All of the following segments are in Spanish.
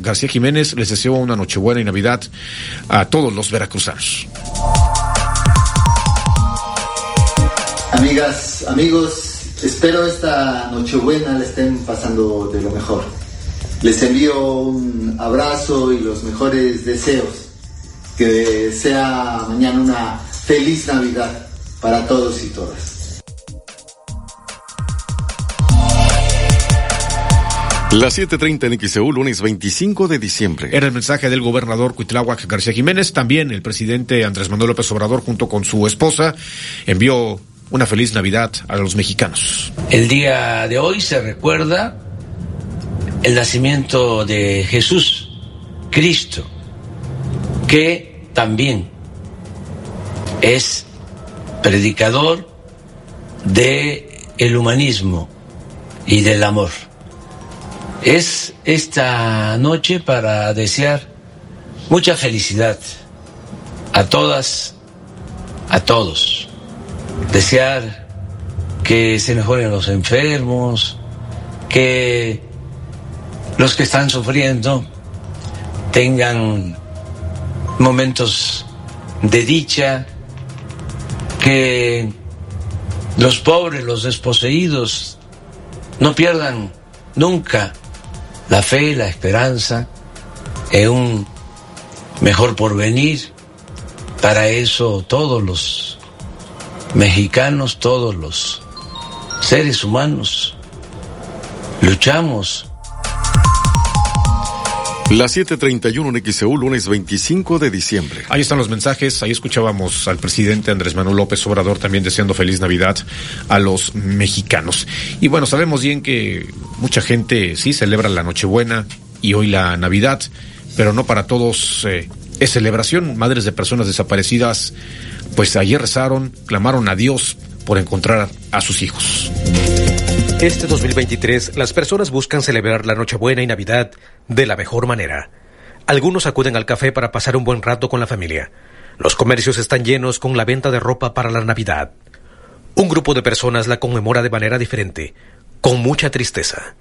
García Jiménez les deseó una Nochebuena y Navidad a todos los veracruzanos. Amigas, amigos, espero esta Nochebuena le estén pasando de lo mejor. Les envío un abrazo y los mejores deseos. Que sea mañana una feliz Navidad para todos y todas. Las 7.30 en XEU, lunes 25 de diciembre. Era el mensaje del gobernador Cuitláhuac García Jiménez. También el presidente Andrés Manuel López Obrador, junto con su esposa, envió una feliz Navidad a los mexicanos. El día de hoy se recuerda el nacimiento de Jesús, Cristo, que también es predicador de el humanismo y del amor. Es esta noche para desear mucha felicidad a todas, a todos. Desear que se mejoren los enfermos, que los que están sufriendo tengan momentos de dicha, que los pobres, los desposeídos, no pierdan nunca la fe, la esperanza en un mejor porvenir. Para eso todos los mexicanos, todos los seres humanos luchamos. Las 7:31 en XEU, lunes 25 de diciembre. Ahí están los mensajes. Ahí escuchábamos al presidente Andrés Manuel López Obrador también deseando feliz Navidad a los mexicanos. Y bueno, sabemos bien que mucha gente sí celebra la Nochebuena y hoy la Navidad, pero no para todos eh, es celebración. Madres de personas desaparecidas, pues ayer rezaron, clamaron a Dios por encontrar a sus hijos. Este 2023, las personas buscan celebrar la Nochebuena y Navidad de la mejor manera. Algunos acuden al café para pasar un buen rato con la familia. Los comercios están llenos con la venta de ropa para la Navidad. Un grupo de personas la conmemora de manera diferente, con mucha tristeza.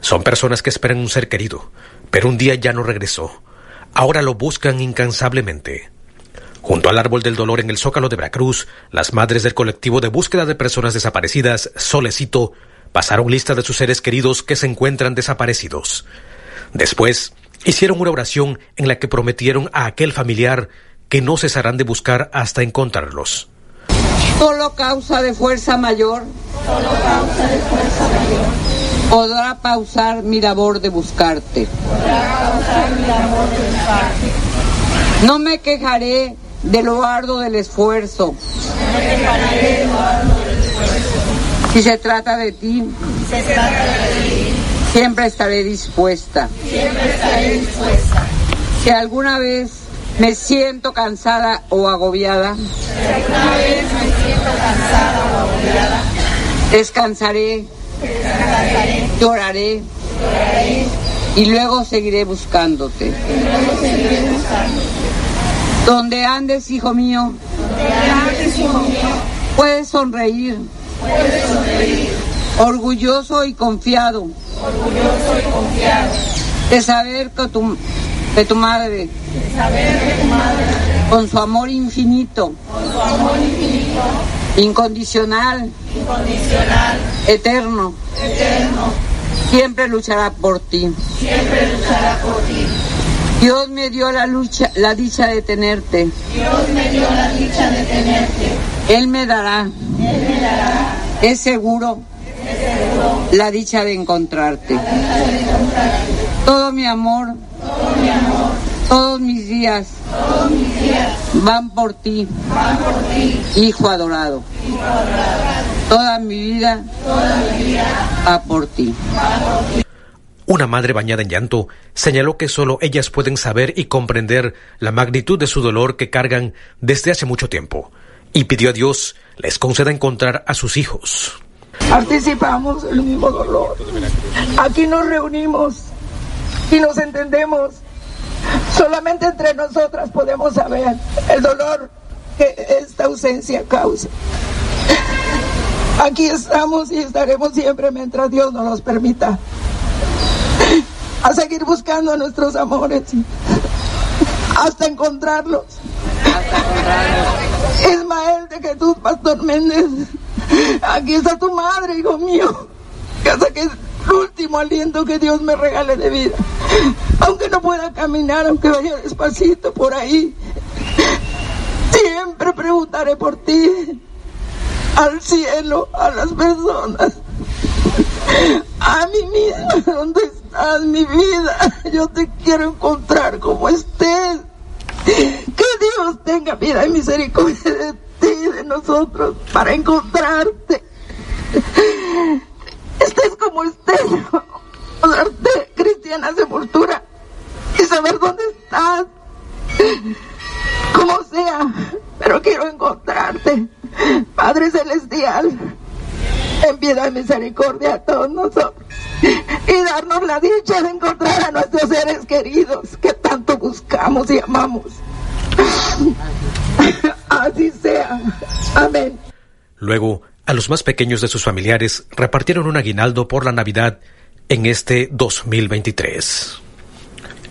Son personas que esperan un ser querido, pero un día ya no regresó. Ahora lo buscan incansablemente. Junto al árbol del dolor en el Zócalo de Veracruz, las madres del colectivo de búsqueda de personas desaparecidas, Solecito, pasaron lista de sus seres queridos que se encuentran desaparecidos. Después, hicieron una oración en la que prometieron a aquel familiar que no cesarán de buscar hasta encontrarlos. Solo causa de fuerza mayor. Solo causa de fuerza mayor. Podrá pausar mi labor de buscarte. Podrá pausar mi labor de buscarte. No me quejaré de lo arduo del esfuerzo. No me quejaré de lo arduo del esfuerzo. Si se trata de ti, siempre estaré dispuesta. Si alguna vez me siento cansada o agobiada, descansaré, lloraré y luego seguiré buscándote. Donde andes, hijo mío, Donde antes, hijo mío, puedes sonreír, puedes sonreír, orgulloso y confiado. Orgulloso y confiado, de saber que tu, que tu madre, de saber que tu madre, con su amor infinito, con su amor infinito, incondicional, incondicional, eterno, eterno, siempre luchará por ti. siempre luchará por ti. Dios me dio la lucha, la dicha de tenerte. Dios me dio la dicha de tenerte. Él me dará, Él me dará, es seguro, es seguro, la dicha de encontrarte. la dicha de encontrarte. Todo mi amor, Todo mi amor, todos mis días todos mis días van por ti, van por ti, hijo adorado. hijo adorado. Toda mi vida Toda mi vida va por ti. va por ti. Una madre bañada en llanto señaló que solo ellas pueden saber y comprender la magnitud de su dolor que cargan desde hace mucho tiempo y pidió a Dios les conceda encontrar a sus hijos. Participamos del mismo dolor. Aquí nos reunimos y nos entendemos. Solamente entre nosotras podemos saber el dolor que esta ausencia causa. Aquí estamos y estaremos siempre mientras Dios nos los permita. a seguir buscando a nuestros amores hasta encontrarlos. Ismael de Jesús Pastor Méndez, aquí está tu madre, hijo mío. Casa que es el último aliento que Dios me regale de vida. Aunque no pueda caminar, aunque vaya despacito por ahí, siempre preguntaré por ti. Al cielo, a las personas, a mí misma, ¿dónde estás, mi vida? Yo te quiero encontrar como estés. Que Dios tenga vida y misericordia de ti, de nosotros, para encontrarte. Estés como estés, darte cristiana sepultura y saber dónde estás. Como sea, pero quiero encontrarte. Padre Celestial, en piedad y misericordia a todos nosotros y darnos la dicha de encontrar a nuestros seres queridos que tanto buscamos y amamos. Así sea. Amén. Luego, a los más pequeños de sus familiares repartieron un aguinaldo por la Navidad en este 2023.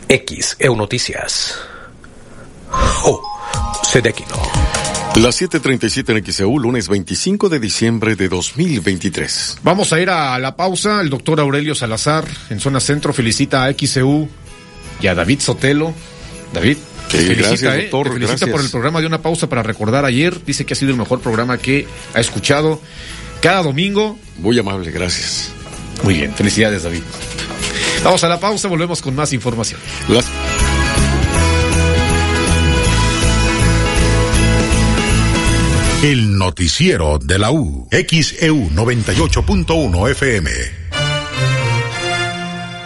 X, EU Noticias. Oh, Sedequino. Las 7:37 en XEU, lunes 25 de diciembre de 2023. Vamos a ir a la pausa. El doctor Aurelio Salazar, en zona centro, felicita a XEU y a David Sotelo. David. Sí, felicita, gracias, ¿eh? doctor, Te felicita gracias. por el programa de una pausa para recordar ayer. Dice que ha sido el mejor programa que ha escuchado cada domingo. Muy amable, gracias. Muy bien, felicidades, David. Vamos a la pausa, volvemos con más información. Las El noticiero de la U. XEU 98.1 FM.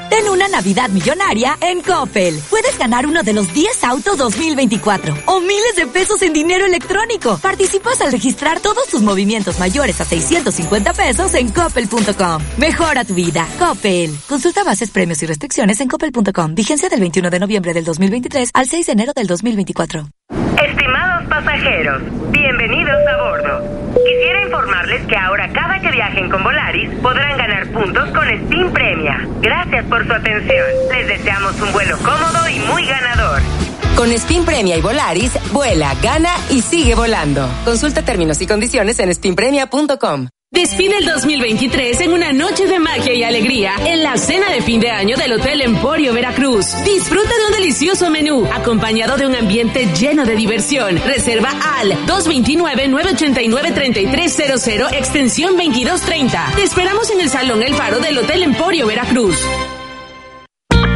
Ten una Navidad millonaria en Coppel. Puedes ganar uno de los 10 autos 2024 o miles de pesos en dinero electrónico. Participas al registrar todos tus movimientos mayores a 650 pesos en coppel.com. Mejora tu vida. Coppel. Consulta bases, premios y restricciones en coppel.com. Vigencia del 21 de noviembre del 2023 al 6 de enero del 2024. Estimados pasajeros, bienvenidos a bordo. Quisiera informarles que ahora cada que viajen con Volaris podrán ganar puntos con Steam Premia. Gracias por su atención. Les deseamos un vuelo cómodo y muy ganador. Con Spin Premia y Volaris, vuela, gana y sigue volando. Consulta términos y condiciones en spinpremia.com. Desfile el 2023 en una noche de magia y alegría en la cena de fin de año del Hotel Emporio Veracruz. Disfruta de un delicioso menú acompañado de un ambiente lleno de diversión. Reserva al 229-989-3300 extensión 2230. Te esperamos en el Salón El Faro del Hotel Emporio Veracruz.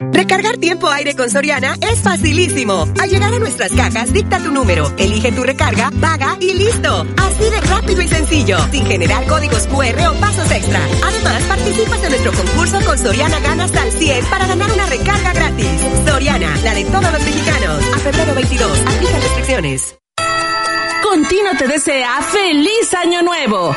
Recargar tiempo aire con Soriana es facilísimo. Al llegar a nuestras cajas, dicta tu número, elige tu recarga, paga y listo. Así de rápido y sencillo, sin generar códigos QR o pasos extra. Además, participas en nuestro concurso con Soriana Gana hasta el 100 para ganar una recarga gratis. Soriana, la de todos los mexicanos. A febrero 22, aplica restricciones. Contino te desea feliz año nuevo.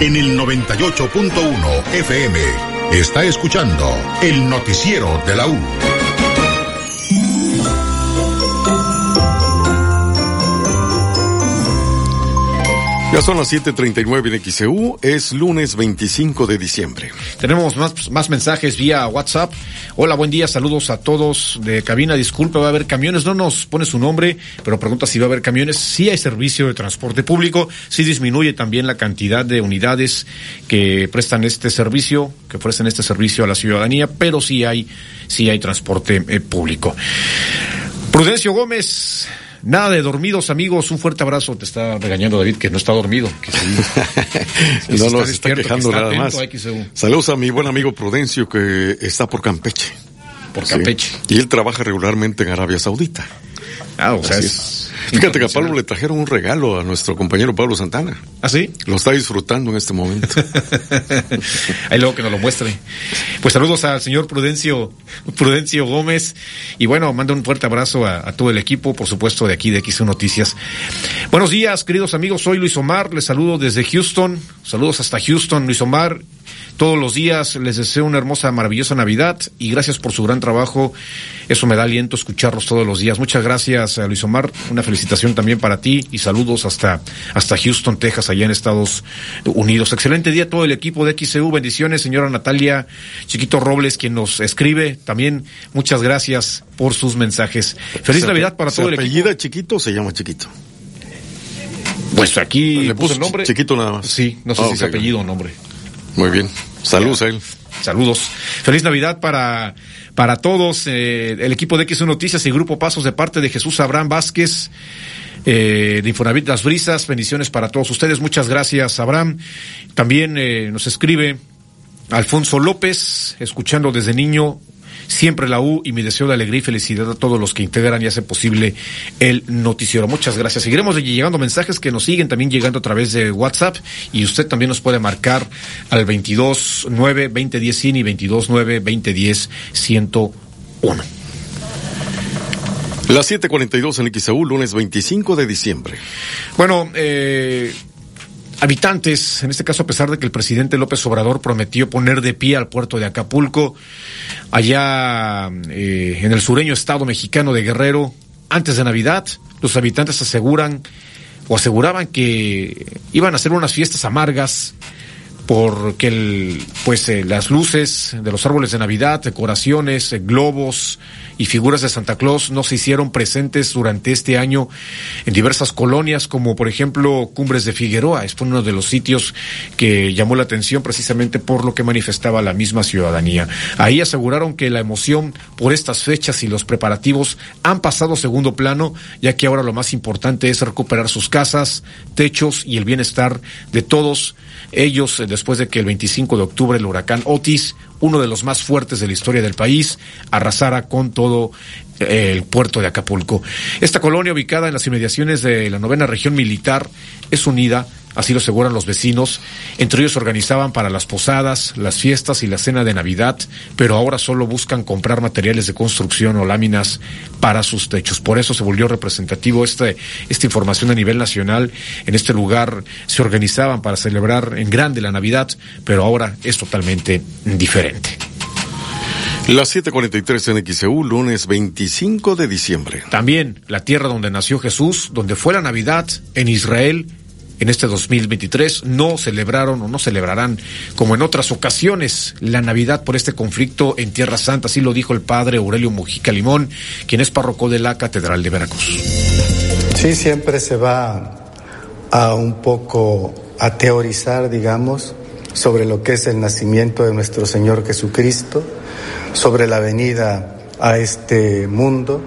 En el 98.1 FM, está escuchando el noticiero de la U. Ya son las 7:39 en XEU, es lunes 25 de diciembre. Tenemos más, más mensajes vía WhatsApp. Hola, buen día, saludos a todos de cabina. Disculpe, va a haber camiones, no nos pone su nombre, pero pregunta si va a haber camiones. Sí hay servicio de transporte público, sí disminuye también la cantidad de unidades que prestan este servicio, que ofrecen este servicio a la ciudadanía, pero sí hay, sí hay transporte eh, público. Prudencio Gómez, Nada de dormidos, amigos. Un fuerte abrazo. Te está regañando David que no está dormido. Que sí, que no, se está quejando nada más. Saludos a mi buen amigo Prudencio que está por Campeche. Por Campeche. Sí. Y él trabaja regularmente en Arabia Saudita. Ah, o sea, es, Fíjate que a Pablo le trajeron un regalo a nuestro compañero Pablo Santana. ¿Ah, sí? Lo está disfrutando en este momento. Ahí luego que nos lo muestre. Pues saludos al señor Prudencio, Prudencio Gómez. Y bueno, manda un fuerte abrazo a, a todo el equipo, por supuesto, de aquí de XU Noticias. Buenos días, queridos amigos. Soy Luis Omar. Les saludo desde Houston. Saludos hasta Houston, Luis Omar. Todos los días les deseo una hermosa, maravillosa Navidad y gracias por su gran trabajo. Eso me da aliento escucharlos todos los días. Muchas gracias, Luis Omar. Una felicitación también para ti y saludos hasta, hasta Houston, Texas, allá en Estados Unidos. Excelente día a todo el equipo de XCU. Bendiciones, señora Natalia Chiquito Robles, quien nos escribe. También muchas gracias por sus mensajes. Feliz ¿Se Navidad para todo el equipo. apellida Chiquito se llama Chiquito? Pues aquí le puso el nombre. Chiquito nada más. Sí, no sé Ah, si es apellido o nombre. Muy bien. Saludos a él. Saludos. Feliz Navidad para, para todos. eh, el equipo de XU Noticias y Grupo Pasos de parte de Jesús Abraham Vázquez. eh, de Infonavit Las Brisas, bendiciones para todos ustedes, muchas gracias Abraham. También eh, nos escribe Alfonso López, escuchando desde niño siempre la U y mi deseo de alegría y felicidad a todos los que integran y hacen posible el noticiero. Muchas gracias. Seguiremos llegando mensajes que nos siguen también llegando a través de WhatsApp y usted también nos puede marcar al 229 2010 100 y 229 2010 101. Las 7:42 en XAU, lunes 25 de diciembre. Bueno, eh, habitantes, en este caso a pesar de que el presidente López Obrador prometió poner de pie al puerto de Acapulco, allá eh, en el sureño estado mexicano de Guerrero, antes de Navidad, los habitantes aseguran o aseguraban que iban a hacer unas fiestas amargas porque el, pues eh, las luces de los árboles de Navidad, decoraciones, eh, globos y figuras de Santa Claus no se hicieron presentes durante este año en diversas colonias, como por ejemplo Cumbres de Figueroa. Es uno de los sitios que llamó la atención precisamente por lo que manifestaba la misma ciudadanía. Ahí aseguraron que la emoción por estas fechas y los preparativos han pasado a segundo plano, ya que ahora lo más importante es recuperar sus casas, techos y el bienestar de todos ellos eh, después de que el 25 de octubre el huracán Otis, uno de los más fuertes de la historia del país, arrasara con todo eh, el puerto de Acapulco. Esta colonia ubicada en las inmediaciones de la novena región militar es unida, así lo aseguran los vecinos. Entre ellos se organizaban para las posadas, las fiestas y la cena de Navidad, pero ahora solo buscan comprar materiales de construcción o láminas para sus techos. Por eso se volvió representativo este, esta información a nivel nacional. En este lugar se organizaban para celebrar en grande la Navidad, pero ahora es totalmente diferente. Las 7:43 en XEU, lunes 25 de diciembre. También la tierra donde nació Jesús, donde fue la Navidad en Israel. En este 2023 no celebraron o no celebrarán, como en otras ocasiones, la Navidad por este conflicto en Tierra Santa. Así lo dijo el padre Aurelio Mujica Limón, quien es párroco de la Catedral de Veracruz. Sí, siempre se va a un poco a teorizar, digamos, sobre lo que es el nacimiento de nuestro Señor Jesucristo, sobre la venida a este mundo.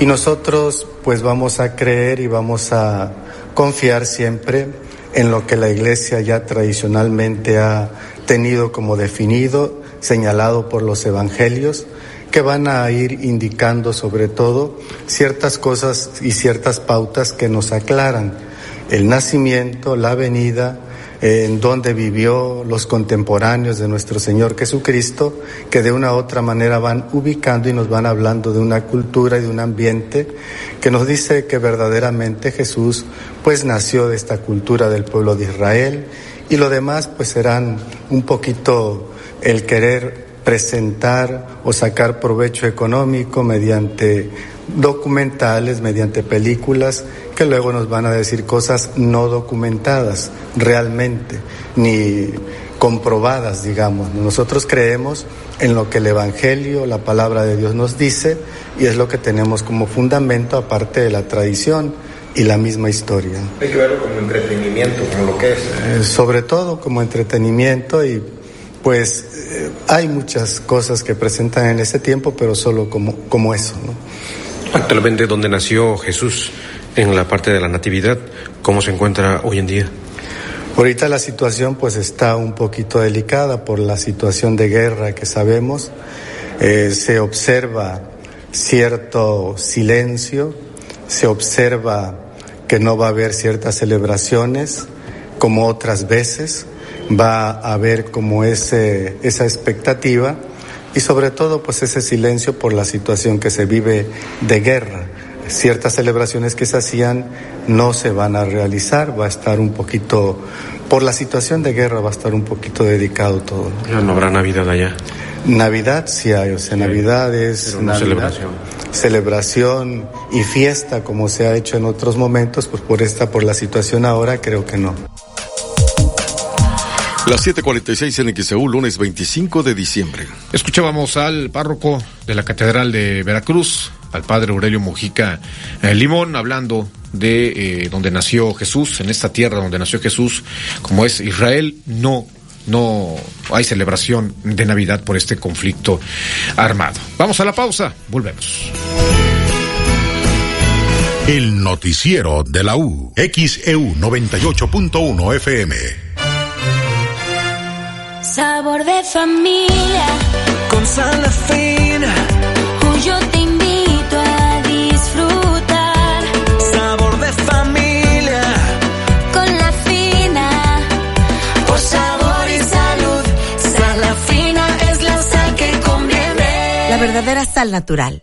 Y nosotros pues vamos a creer y vamos a confiar siempre en lo que la Iglesia ya tradicionalmente ha tenido como definido, señalado por los evangelios, que van a ir indicando sobre todo ciertas cosas y ciertas pautas que nos aclaran el nacimiento, la venida, en donde vivió los contemporáneos de nuestro Señor Jesucristo, que de una u otra manera van ubicando y nos van hablando de una cultura y de un ambiente que nos dice que verdaderamente Jesús pues nació de esta cultura del pueblo de Israel y lo demás pues serán un poquito el querer presentar o sacar provecho económico mediante documentales, mediante películas, que luego nos van a decir cosas no documentadas realmente, ni comprobadas, digamos. Nosotros creemos en lo que el Evangelio, la palabra de Dios nos dice, y es lo que tenemos como fundamento, aparte de la tradición y la misma historia. Hay que verlo como entretenimiento, como lo que es. Eh, sobre todo como entretenimiento y pues eh, hay muchas cosas que presentan en ese tiempo, pero solo como, como eso. ¿no? Actualmente, donde nació Jesús, en la parte de la natividad, ¿cómo se encuentra hoy en día? Ahorita la situación pues está un poquito delicada por la situación de guerra que sabemos. Eh, se observa cierto silencio, se observa que no va a haber ciertas celebraciones como otras veces, va a haber como ese, esa expectativa y sobre todo pues ese silencio por la situación que se vive de guerra. Ciertas celebraciones que se hacían no se van a realizar, va a estar un poquito, por la situación de guerra va a estar un poquito dedicado todo. Ya no habrá Navidad allá. Navidad sí hay, o sea, Navidad es celebración. Celebración y fiesta como se ha hecho en otros momentos, pues por esta, por la situación ahora creo que no. Las 7:46 en XEU, lunes 25 de diciembre. Escuchábamos al párroco de la Catedral de Veracruz, al padre Aurelio Mujica eh, Limón, hablando de eh, donde nació Jesús, en esta tierra donde nació Jesús, como es Israel, no no hay celebración de Navidad por este conflicto armado. Vamos a la pausa, volvemos. El noticiero de la U, XEU 98.1 FM. Sabor de familia. Con sal fina. Yo te invito a disfrutar. Sabor de familia. Con la fina. Por sabor y salud. Sal fina es la sal que conviene. La verdadera sal natural.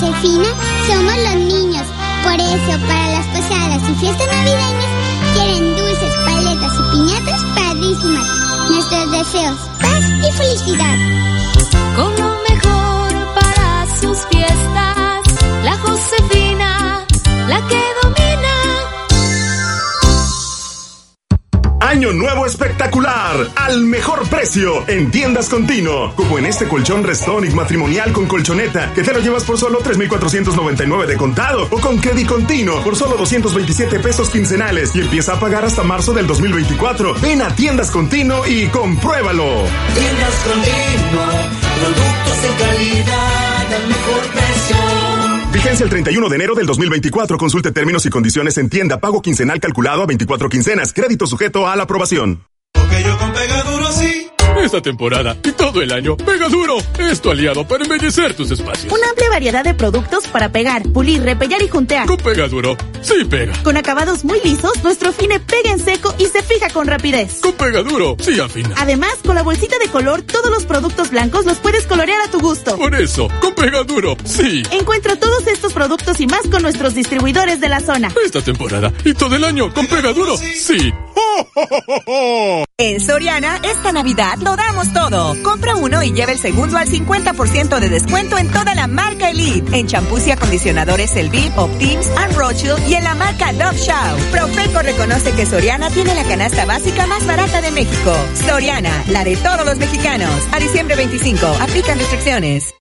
Josefina somos los niños. Por eso, para las posadas y fiestas navideñas, quieren dulces, paletas y piñatas padrísimas. Nuestros deseos, paz y felicidad. Con lo mejor para sus fiestas, la Josefina, la que Año nuevo espectacular, al mejor precio, en tiendas continuo, como en este colchón Restonic matrimonial con colchoneta, que te lo llevas por solo 3,499 de contado, o con Credit Continuo por solo 227 pesos quincenales, y empieza a pagar hasta marzo del 2024. Ven a tiendas continuo y compruébalo. Tiendas continuo, productos de calidad, al mejor precio. Vigencia el 31 de enero del 2024. Consulte términos y condiciones en tienda. Pago quincenal calculado a 24 quincenas. Crédito sujeto a la aprobación. Porque yo con esta temporada y todo el año, Pega Duro es tu aliado para embellecer tus espacios. Una amplia variedad de productos para pegar, pulir, repellar y juntear. Con Pega Duro, sí pega. Con acabados muy lisos, nuestro fine pega en seco y se fija con rapidez. Con Pega Duro, sí afina. Además, con la bolsita de color, todos los productos blancos los puedes colorear a tu gusto. Por eso, con Pega Duro, sí. Encuentra todos estos productos y más con nuestros distribuidores de la zona. Esta temporada y todo el año, con Pega Duro, sí. En Soriana, esta Navidad lo damos todo. Compra uno y lleva el segundo al 50% de descuento en toda la marca Elite. En champús y acondicionadores Elvip, Optims, and Rothschild y en la marca Dove Show. Profeco reconoce que Soriana tiene la canasta básica más barata de México. Soriana, la de todos los mexicanos. A diciembre 25, aplican restricciones.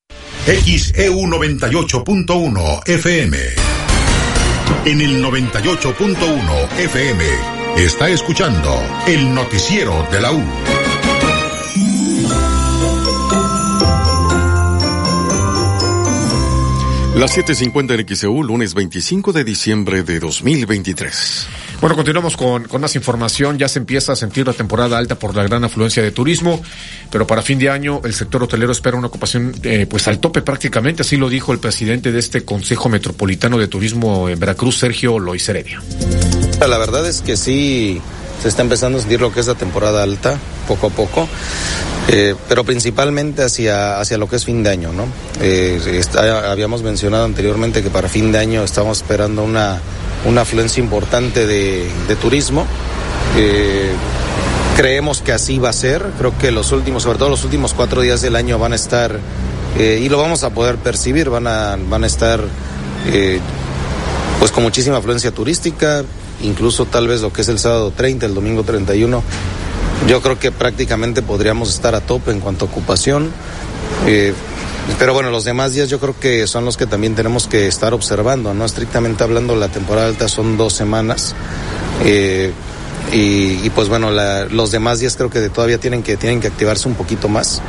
XEU 98.1 FM. En el 98.1 FM Está escuchando el noticiero de la U. Las 7.50 en XEU, lunes 25 de diciembre de 2023. Bueno, continuamos con, con, más información. Ya se empieza a sentir la temporada alta por la gran afluencia de turismo, pero para fin de año el sector hotelero espera una ocupación eh, pues al tope prácticamente, así lo dijo el presidente de este Consejo Metropolitano de Turismo en Veracruz, Sergio Lois Heredia. La verdad es que sí se está empezando a sentir lo que es la temporada alta, poco a poco. Eh, pero principalmente hacia, hacia lo que es fin de año, ¿no? Eh, habíamos mencionado anteriormente que para fin de año estamos esperando una una afluencia importante de, turismo. Eh, creemos que así va a ser. Creo que los últimos, sobre todo los últimos cuatro días del año van a estar, y lo vamos a poder percibir, van a, van a estar pues con muchísima afluencia turística, incluso tal vez lo que es el sábado 30, el domingo 31. Yo creo que prácticamente podríamos estar a tope en cuanto a ocupación. Pero bueno, los demás días yo creo que son los que también tenemos que estar observando, ¿no? Estrictamente hablando, la temporada alta son dos semanas. Eh, y, pues bueno, los demás días creo que todavía tienen que, tienen que activarse un poquito más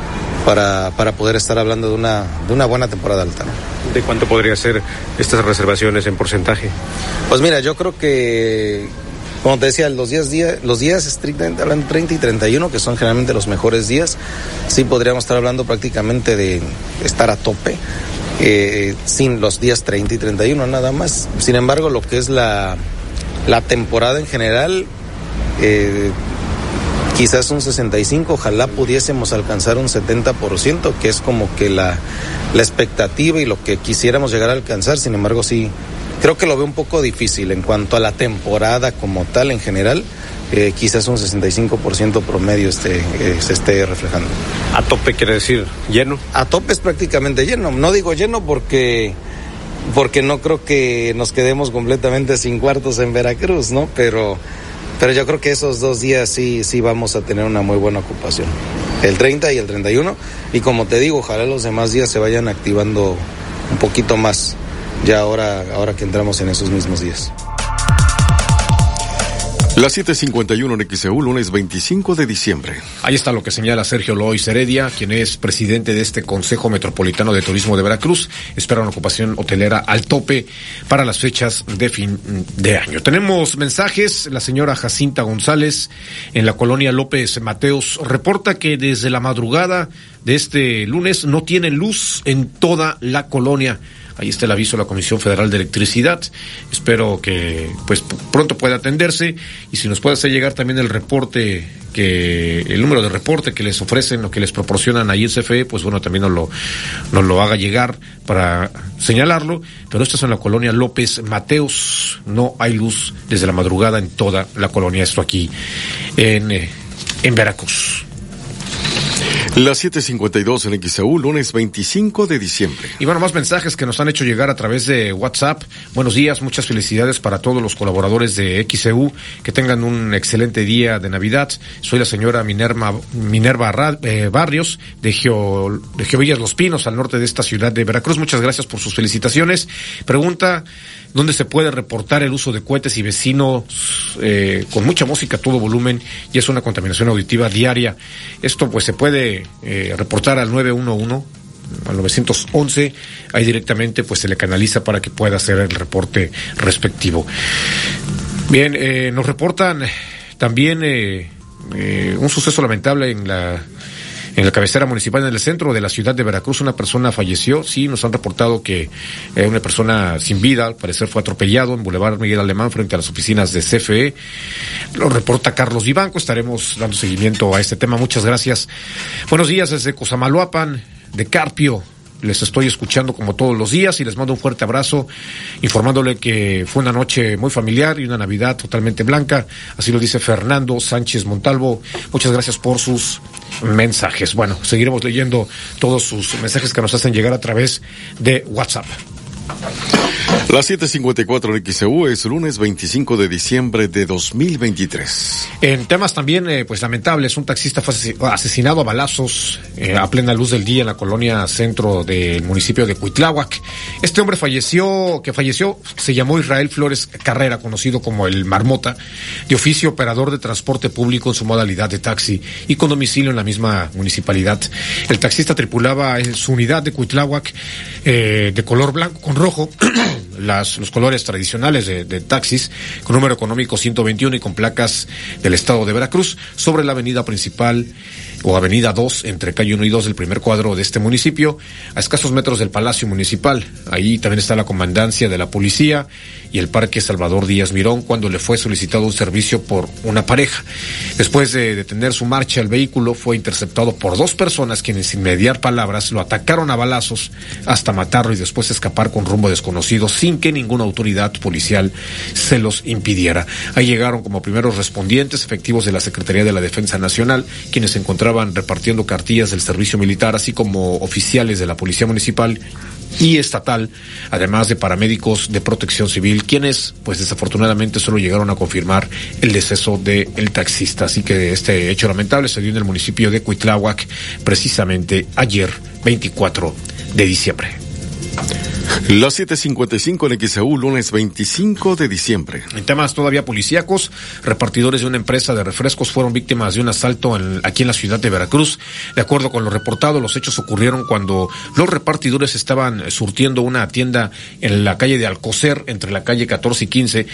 para, para poder estar hablando de una, de una buena temporada alta. ¿no? ¿De cuánto podría ser estas reservaciones en porcentaje? Pues mira, yo creo que como te decía, los días, los días estrictamente hablando 30 y 31, que son generalmente los mejores días, sí podríamos estar hablando prácticamente de estar a tope. Eh, sin los días 30 y 31 nada más. Sin embargo, lo que es la, la temporada en general, eh, quizás un 65, ojalá pudiésemos alcanzar un 70%, que es como que la, la expectativa y lo que quisiéramos llegar a alcanzar. Sin embargo, sí, Creo que lo veo un poco difícil en cuanto a la temporada como tal en general. Eh, quizás un 65% promedio esté, eh, se esté reflejando. ¿A tope quiere decir lleno? A tope es prácticamente lleno. No digo lleno porque, porque no creo que nos quedemos completamente sin cuartos en Veracruz, ¿no? Pero, pero yo creo que esos dos días sí, sí vamos a tener una muy buena ocupación. El 30 y el 31. Y como te digo, ojalá los demás días se vayan activando un poquito más ya ahora, ahora que entramos en esos mismos días. Las 7:51 en XEU, lunes 25 de diciembre. Ahí está lo que señala Sergio Lois Heredia, quien es presidente de este Consejo Metropolitano de Turismo de Veracruz. Espera una ocupación hotelera al tope para las fechas de fin de año. Tenemos mensajes. La señora Jacinta González en la colonia López Mateos reporta que desde la madrugada de este lunes no tiene luz en toda la colonia. Ahí está el aviso de la Comisión Federal de Electricidad. Espero que pues pronto pueda atenderse y si nos puede hacer llegar también el reporte que el número de reporte que les ofrecen o que les proporcionan ahí el CFE, pues bueno, también nos lo, nos lo haga llegar para señalarlo. Pero esto es en la colonia López Mateos. No hay luz desde la madrugada en toda la colonia. Esto aquí en, eh, en Veracruz. Las 7:52 en XEU, lunes 25 de diciembre. Y bueno, más mensajes que nos han hecho llegar a través de WhatsApp. Buenos días, muchas felicidades para todos los colaboradores de XEU. Que tengan un excelente día de Navidad. Soy la señora Minerva, Minerva eh, Barrios de, Geo, de Geovillas Los Pinos, al norte de esta ciudad de Veracruz. Muchas gracias por sus felicitaciones. Pregunta donde se puede reportar el uso de cohetes y vecinos eh, con mucha música todo volumen y es una contaminación auditiva diaria. Esto pues se puede eh, reportar al 911 al 911, ahí directamente pues se le canaliza para que pueda hacer el reporte respectivo. Bien, eh, nos reportan también un suceso lamentable en la en la cabecera municipal, en el centro de la ciudad de Veracruz, una persona falleció. Sí, nos han reportado que eh, una persona sin vida, al parecer fue atropellado en Boulevard Miguel Alemán frente a las oficinas de CFE. Lo reporta Carlos Vivanco. Estaremos dando seguimiento a este tema. Muchas gracias. Buenos días desde Cosamaloapan, de Carpio. Les estoy escuchando como todos los días y les mando un fuerte abrazo, informándole que fue una noche muy familiar y una Navidad totalmente blanca. Así lo dice Fernando Sánchez Montalvo. Muchas gracias por sus mensajes. Bueno, seguiremos leyendo todos sus mensajes que nos hacen llegar a través de WhatsApp. Las 7:54 en XEU es lunes 25 de diciembre de 2023. En temas también, eh, pues lamentables, un taxista fue asesinado a balazos eh, a plena luz del día en la colonia centro del municipio de Cuitláhuac. Este hombre falleció, que falleció, se llamó Israel Flores Carrera, conocido como el Marmota, de oficio operador de transporte público en su modalidad de taxi y con domicilio en la misma municipalidad. El taxista tripulaba su unidad de Cuitláhuac eh, de color blanco con rojo las, los colores tradicionales de, taxis, con número económico 121 y con placas del estado de Veracruz, sobre la avenida principal o Avenida 2, entre calle 1 y 2 del primer cuadro de este municipio, a escasos metros del Palacio Municipal. Ahí también está la comandancia de la policía y el Parque Salvador Díaz Mirón cuando le fue solicitado un servicio por una pareja. Después de detener su marcha, el vehículo fue interceptado por dos personas quienes sin mediar palabras lo atacaron a balazos hasta matarlo y después escapar con rumbo desconocido sin que ninguna autoridad policial se los impidiera. Ahí llegaron como primeros respondientes efectivos de la Secretaría de la Defensa Nacional, quienes se encontraban repartiendo cartillas del servicio militar, así como oficiales de la Policía Municipal y estatal, además de paramédicos de protección civil, quienes, pues desafortunadamente, solo llegaron a confirmar el deceso del taxista. Así que este hecho lamentable se dio en el municipio de Cuitláhuac, precisamente ayer, 24 de diciembre. Las 7.55 en XEU, lunes 25 de diciembre. En temas todavía policíacos, repartidores de una empresa de refrescos fueron víctimas de un asalto aquí en la ciudad de Veracruz. De acuerdo con lo reportado, los hechos ocurrieron cuando los repartidores estaban surtiendo una tienda en la calle de Alcocer, entre la calle 14 y 15.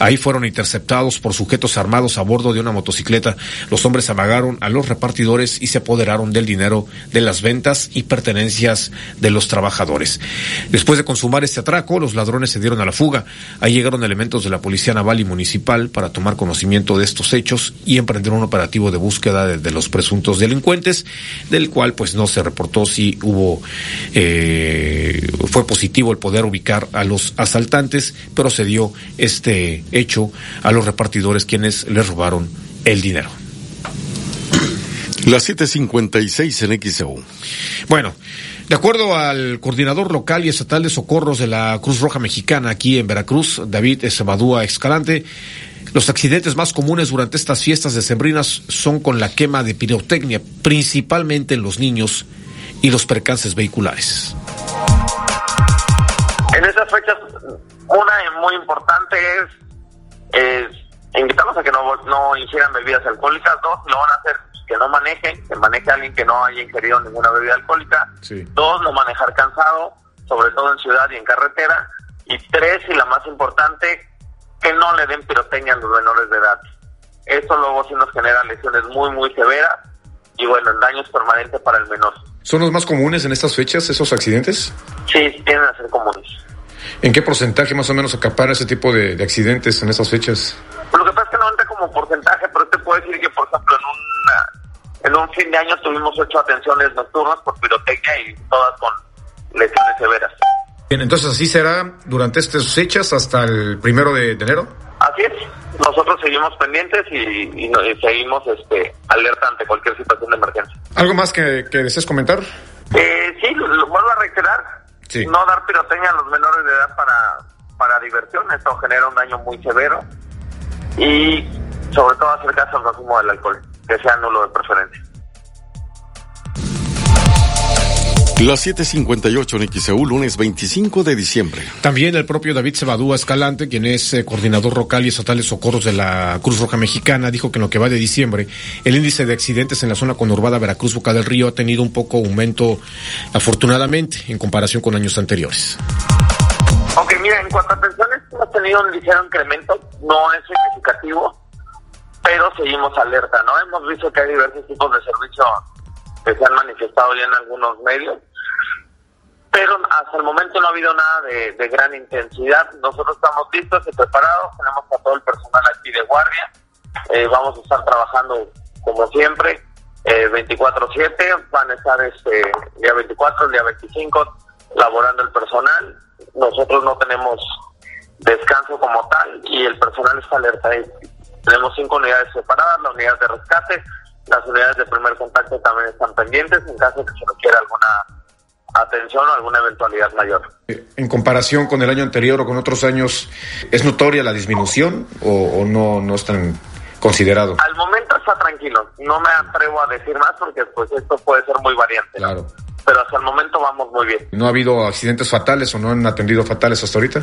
Ahí fueron interceptados por sujetos armados a bordo de una motocicleta. Los hombres amagaron a los repartidores y se apoderaron del dinero de las ventas y pertenencias de los trabajadores. Después de consumar este atraco, los ladrones se dieron a la fuga. Ahí llegaron elementos de la Policía Naval y Municipal para tomar conocimiento de estos hechos y emprender un operativo de búsqueda de, los presuntos delincuentes, del cual pues no se reportó si hubo, eh, fue positivo el poder ubicar a los asaltantes, pero se dio este hecho a los repartidores quienes les robaron el dinero. Las 7.56 en XEU. Bueno, de acuerdo al coordinador local y estatal de socorros de la Cruz Roja Mexicana aquí en Veracruz, David Esabadúa Escalante, los accidentes más comunes durante estas fiestas decembrinas son con la quema de pirotecnia, principalmente en los niños y los percances vehiculares. En esas fechas, una muy importante es, invitamos a que no, no ingieran bebidas alcohólicas, dos, lo van a hacer que no maneje, que maneje alguien que no haya ingerido ninguna bebida alcohólica. Dos, no manejar cansado, sobre todo en ciudad y en carretera. Y tres, y la más importante, que no le den pirotecnia a los menores de edad. Eso luego sí nos genera lesiones muy, muy severas y bueno, daños permanentes para el menor. ¿Son los más comunes en estas fechas esos accidentes? Sí, tienden a ser comunes. ¿En qué porcentaje más o menos acapara ese tipo de, de accidentes en esas fechas? Lo que pasa es que no entra como porcentaje, pero te puedo decir que, por ejemplo, en una en un fin de año tuvimos ocho atenciones nocturnas por pirotecnia y todas con lesiones severas. Bien, entonces así será durante estas fechas hasta el primero de, enero. Así es. Nosotros seguimos pendientes y, seguimos este, alerta ante cualquier situación de emergencia. ¿Algo más que, desees comentar? Eh, sí, lo, vuelvo a reiterar. No dar pirotecnia a los menores de edad para, para diversión. Esto genera un daño muy severo. Y sobre todo hacer caso al consumo del alcohol que sea nulo de preferencia. Las 7:58 en XEU, lunes 25 de diciembre. También el propio David Cebadúa Escalante, quien es eh, coordinador local y estatal de socorros de la Cruz Roja Mexicana, dijo que en lo que va de diciembre, el índice de accidentes en la zona conurbada Veracruz Boca del Río ha tenido un poco aumento, afortunadamente, en comparación con años anteriores. Ok, mira, en cuanto a atenciones, hemos tenido un ligero incremento, no es significativo pero seguimos alerta, ¿no? Hemos visto que hay diversos tipos de servicio que se han manifestado ya en algunos medios, pero hasta el momento no ha habido nada de, gran intensidad. Nosotros estamos listos y preparados, tenemos a todo el personal aquí de guardia, eh, vamos a estar trabajando como siempre, eh, 24/7, van a estar este día 24, el día 25 laborando el personal. Nosotros no tenemos descanso como tal y el personal está alerta. Tenemos cinco unidades separadas, la unidad de rescate, las unidades de primer contacto también están pendientes en caso de que se requiera alguna atención o alguna eventualidad mayor. En comparación con el año anterior o con otros años, ¿es notoria la disminución o, no, no es tan considerado? Al momento está tranquilo, no me atrevo a decir más porque pues esto puede ser muy variante. Claro. Pero hasta el momento vamos muy bien. ¿No ha habido accidentes fatales o no han atendido fatales hasta ahorita?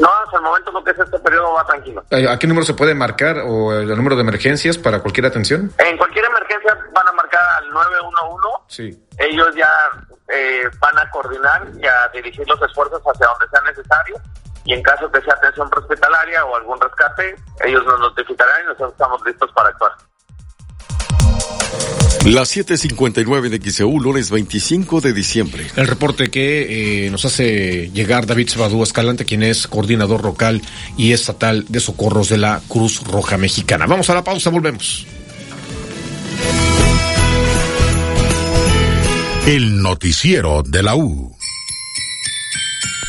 No, hasta el momento lo que es este periodo va tranquilo. Eh, ¿A qué número se puede marcar o el número de emergencias para cualquier atención? En cualquier emergencia van a marcar al 911. Sí. Ellos ya eh, van a coordinar y a dirigir los esfuerzos hacia donde sea necesario. y en caso que sea atención hospitalaria o algún rescate, ellos nos notificarán y nosotros estamos listos para actuar. Las 7:59 de XEU, lunes 25 de diciembre. El reporte que eh, nos hace llegar David Sabadú Escalante, quien es coordinador local y estatal de socorros de la Cruz Roja Mexicana. Vamos a la pausa, volvemos. El noticiero de la U.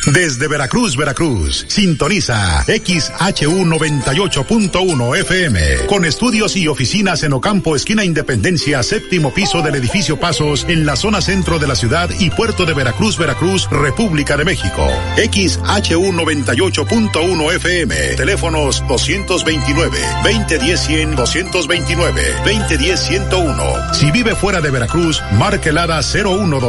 Desde Veracruz, Veracruz, sintoniza XHU 98.1 FM, con estudios y oficinas en Ocampo, esquina Independencia, séptimo piso del edificio Pasos, en la zona centro de la ciudad y puerto de Veracruz, Veracruz, República de México. XHU 98.1 FM, teléfonos 229, 2010 100, 229, 2010 101. Si vive fuera de Veracruz, marque el 01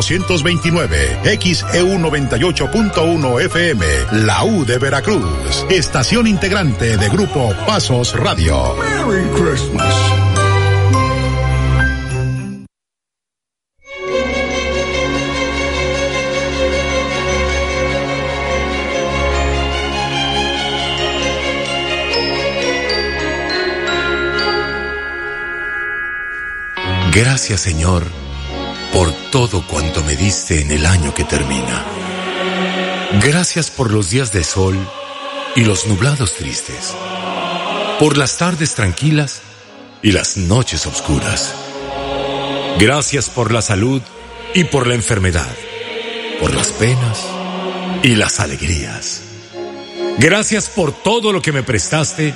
229, XEU 98.1 FM, la U de Veracruz, estación integrante de Grupo Pasos Radio. Merry Christmas. Gracias Señor por todo cuanto me diste en el año que termina. Gracias por los días de sol y los nublados tristes, por las tardes tranquilas y las noches oscuras. Gracias por la salud y por la enfermedad, por las penas y las alegrías. Gracias por todo lo que me prestaste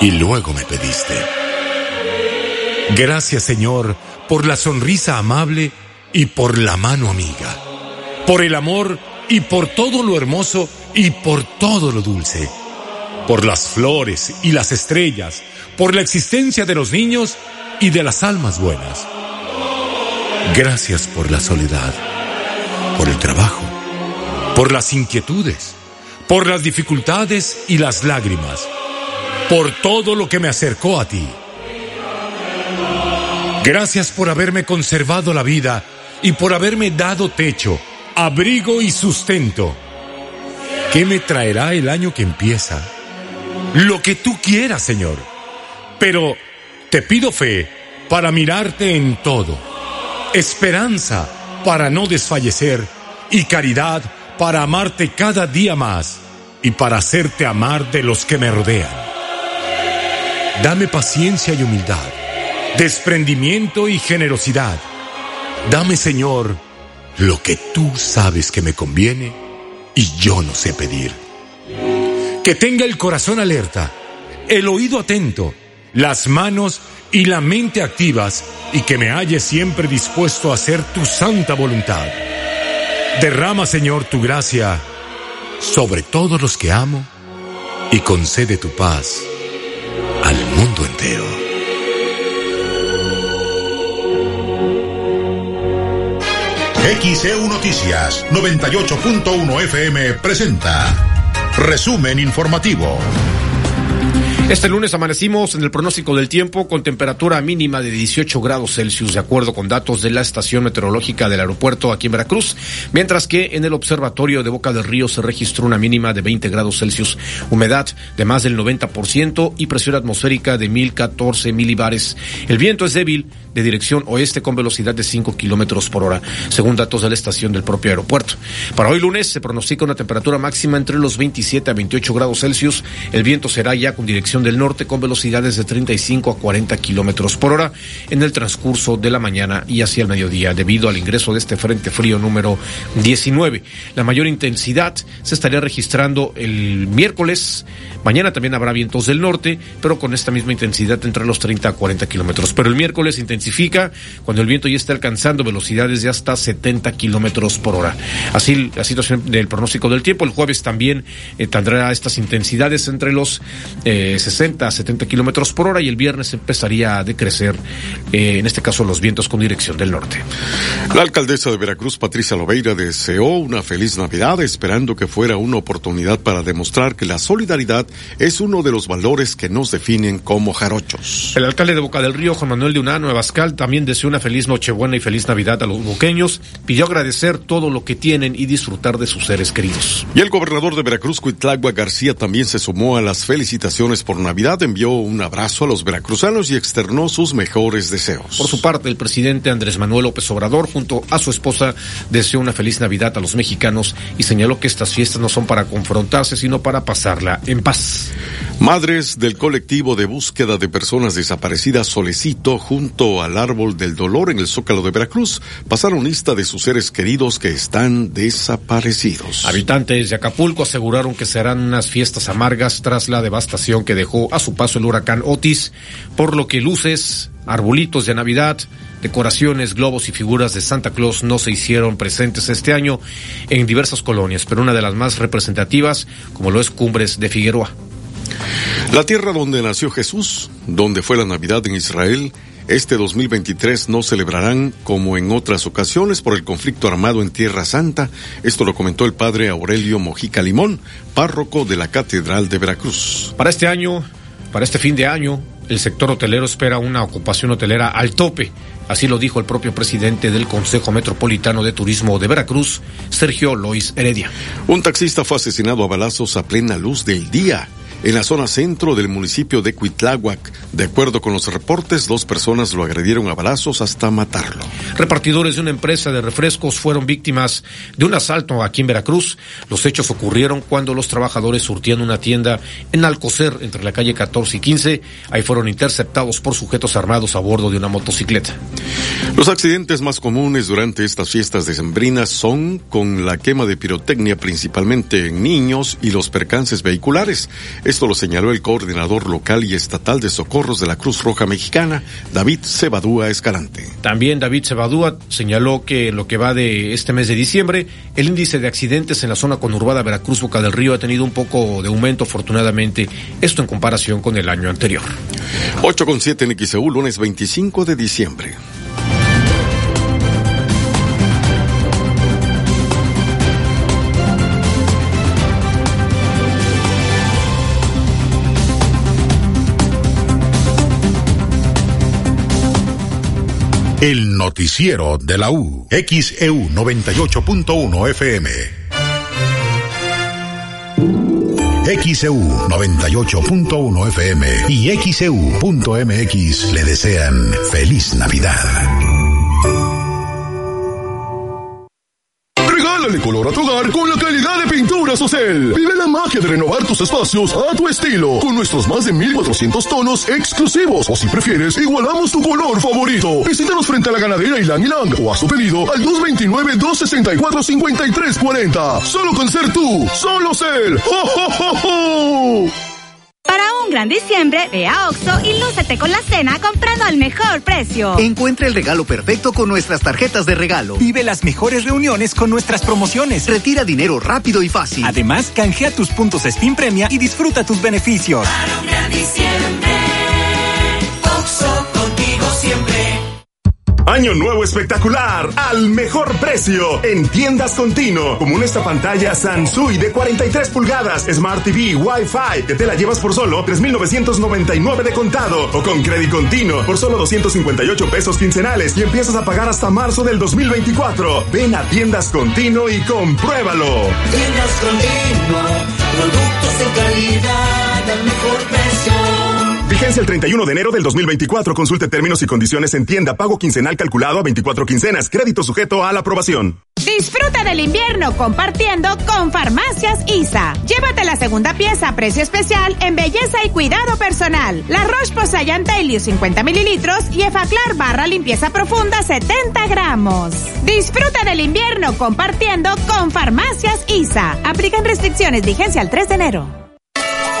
y luego me pediste. Gracias Señor por la sonrisa amable y por la mano amiga, por el amor y por todo lo hermoso y por todo lo dulce, por las flores y las estrellas, por la existencia de los niños y de las almas buenas. Gracias por la soledad, por el trabajo, por las inquietudes, por las dificultades y las lágrimas, por todo lo que me acercó a ti. Gracias por haberme conservado la vida y por haberme dado techo abrigo y sustento. ¿Qué me traerá el año que empieza? Lo que tú quieras, Señor. Pero te pido fe para mirarte en todo, esperanza para no desfallecer y caridad para amarte cada día más y para hacerte amar de los que me rodean. Dame paciencia y humildad, desprendimiento y generosidad. Dame, Señor, lo que tú sabes que me conviene y yo no sé pedir. Que tenga el corazón alerta, el oído atento, las manos y la mente activas y que me halle siempre dispuesto a hacer tu santa voluntad. Derrama, Señor, tu gracia sobre todos los que amo y concede tu paz al mundo entero. XEU Noticias 98.1 FM presenta Resumen informativo. Este lunes amanecimos en el pronóstico del tiempo con temperatura mínima de 18 grados Celsius, de acuerdo con datos de la estación meteorológica del aeropuerto aquí en Veracruz, mientras que en el observatorio de Boca del Río se registró una mínima de 20 grados Celsius, humedad de más del 90% y presión atmosférica de 1014 milibares. El viento es débil de dirección oeste con velocidad de 5 kilómetros por hora, según datos de la estación del propio aeropuerto. Para hoy lunes se pronostica una temperatura máxima entre los 27 a 28 grados Celsius. El viento será ya con dirección del norte con velocidades de 35 a 40 kilómetros por hora en el transcurso de la mañana y hacia el mediodía, debido al ingreso de este frente frío número 19. La mayor intensidad se estaría registrando el miércoles. Mañana también habrá vientos del norte, pero con esta misma intensidad entre los 30 a 40 kilómetros. Pero el miércoles intensifica cuando el viento ya está alcanzando velocidades de hasta 70 kilómetros por hora. Así la situación del pronóstico del tiempo. El jueves también eh, tendrá estas intensidades entre los eh, 60 a 70 kilómetros por hora y el viernes empezaría a decrecer, eh, en este caso, los vientos con dirección del norte. La alcaldesa de Veracruz, Patricia Loveira, deseó una feliz Navidad, esperando que fuera una oportunidad para demostrar que la solidaridad es uno de los valores que nos definen como jarochos. El alcalde de Boca del Río, Juan Manuel de Unano Abascal, también deseó una feliz Nochebuena y feliz Navidad a los boqueños, pidió agradecer todo lo que tienen y disfrutar de sus seres queridos. Y el gobernador de Veracruz, Cuitlagua García, también se sumó a las felicitaciones por Navidad, envió un abrazo a los veracruzanos y externó sus mejores deseos. Por su parte, el presidente Andrés Manuel López Obrador, junto a su esposa, deseó una feliz Navidad a los mexicanos y señaló que estas fiestas no son para confrontarse, sino para pasarla en paz. Madres del colectivo de búsqueda de personas desaparecidas Solecito, junto al árbol del dolor en el Zócalo de Veracruz, pasaron lista de sus seres queridos que están desaparecidos. Habitantes de Acapulco aseguraron que serán unas fiestas amargas tras la devastación que dejó a su paso el huracán Otis, por lo que luces, arbolitos de Navidad, decoraciones, globos y figuras de Santa Claus no se hicieron presentes este año en diversas colonias, pero una de las más representativas, como lo es Cumbres de Figueroa. La tierra donde nació Jesús, donde fue la Navidad en Israel, este 2023 no celebrarán como en otras ocasiones por el conflicto armado en Tierra Santa. Esto lo comentó el padre Aurelio Mojica Limón, párroco de la Catedral de Veracruz. Para este año, para este fin de año, el sector hotelero espera una ocupación hotelera al tope. Así lo dijo el propio presidente del Consejo Metropolitano de Turismo de Veracruz, Sergio Lois Heredia. Un taxista fue asesinado a balazos a plena luz del día en la zona centro del municipio de Cuitláhuac. De acuerdo con los reportes, dos personas lo agredieron a balazos hasta matarlo. Repartidores de una empresa de refrescos fueron víctimas de un asalto aquí en Veracruz. Los hechos ocurrieron cuando los trabajadores surtían una tienda en Alcocer, entre la calle 14 y 15. Ahí fueron interceptados por sujetos armados a bordo de una motocicleta. Los accidentes más comunes durante estas fiestas decembrinas son con la quema de pirotecnia, principalmente en niños, y los percances vehiculares. Esto lo señaló el coordinador local y estatal de socorros de la Cruz Roja Mexicana, David Cebadúa Escalante. También David Cebadúa señaló que lo que va de este mes de diciembre, el índice de accidentes en la zona conurbada Veracruz Boca del Río ha tenido un poco de aumento, afortunadamente, esto en comparación con el año anterior. 8 con 7 en XEU, lunes 25 de diciembre. El noticiero de la U. XEU 98.1 FM. XEU 98.1 FM y XEU.mx le desean feliz Navidad. Dale color a tu hogar con la calidad de Pinturas Ocel. Vive la magia de renovar tus espacios a tu estilo con nuestros más de 1400 tonos exclusivos. O si prefieres, igualamos tu color favorito. Visítanos frente a la ganadera Ilang Ilang o a su pedido al 229-264-5340. Solo con ser tú, solo ser. ¡Oh, oh, oh, oh! Para un gran diciembre, ve a Oxo y lúcete con la cena comprando al mejor precio. Encuentra el regalo perfecto con nuestras tarjetas de regalo. Vive las mejores reuniones con nuestras promociones. Retira dinero rápido y fácil. Además, canjea tus puntos Spin Premia y disfruta tus beneficios. Para un gran diciembre, Oxo contigo siempre. Año nuevo espectacular al mejor precio en tiendas Contino. Como esta pantalla Sansui de 43 pulgadas, Smart TV, Wi-Fi, que te la llevas por solo 3,999 de contado o con crédito continuo por solo 258 pesos quincenales y empiezas a pagar hasta marzo del 2024. Ven a tiendas Contino y compruébalo. Tiendas Contino, productos de calidad al mejor precio. Vigencia el 31 de enero del 2024. Consulte términos y condiciones en tienda. Pago quincenal calculado a 24 quincenas. Crédito sujeto a la aprobación. Disfruta del invierno compartiendo con Farmacias ISA. Llévate la segunda pieza a precio especial en belleza y cuidado personal. La Roche-Posay Daily 50 mililitros y Efaclar barra limpieza profunda 70 gramos. Disfruta del invierno compartiendo con Farmacias ISA. Aplican restricciones. Vigencia el 3 de enero.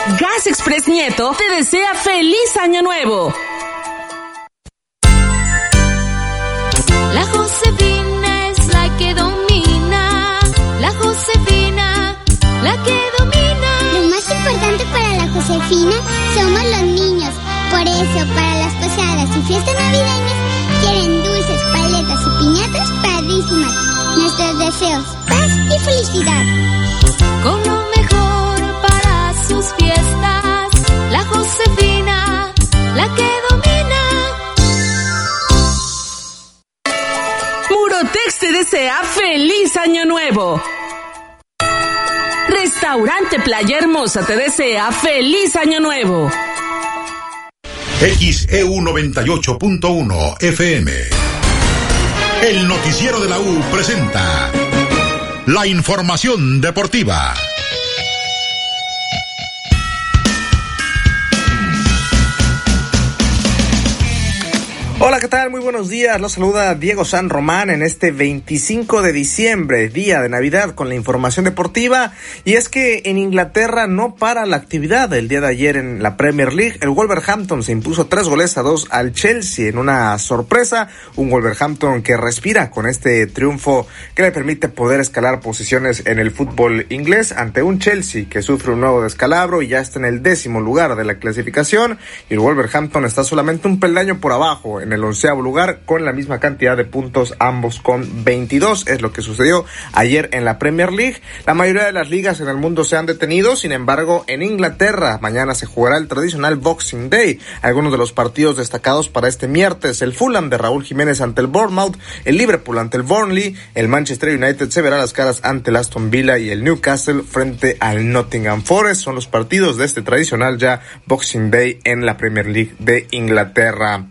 Gas Express Nieto te desea feliz año nuevo. La Josefina es la que domina. La Josefina, la que domina. Lo más importante para la Josefina somos los niños. Por eso, para las posadas y fiestas navideñas, quieren dulces, paletas y piñatas padrísimas. Nuestros deseos, paz y felicidad. Con lo mejor sus fiestas, la Josefina, la que domina. Murotex te desea feliz año nuevo. Restaurante Playa Hermosa te desea feliz año nuevo. XEU 98.1 FM. El noticiero de la U presenta la información deportiva. ¿Qué tal? Muy buenos días. Los saluda Diego San Román en este 25 de diciembre, día de Navidad, con la información deportiva. Y es que en Inglaterra no para la actividad. El día de ayer en la Premier League, el Wolverhampton se impuso tres goles a dos al Chelsea en una sorpresa. Un Wolverhampton que respira con este triunfo que le permite poder escalar posiciones en el fútbol inglés ante un Chelsea que sufre un nuevo descalabro y ya está en el décimo lugar de la clasificación. Y el Wolverhampton está solamente un peldaño por abajo en el onceavo lugar con la misma cantidad de puntos, ambos con 22. Es lo que sucedió ayer en la Premier League. La mayoría de las ligas en el mundo se han detenido, sin embargo, en Inglaterra mañana se jugará el tradicional Boxing Day. Algunos de los partidos destacados para este miércoles, el Fulham de Raúl Jiménez ante el Bournemouth, el Liverpool ante el Burnley, el Manchester United se verá las caras ante el Aston Villa y el Newcastle frente al Nottingham Forest. Son los partidos de este tradicional ya Boxing Day en la Premier League de Inglaterra.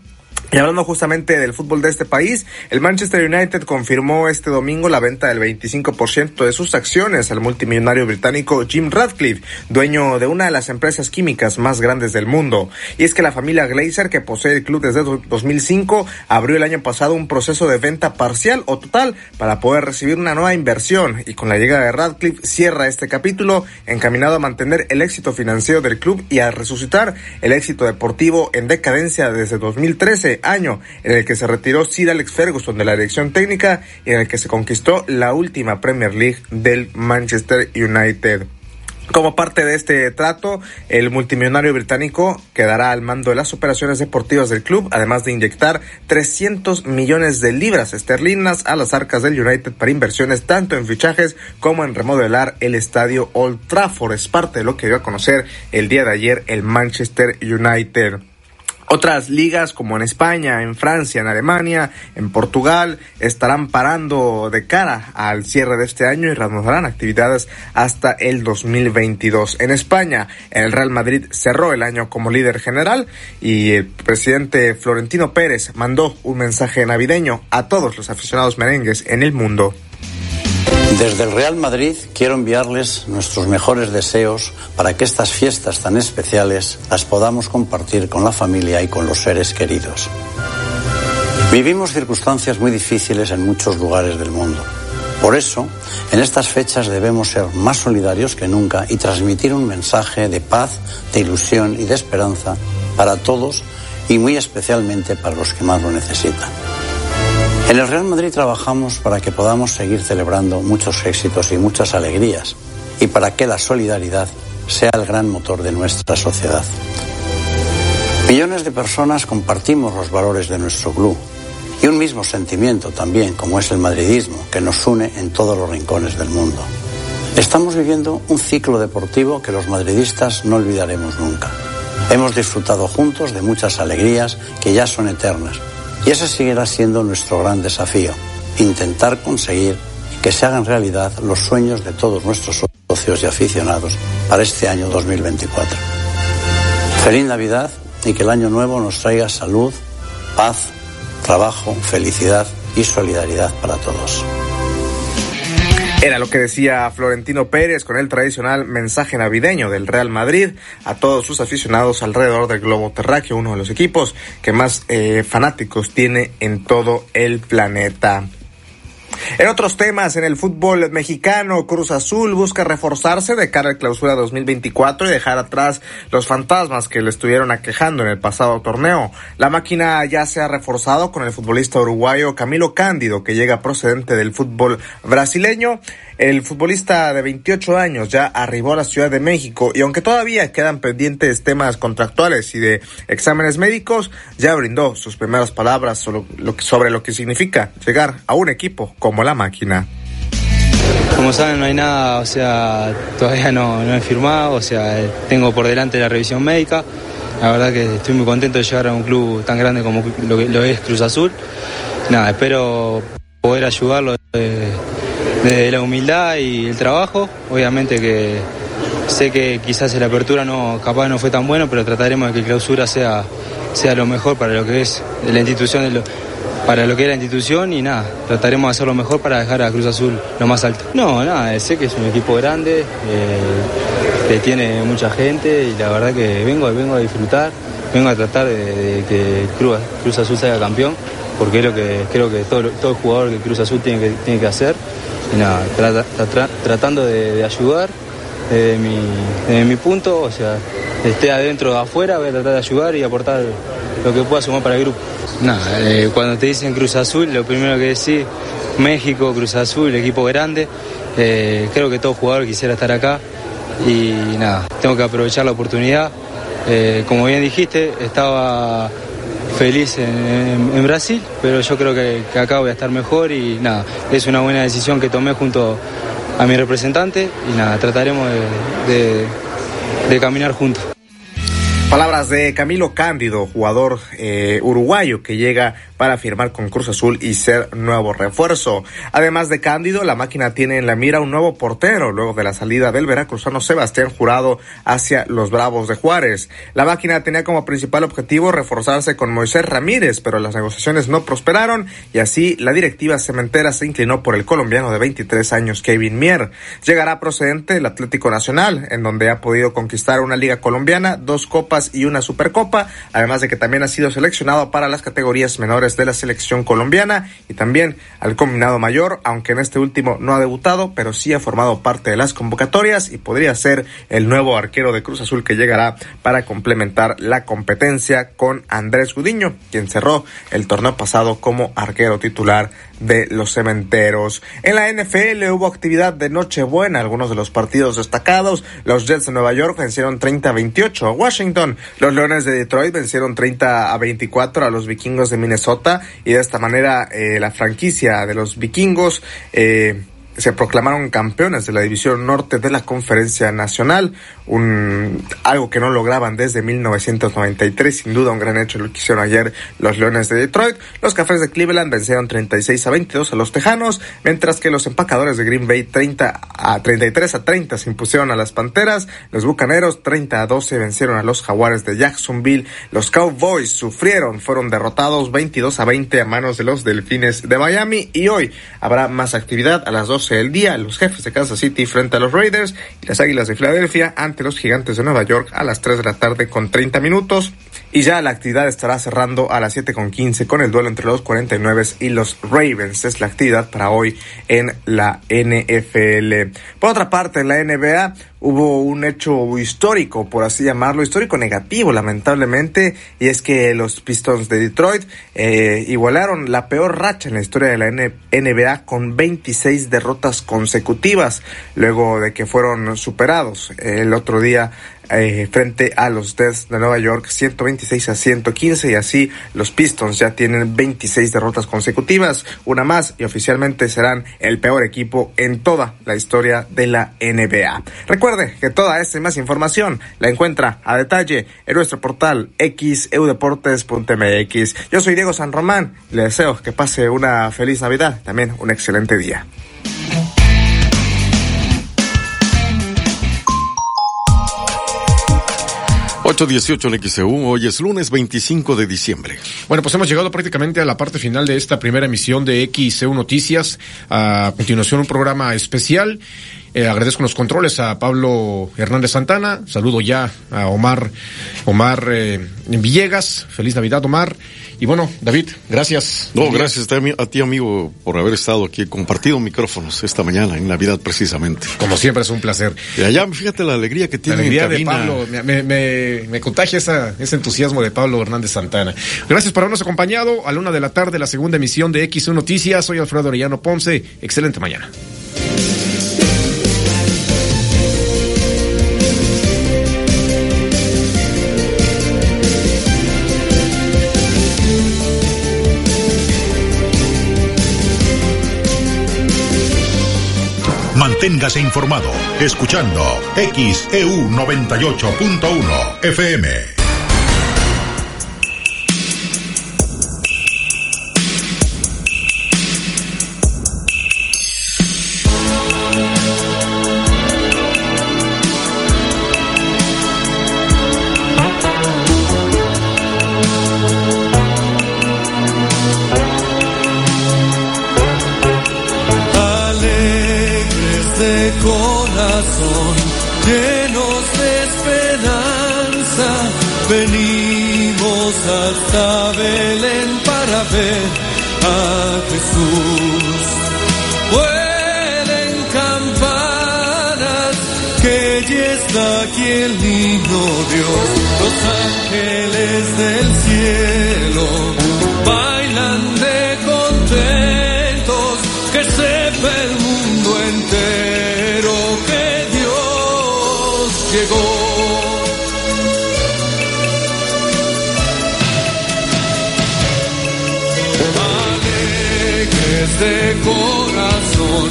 Y hablando justamente del fútbol de este país, el Manchester United confirmó este domingo la venta del 25% de sus acciones al multimillonario británico Jim Radcliffe, dueño de una de las empresas químicas más grandes del mundo. Y es que la familia Glazer, que posee el club desde 2005, abrió el año pasado un proceso de venta parcial o total para poder recibir una nueva inversión y con la llegada de Radcliffe cierra este capítulo encaminado a mantener el éxito financiero del club y a resucitar el éxito deportivo en decadencia desde 2013 año en el que se retiró Sir Alex Ferguson de la dirección técnica y en el que se conquistó la última Premier League del Manchester United. Como parte de este trato, el multimillonario británico quedará al mando de las operaciones deportivas del club, además de inyectar 300 millones de libras esterlinas a las arcas del United para inversiones tanto en fichajes como en remodelar el estadio Old Trafford. Es parte de lo que dio a conocer el día de ayer el Manchester United. Otras ligas como en España, en Francia, en Alemania, en Portugal estarán parando de cara al cierre de este año y reanudarán actividades hasta el 2022. En España, el Real Madrid cerró el año como líder general y el presidente Florentino Pérez mandó un mensaje navideño a todos los aficionados merengues en el mundo. Desde el Real Madrid quiero enviarles nuestros mejores deseos para que estas fiestas tan especiales las podamos compartir con la familia y con los seres queridos. Vivimos circunstancias muy difíciles en muchos lugares del mundo. Por eso, en estas fechas debemos ser más solidarios que nunca y transmitir un mensaje de paz, de ilusión y de esperanza para todos y muy especialmente para los que más lo necesitan. En el Real Madrid trabajamos para que podamos seguir celebrando muchos éxitos y muchas alegrías y para que la solidaridad sea el gran motor de nuestra sociedad. Millones de personas compartimos los valores de nuestro club y un mismo sentimiento también, como es el madridismo, que nos une en todos los rincones del mundo. Estamos viviendo un ciclo deportivo que los madridistas no olvidaremos nunca. Hemos disfrutado juntos de muchas alegrías que ya son eternas y ese seguirá siendo nuestro gran desafío, intentar conseguir que se hagan realidad los sueños de todos nuestros socios y aficionados para este año 2024. Feliz Navidad y que el año nuevo nos traiga salud, paz, trabajo, felicidad y solidaridad para todos. Era lo que decía Florentino Pérez con el tradicional mensaje navideño del Real Madrid a todos sus aficionados alrededor del globo terráqueo, uno de los equipos que más eh, fanáticos tiene en todo el planeta. En otros temas, en el fútbol mexicano, Cruz Azul busca reforzarse de cara al clausura 2024 y dejar atrás los fantasmas que le estuvieron aquejando en el pasado torneo. La máquina ya se ha reforzado con el futbolista uruguayo Camilo Cándido, que llega procedente del fútbol brasileño. El futbolista de 28 años ya arribó a la Ciudad de México y aunque todavía quedan pendientes temas contractuales y de exámenes médicos, ya brindó sus primeras palabras sobre lo que, significa llegar a un equipo como la máquina. Como saben, no hay nada, o sea, todavía no, no he firmado, o sea, tengo por delante la revisión médica. La verdad que estoy muy contento de llegar a un club tan grande como lo, es Cruz Azul. Nada, espero poder ayudarlo desde, desde la humildad y el trabajo. Obviamente que sé que quizás la apertura no, capaz no fue tan bueno, pero trataremos de que clausura sea, sea lo mejor para lo que es la institución, de para lo que es la institución y nada, trataremos de hacer lo mejor para dejar a Cruz Azul lo más alto. No, nada, sé que es un equipo grande, eh, tiene mucha gente y la verdad que vengo, vengo a disfrutar, vengo a tratar de, de que Cruz, Cruz Azul salga campeón, porque es lo que creo que todo, todo jugador que Cruz Azul tiene que, tiene que hacer. Y nada, trata- tra- tratando de, ayudar desde mi, desde mi punto, o sea, esté adentro o afuera, voy a tratar de ayudar y aportar lo que pueda sumar para el grupo. Nada, eh, cuando te dicen Cruz Azul, lo primero que decís, México, Cruz Azul, equipo grande, eh, creo que todo jugador quisiera estar acá y nada, tengo que aprovechar la oportunidad. Eh, como bien dijiste, estaba feliz en, Brasil, pero yo creo que, acá voy a estar mejor y nada, es una buena decisión que tomé junto a mi representante y nada, trataremos de caminar juntos. Palabras de Camilo Cándido, jugador eh, uruguayo que llega para firmar con Cruz Azul y ser nuevo refuerzo. Además de Cándido, la máquina tiene en la mira un nuevo portero luego de la salida del veracruzano Sebastián Jurado hacia los Bravos de Juárez. La máquina tenía como principal objetivo reforzarse con Moisés Ramírez, pero las negociaciones no prosperaron y así la directiva cementera se inclinó por el colombiano de 23 años Kevin Mier. Llegará procedente del Atlético Nacional, en donde ha podido conquistar una liga colombiana, dos copas y una supercopa, además de que también ha sido seleccionado para las categorías menores de la selección colombiana y también al combinado mayor, aunque en este último no ha debutado, pero sí ha formado parte de las convocatorias y podría ser el nuevo arquero de Cruz Azul que llegará para complementar la competencia con Andrés Gudiño, quien cerró el torneo pasado como arquero titular de los cementeros. En la NFL hubo actividad de Nochebuena, algunos de los partidos destacados. Los Jets de Nueva York vencieron 30 a 28 a Washington. Los Leones de Detroit vencieron 30 a 24 a los Vikingos de Minnesota y de esta manera eh, la franquicia de los Vikingos eh, se proclamaron campeones de la división norte de la conferencia nacional, un algo que no lograban desde 1993, sin duda un gran hecho lo que hicieron ayer los Leones de Detroit. Los Cafés de Cleveland vencieron 36 a 22 a los Tejanos, mientras que los empacadores de Green Bay 30 a 33 a 30 se impusieron a las Panteras, los Bucaneros 30 a 12 vencieron a los Jaguares de Jacksonville, los Cowboys sufrieron, fueron derrotados 22 a 20 a manos de los Delfines de Miami y hoy habrá más actividad a las 12 del día, los jefes de Kansas City frente a los Raiders y las Águilas de Filadelfia ante los Gigantes de Nueva York a las 3 de la tarde con 30 minutos y ya la actividad estará cerrando a las 7 con 15 con el duelo entre los 49 y los Ravens. Es la actividad para hoy en la NFL. Por otra parte, en la NBA hubo un hecho histórico, por así llamarlo, histórico negativo, lamentablemente, y es que los Pistons de Detroit eh, igualaron la peor racha en la historia de la NBA con 26 derrotas consecutivas, luego de que fueron superados el otro día eh, frente a los Nets de Nueva York 126 a 115 y así los Pistons ya tienen 26 derrotas consecutivas, una más y oficialmente serán el peor equipo en toda la historia de la NBA. Recuerde que toda esta y más información la encuentra a detalle en nuestro portal xeudeportes.mx. Yo soy Diego San Román y le deseo que pase una feliz Navidad, también un excelente día. Ocho dieciocho en XEU, hoy es lunes 25 de diciembre. Bueno, pues hemos llegado prácticamente a la parte final de esta primera emisión de XEU Noticias. A continuación, un programa especial. Eh, agradezco los controles a Pablo Hernández Santana. Saludo ya a Omar, Omar eh, Villegas. Feliz Navidad, Omar. Y bueno, David, gracias. No, gracias a ti, amigo, por haber estado aquí, compartido micrófonos esta mañana, en Navidad precisamente. Como siempre, es un placer. Y allá, fíjate la alegría que La tiene alegría en de. Pablo, me, me, me, me contagia esa, ese entusiasmo de Pablo Hernández Santana. Gracias por habernos acompañado a la una de la tarde, la segunda emisión de X1 Noticias. Soy Alfredo Orellano Ponce. Excelente mañana. Manténgase informado escuchando XEU 98.1 FM. De corazón,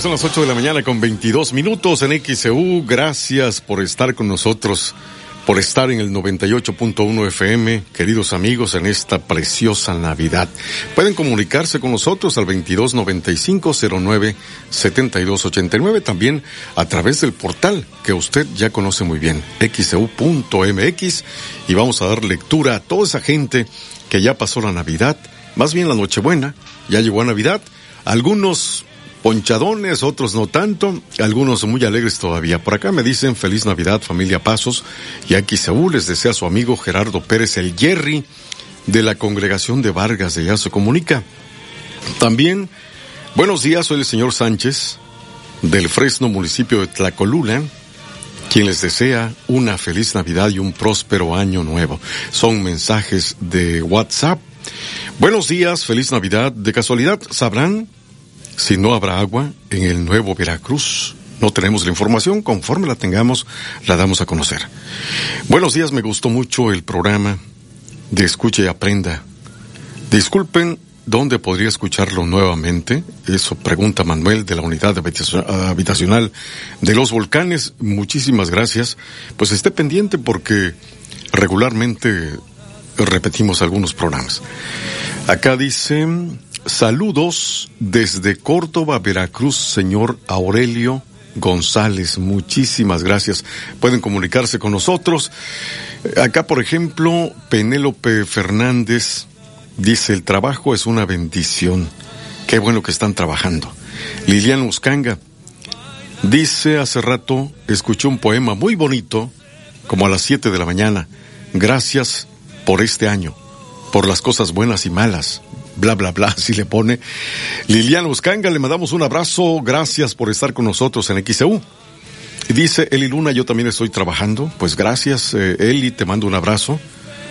Son las 8 de la mañana con 22 minutos en XEU. Gracias por estar con nosotros, por estar en el 98.1 FM, queridos amigos, en esta preciosa Navidad. Pueden comunicarse con nosotros al 2295-09-7289, también a través del portal que usted ya conoce muy bien, xeu.mx, y vamos a dar lectura a toda esa gente que ya pasó la Navidad, más bien la Nochebuena, ya llegó a Navidad, algunos ponchadones, otros no tanto, algunos muy alegres todavía. Por acá me dicen feliz Navidad, familia Pasos, y aquí Seúl les desea su amigo Gerardo Pérez, el Jerry, de la congregación de Vargas de Yazo Comunica. También, buenos días, soy el señor Sánchez, del Fresno, municipio de Tlacolula, quien les desea una feliz Navidad y un próspero año nuevo. Son mensajes de WhatsApp. Buenos días, feliz Navidad. De casualidad, ¿sabrán si no habrá agua en el nuevo Veracruz? No tenemos la información, conforme la tengamos, la damos a conocer. Buenos días, me gustó mucho el programa de Escuche y Aprenda. Disculpen, ¿dónde podría escucharlo nuevamente? Eso pregunta Manuel de la Unidad Habitaci- Habitacional de los Volcanes. Muchísimas gracias. Pues esté pendiente porque regularmente repetimos algunos programas. Acá dice, saludos desde Córdoba, Veracruz, señor Aurelio González. Muchísimas gracias. Pueden comunicarse con nosotros. Acá, por ejemplo, Penélope Fernández dice, el trabajo es una bendición. Qué bueno que están trabajando. Liliana Uscanga dice, hace rato escuché un poema muy bonito, como a las 7 de la mañana. Gracias por este año, por las cosas buenas y malas. Bla, bla, bla, así le pone. Liliana Uscanga, le mandamos un abrazo. Gracias por estar con nosotros en XEU. Y Dice Eli Luna, yo también estoy trabajando. Pues gracias, eh, Eli, te mando un abrazo.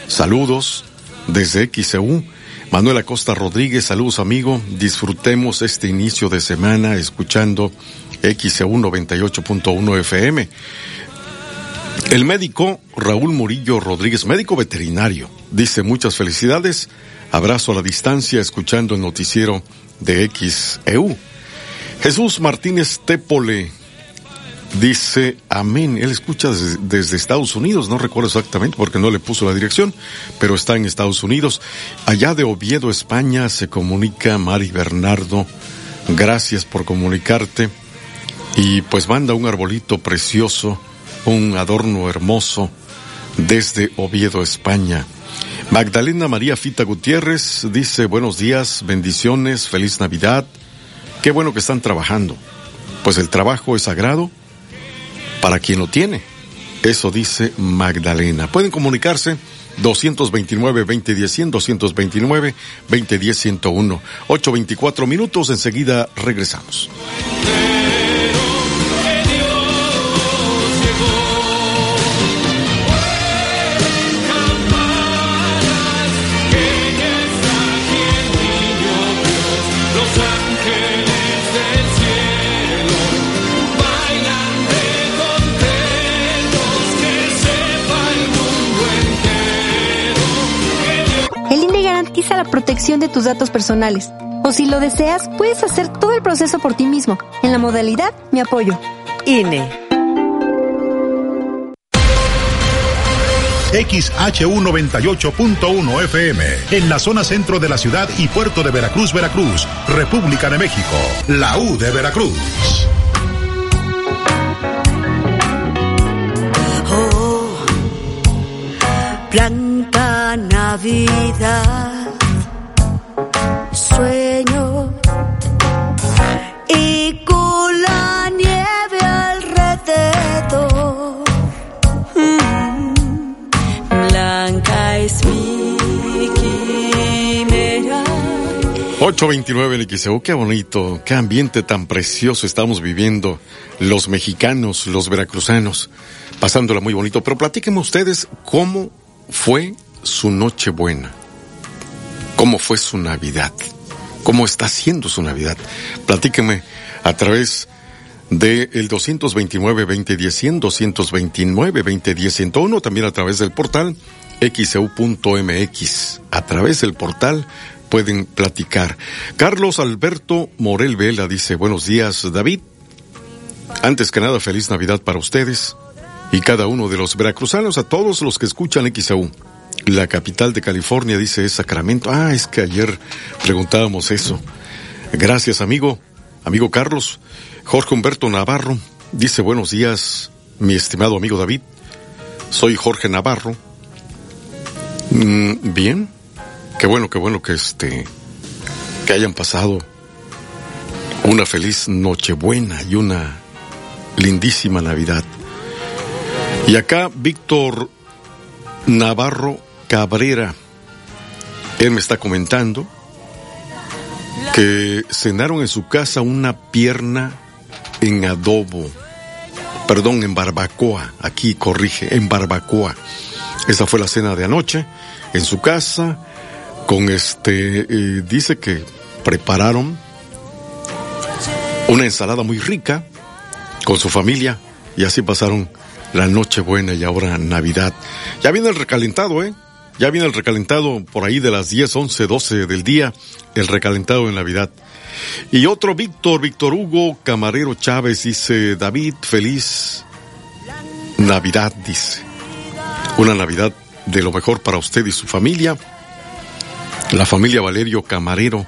Saludos desde XEU. Manuel Acosta Rodríguez, saludos amigo. Disfrutemos este inicio de semana escuchando XEU 98.1 FM. El médico Raúl Murillo Rodríguez, médico veterinario, dice muchas felicidades. Abrazo a la distancia escuchando el noticiero de XEU. Jesús Martínez Tépole dice amén. Él escucha desde, desde Estados Unidos, no recuerdo exactamente porque no le puso la dirección, pero está en Estados Unidos. Allá de Oviedo, España, se comunica Mari Bernardo. Gracias por comunicarte. Y pues manda un arbolito precioso, un adorno hermoso desde Oviedo, España. Magdalena María Fita Gutiérrez dice buenos días, bendiciones, feliz Navidad. Qué bueno que están trabajando, pues el trabajo es sagrado para quien lo tiene. Eso dice Magdalena. Pueden comunicarse 229-2010-100, 229-2010-101. 8.24 minutos, enseguida regresamos. Protección de tus datos personales. O si lo deseas, puedes hacer todo el proceso por ti mismo. En la modalidad Mi Apoyo. INE. XHU98.1 FM, en la zona centro de la ciudad y puerto de Veracruz, Veracruz, República de México, la U de Veracruz. Oh, blanca Navidad, 829 en XEU, qué bonito, qué ambiente tan precioso estamos viviendo los mexicanos, los veracruzanos, pasándola muy bonito. Pero platíquenme ustedes cómo fue su Nochebuena, cómo fue su Navidad, cómo está siendo su Navidad. Platíquenme a través de el 229-2010-100, 229-2010-101, también a través del portal xeu.mx. A través del portal pueden platicar. Carlos Alberto Morel Vela dice, buenos días David. Antes que nada, feliz Navidad para ustedes y cada uno de los veracruzanos, a todos los que escuchan XEU. La capital de California dice es Sacramento. Ah, es que ayer preguntábamos eso. Gracias, amigo. Amigo Carlos. Jorge Humberto Navarro dice buenos días, mi estimado amigo David. Soy Jorge Navarro. Mm, bien. Qué bueno, qué bueno que este que hayan pasado una feliz Nochebuena y una lindísima Navidad. Y acá Víctor Navarro Cabrera, él me está comentando que cenaron en su casa una pierna en adobo, perdón, en barbacoa, aquí corrige, en barbacoa. Esa fue la cena de anoche, en su casa, con este, eh, dice que prepararon una ensalada muy rica con su familia y así pasaron la noche buena y ahora Navidad. Ya viene el recalentado, ¿eh? Ya viene el recalentado por ahí de las 10, 11, 12 del día, el recalentado en Navidad. Y otro Víctor, Víctor Hugo Camarero Chávez dice, David, feliz Navidad, dice. Una Navidad de lo mejor para usted y su familia. La familia Valerio Camarero.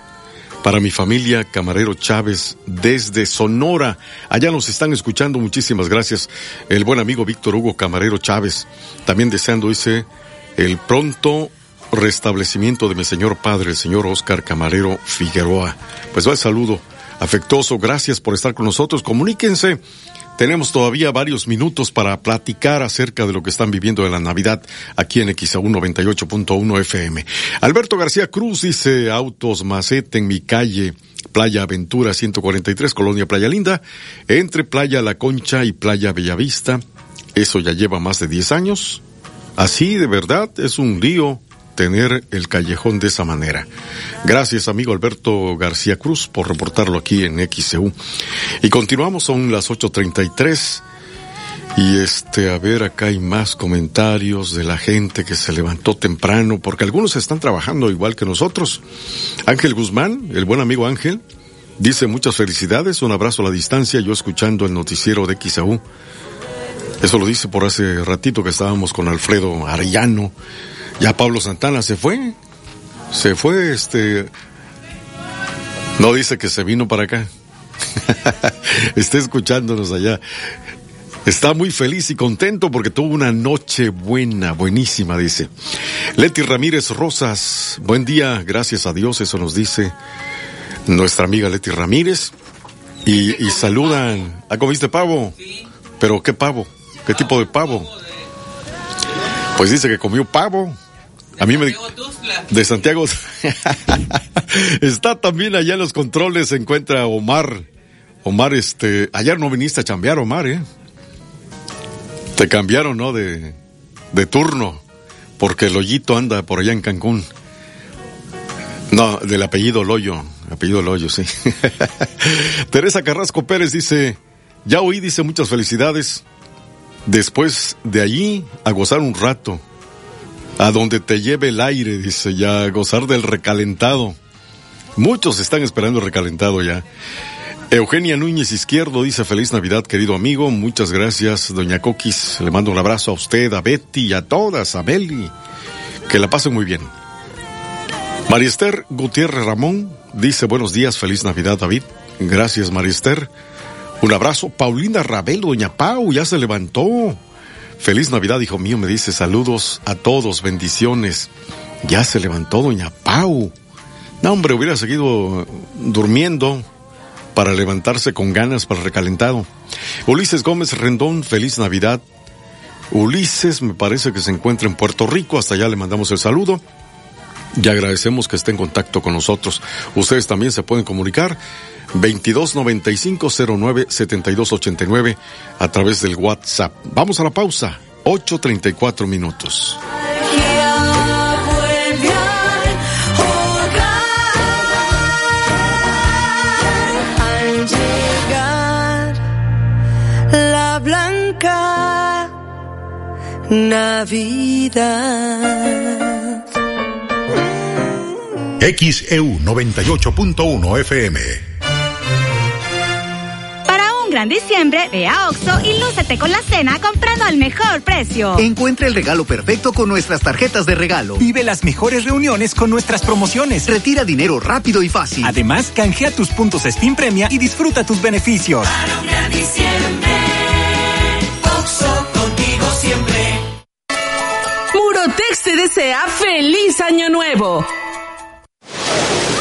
Para mi familia Camarero Chávez desde Sonora. Allá nos están escuchando. Muchísimas gracias. El buen amigo Víctor Hugo Camarero Chávez. También deseando, dice, el pronto restablecimiento de mi señor padre, el señor Oscar Camarero Figueroa. Pues va el saludo afectuoso. Gracias por estar con nosotros. Comuníquense. Tenemos todavía varios minutos para platicar acerca de lo que están viviendo en la Navidad aquí en XAU 98.1 FM. Alberto García Cruz dice autos macete en mi calle. Playa Aventura 143, Colonia Playa Linda, entre Playa La Concha y Playa Bellavista. Eso ya lleva más de 10 años. Así, de verdad, es un lío tener el callejón de esa manera. Gracias, amigo Alberto García Cruz, por reportarlo aquí en XCU. Y continuamos, son las 8.33. Y este, a ver, acá hay más comentarios de la gente que se levantó temprano, porque algunos están trabajando igual que nosotros. Ángel Guzmán, el buen amigo Ángel, dice muchas felicidades, un abrazo a la distancia, yo escuchando el noticiero de XAU. Eso lo dice por hace ratito que estábamos con Alfredo Arellano. Ya Pablo Santana se fue. Se fue, este. No dice que se vino para acá. Está escuchándonos allá. Está muy feliz y contento porque tuvo una noche buena, buenísima, dice. Leti Ramírez Rosas, buen día, gracias a Dios, eso nos dice nuestra amiga Leti Ramírez. Y, y saludan. ¿Ah, comiste pavo? ¿Pero qué pavo? ¿Qué tipo de pavo? Pues dice que comió pavo. A mí me... De Santiago. Está también allá en los controles, se encuentra Omar. Omar, este... Ayer no viniste a chambear, Omar, ¿eh? Te cambiaron, ¿no? De, de turno. Porque el hoyito anda por allá en Cancún. No, del apellido Loyo. Apellido Loyo, sí. Teresa Carrasco Pérez dice, ya oí, dice muchas felicidades. Después de allí, a gozar un rato. A donde te lleve el aire, dice, ya gozar del recalentado. Muchos están esperando el recalentado ya. Eugenia Núñez Izquierdo dice feliz Navidad, querido amigo. Muchas gracias, doña Coquis. Le mando un abrazo a usted, a Betty y a todas, a Meli. Que la pasen muy bien. María Esther Gutiérrez Ramón dice buenos días, feliz Navidad, David. Gracias, María Esther. Un abrazo. Paulina Rabel, doña Pau, ya se levantó. Feliz Navidad, hijo mío, me dice saludos a todos, bendiciones. Ya se levantó doña Pau. No, hombre, hubiera seguido durmiendo para levantarse con ganas para el recalentado. Ulises Gómez Rendón, feliz Navidad. Ulises me parece que se encuentra en Puerto Rico, hasta allá le mandamos el saludo. Y agradecemos que esté en contacto con nosotros. Ustedes también se pueden comunicar 2295-09-7289 a través del WhatsApp. Vamos a la pausa. 8.34 minutos. la blanca Navidad. XEU 98.1 FM. Un gran diciembre, ve a Oxo y lúcete con la cena comprando al mejor precio. Encuentra el regalo perfecto con nuestras tarjetas de regalo. Vive las mejores reuniones con nuestras promociones. Retira dinero rápido y fácil. Además, canjea tus puntos Spin Premia y disfruta tus beneficios. Para un gran diciembre, Oxo contigo siempre. Murotex te desea feliz año nuevo.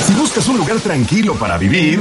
Si buscas un lugar tranquilo para vivir,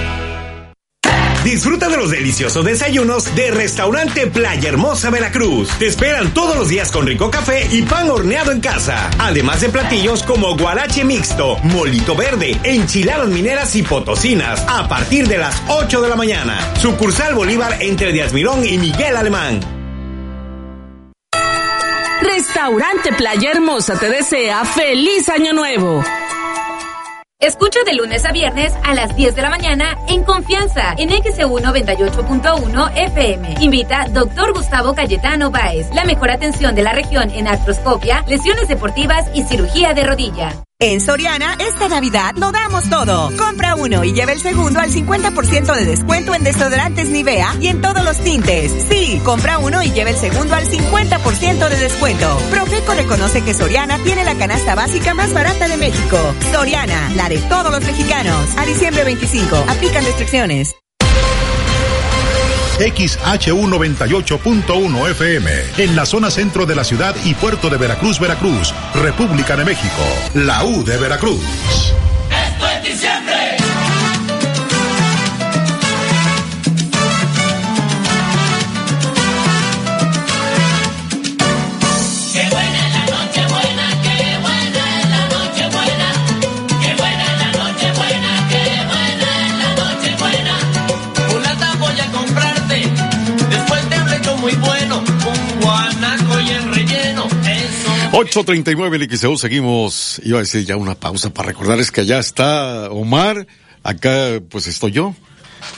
Disfruta de los deliciosos desayunos de Restaurante Playa Hermosa Veracruz. Te esperan todos los días con rico café y pan horneado en casa. Además de platillos como guarache mixto, molito verde, enchiladas mineras y potosinas a partir de las 8 de la mañana. Sucursal Bolívar entre Díaz Mirón y Miguel Alemán. Restaurante Playa Hermosa te desea feliz año nuevo. Escucha de lunes a viernes a las 10 de la mañana en confianza en XEU 98.1 FM. Invita Dr. Gustavo Cayetano Báez. La mejor atención de la región en artroscopia, lesiones deportivas y cirugía de rodilla. En Soriana, esta Navidad lo damos todo. Compra uno y lleva el segundo al 50% de descuento en desodorantes Nivea y en todos los tintes. Sí, compra uno y lleva el segundo al 50% de descuento. Profeco reconoce que Soriana tiene la canasta básica más barata de México. Soriana, la de todos los mexicanos. A diciembre 25, aplican restricciones. XHU 98.1 FM, en la zona centro de la ciudad y puerto de Veracruz, Veracruz, República de México, la U de Veracruz. 8.39 el XEU, seguimos, iba a decir ya una pausa para recordar, es que allá está Omar, acá pues estoy yo.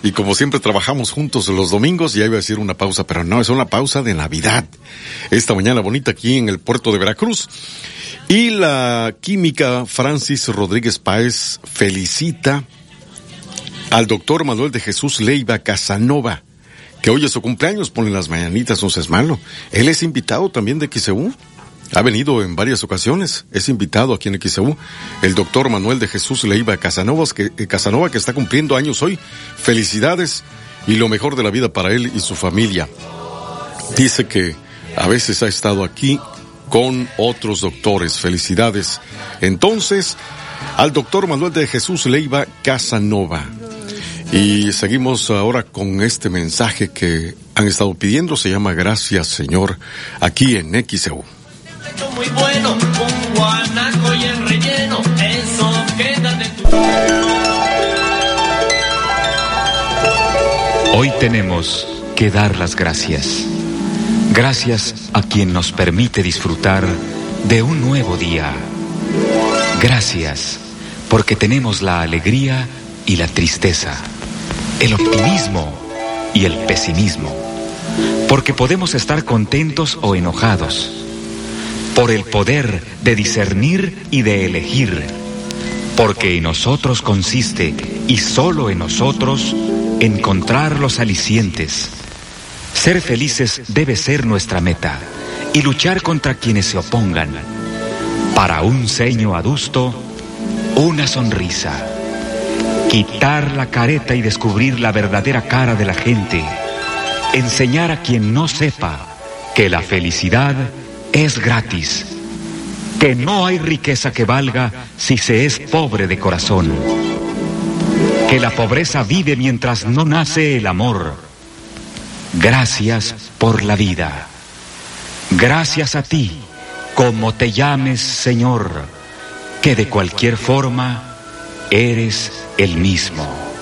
Y como siempre trabajamos juntos los domingos, ya iba a decir una pausa, pero no, es una pausa de Navidad. Esta mañana bonita aquí en el puerto de Veracruz. Y la química Francis Rodríguez Páez felicita al doctor Manuel de Jesús Leiva Casanova, que hoy es su cumpleaños, pone las mañanitas, no seas malo. Él es invitado también de XEU. Ha venido en varias ocasiones, es invitado aquí en XEU, el doctor Manuel de Jesús Leiva Casanova, que, eh, Casanova, que está cumpliendo años hoy. Felicidades y lo mejor de la vida para él y su familia. Dice que a veces ha estado aquí con otros doctores. Felicidades. Entonces, al doctor Manuel de Jesús Leiva Casanova. Y seguimos ahora con este mensaje que han estado pidiendo, se llama Gracias Señor, aquí en XEU. Muy bueno, un y el relleno. Hoy tenemos que dar las gracias. Gracias a quien nos permite disfrutar de un nuevo día. Gracias porque tenemos la alegría y la tristeza, el optimismo y el pesimismo. Porque podemos estar contentos o enojados. Por el poder de discernir y de elegir. Porque en nosotros consiste, y solo en nosotros, encontrar los alicientes. Ser felices debe ser nuestra meta y luchar contra quienes se opongan. Para un ceño adusto, una sonrisa. Quitar la careta y descubrir la verdadera cara de la gente. Enseñar a quien no sepa que la felicidad es gratis. Que no hay riqueza que valga si se es pobre de corazón. Que la pobreza vive mientras no nace el amor. Gracias por la vida. Gracias a ti, como te llames Señor, que de cualquier forma eres el mismo.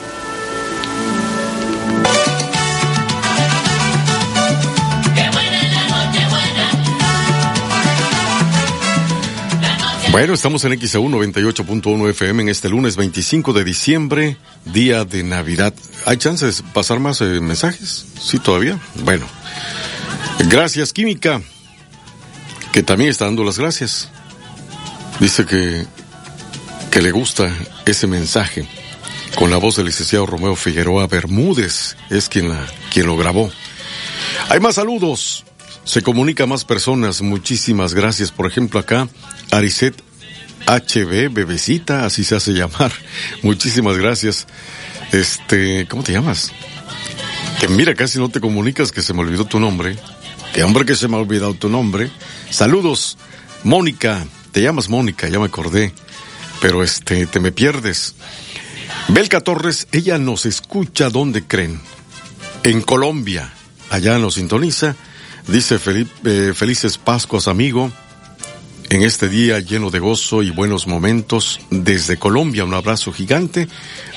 Bueno, estamos en XEU 98.1 FM en este lunes 25 de diciembre, día de Navidad. ¿Hay chances de pasar más eh, mensajes? Sí, todavía. Bueno. Gracias, Química, que también está dando las gracias. Dice que, que le gusta ese mensaje con la voz del licenciado Romeo Figueroa Bermúdez, es quien, la, quien lo grabó. Hay más saludos. Se comunica a más personas. Muchísimas gracias. Por ejemplo, acá, Ariset HB, bebecita, así se hace llamar. Muchísimas gracias. Este, ¿cómo te llamas? Que mira, casi no te comunicas que se me olvidó tu nombre. Que hombre que se me ha olvidado tu nombre. Saludos, Mónica. Te llamas Mónica, ya me acordé. Pero este, te me pierdes. Belka Torres, ella nos escucha donde creen. En Colombia. Allá nos sintoniza. Dice Felipe, eh, felices Pascuas, amigo. En este día lleno de gozo y buenos momentos, desde Colombia un abrazo gigante,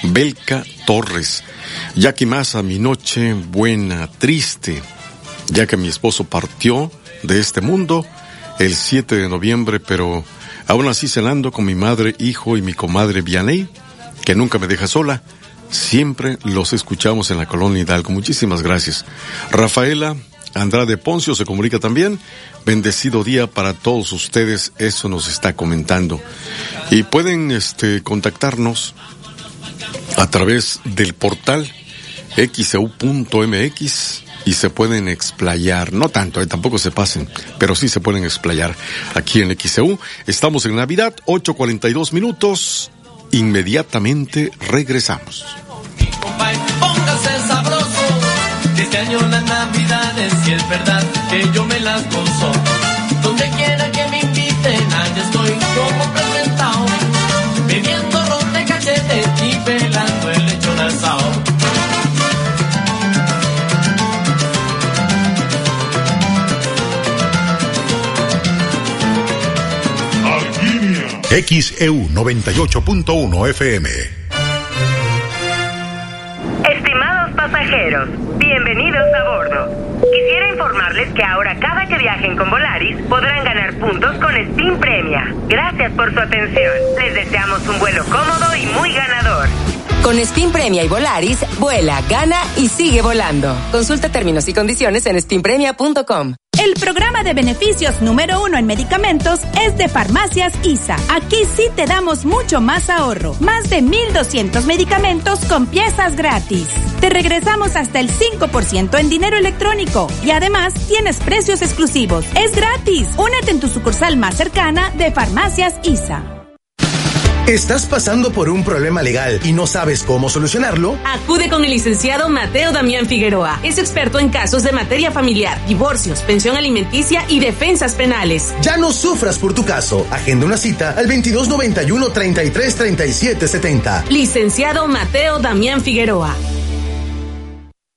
Belka Torres. Ya que más a mi noche buena, triste, ya que mi esposo partió de este mundo el 7 de noviembre, pero aún así cenando con mi madre, hijo y mi comadre Vianey, que nunca me deja sola. Siempre los escuchamos en la colonia Hidalgo. Muchísimas gracias. Rafaela Andrade Poncio se comunica también. Bendecido día para todos ustedes, eso nos está comentando. Y pueden este, contactarnos a través del portal xeu.mx y se pueden explayar, no tanto, eh, tampoco se pasen, pero sí se pueden explayar aquí en XEU. Estamos en Navidad, 8.42 minutos, inmediatamente regresamos. Año las navidades, si es verdad que yo me las gozo. Donde quiera que me inviten, allá estoy como presentado. Bebiendo ron de cachete y pelando el lechón asado. XEU 98.1 FM. Pasajeros, bienvenidos a bordo. Quisiera informarles que ahora cada que viajen con Volaris podrán ganar puntos con Steam Premia. Gracias por su atención. Les deseamos un vuelo cómodo y muy ganador. Con Spin Premia y Volaris, vuela, gana y sigue volando. Consulta términos y condiciones en spinpremia.com. El programa de beneficios número uno en medicamentos es de Farmacias ISA. Aquí sí te damos mucho más ahorro. Más de 1.200 medicamentos con piezas gratis. Te regresamos hasta el 5% en dinero electrónico. Y además tienes precios exclusivos. Es gratis. Únete en tu sucursal más cercana de Farmacias ISA. ¿Estás pasando por un problema legal y no sabes cómo solucionarlo? Acude con el licenciado Mateo Damián Figueroa. Es experto en casos de materia familiar, divorcios, pensión alimenticia y defensas penales. Ya no sufras por tu caso. Agenda una cita al 2291 33 37 70. Licenciado Mateo Damián Figueroa.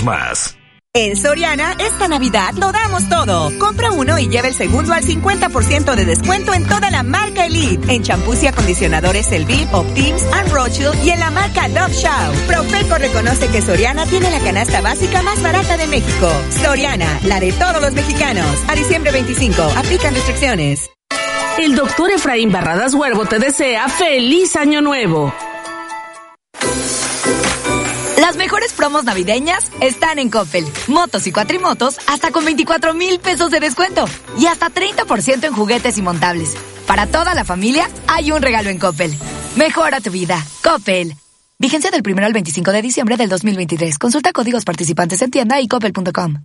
más. En Soriana, esta Navidad lo damos todo. Compra uno y lleva el segundo al 50% de descuento en toda la marca Elite. En champús y acondicionadores Elvip, Optims, and Rothschild y en la marca Dove Show. Profeco reconoce que Soriana tiene la canasta básica más barata de México. Soriana, la de todos los mexicanos. A diciembre 25, aplican restricciones. El doctor Efraín Barradas Huervo te desea feliz año nuevo. Las mejores promos navideñas están en Coppel. Motos y cuatrimotos hasta con 24 mil pesos de descuento. Y hasta 30% en juguetes y montables. Para toda la familia hay un regalo en Coppel. Mejora tu vida. Coppel. Vigencia del 1 al 25 de diciembre del 2023. Consulta códigos participantes en tienda y coppel.com.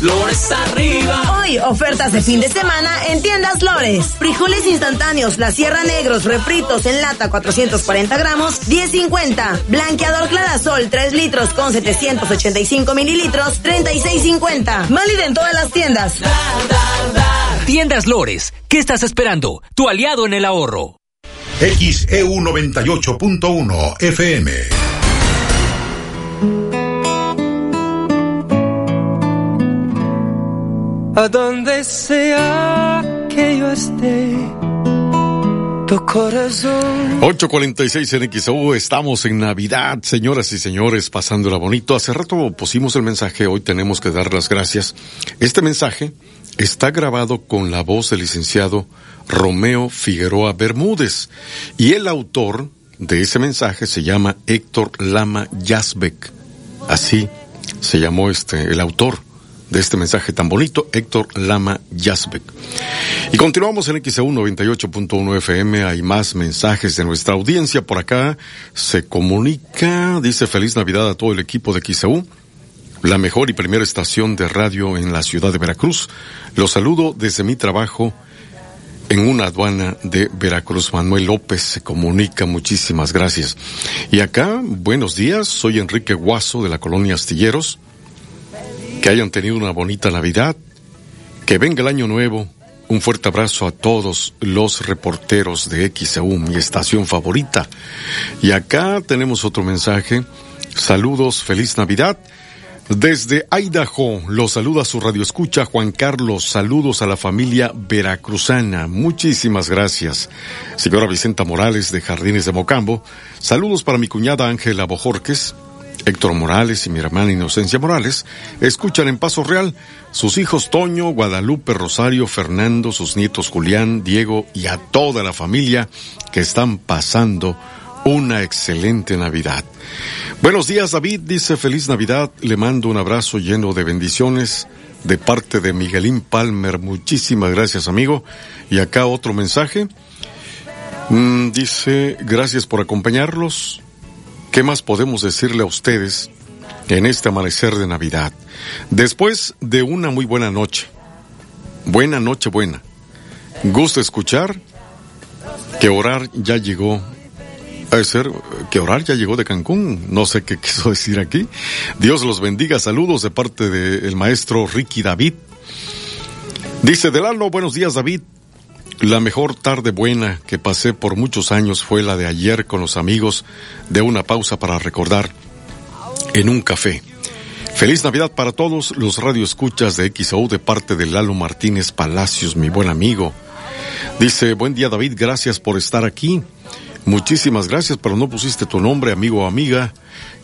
Lores arriba. Hoy, ofertas de fin de semana en tiendas Lores. Frijoles instantáneos, la Sierra Negros, refritos en lata 440 gramos, 10.50. Blanqueador Clarasol, 3 litros con 785 mililitros, 36.50. Válida en todas las tiendas. Tiendas Lores, ¿qué estás esperando? Tu aliado en el ahorro. XEU 98.1 FM. A donde sea que yo esté, tu corazón. 846 en XAU, estamos en Navidad, señoras y señores, pasándola bonito. Hace rato pusimos el mensaje, hoy tenemos que dar las gracias. Este mensaje está grabado con la voz del licenciado Romeo Figueroa Bermúdez y el autor de ese mensaje se llama Héctor Lama Yazbek. Así se llamó este, el autor de este mensaje tan bonito, Héctor Lama Yazbek. Y continuamos en XEU 98.1 FM, hay más mensajes de nuestra audiencia por acá. Se comunica, dice feliz Navidad a todo el equipo de XEU, la mejor y primera estación de radio en la ciudad de Veracruz. Los saludo desde mi trabajo en una aduana de Veracruz. Manuel López se comunica, muchísimas gracias. Y acá, buenos días, soy Enrique Guaso de la colonia Astilleros que hayan tenido una bonita Navidad, que venga el año nuevo. Un fuerte abrazo a todos los reporteros de XAU, mi estación favorita. Y acá tenemos otro mensaje. Saludos, feliz Navidad. Desde Idaho, los saluda su radio escucha Juan Carlos. Saludos a la familia veracruzana. Muchísimas gracias. Señora Vicenta Morales de Jardines de Mocambo. Saludos para mi cuñada Ángela Bojorques. Héctor Morales y mi hermana Inocencia Morales escuchan en Paso Real sus hijos Toño, Guadalupe, Rosario, Fernando, sus nietos Julián, Diego y a toda la familia que están pasando una excelente Navidad. Buenos días David, dice feliz Navidad, le mando un abrazo lleno de bendiciones de parte de Miguelín Palmer, muchísimas gracias amigo. Y acá otro mensaje, mm, dice gracias por acompañarlos, ¿Qué más podemos decirle a ustedes en este amanecer de Navidad? Después de una muy buena noche, buena noche buena, gusta escuchar que orar ya llegó. A ser que orar ya llegó de Cancún. No sé qué quiso decir aquí. Dios los bendiga. Saludos de parte del maestro Ricky David. Dice Delano, buenos días David. La mejor tarde buena que pasé por muchos años fue la de ayer con los amigos de una pausa para recordar en un café. Feliz Navidad para todos los radioescuchas de XO de parte de Lalo Martínez Palacios, mi buen amigo. Dice, buen día David, gracias por estar aquí. Muchísimas gracias, pero no pusiste tu nombre, amigo o amiga.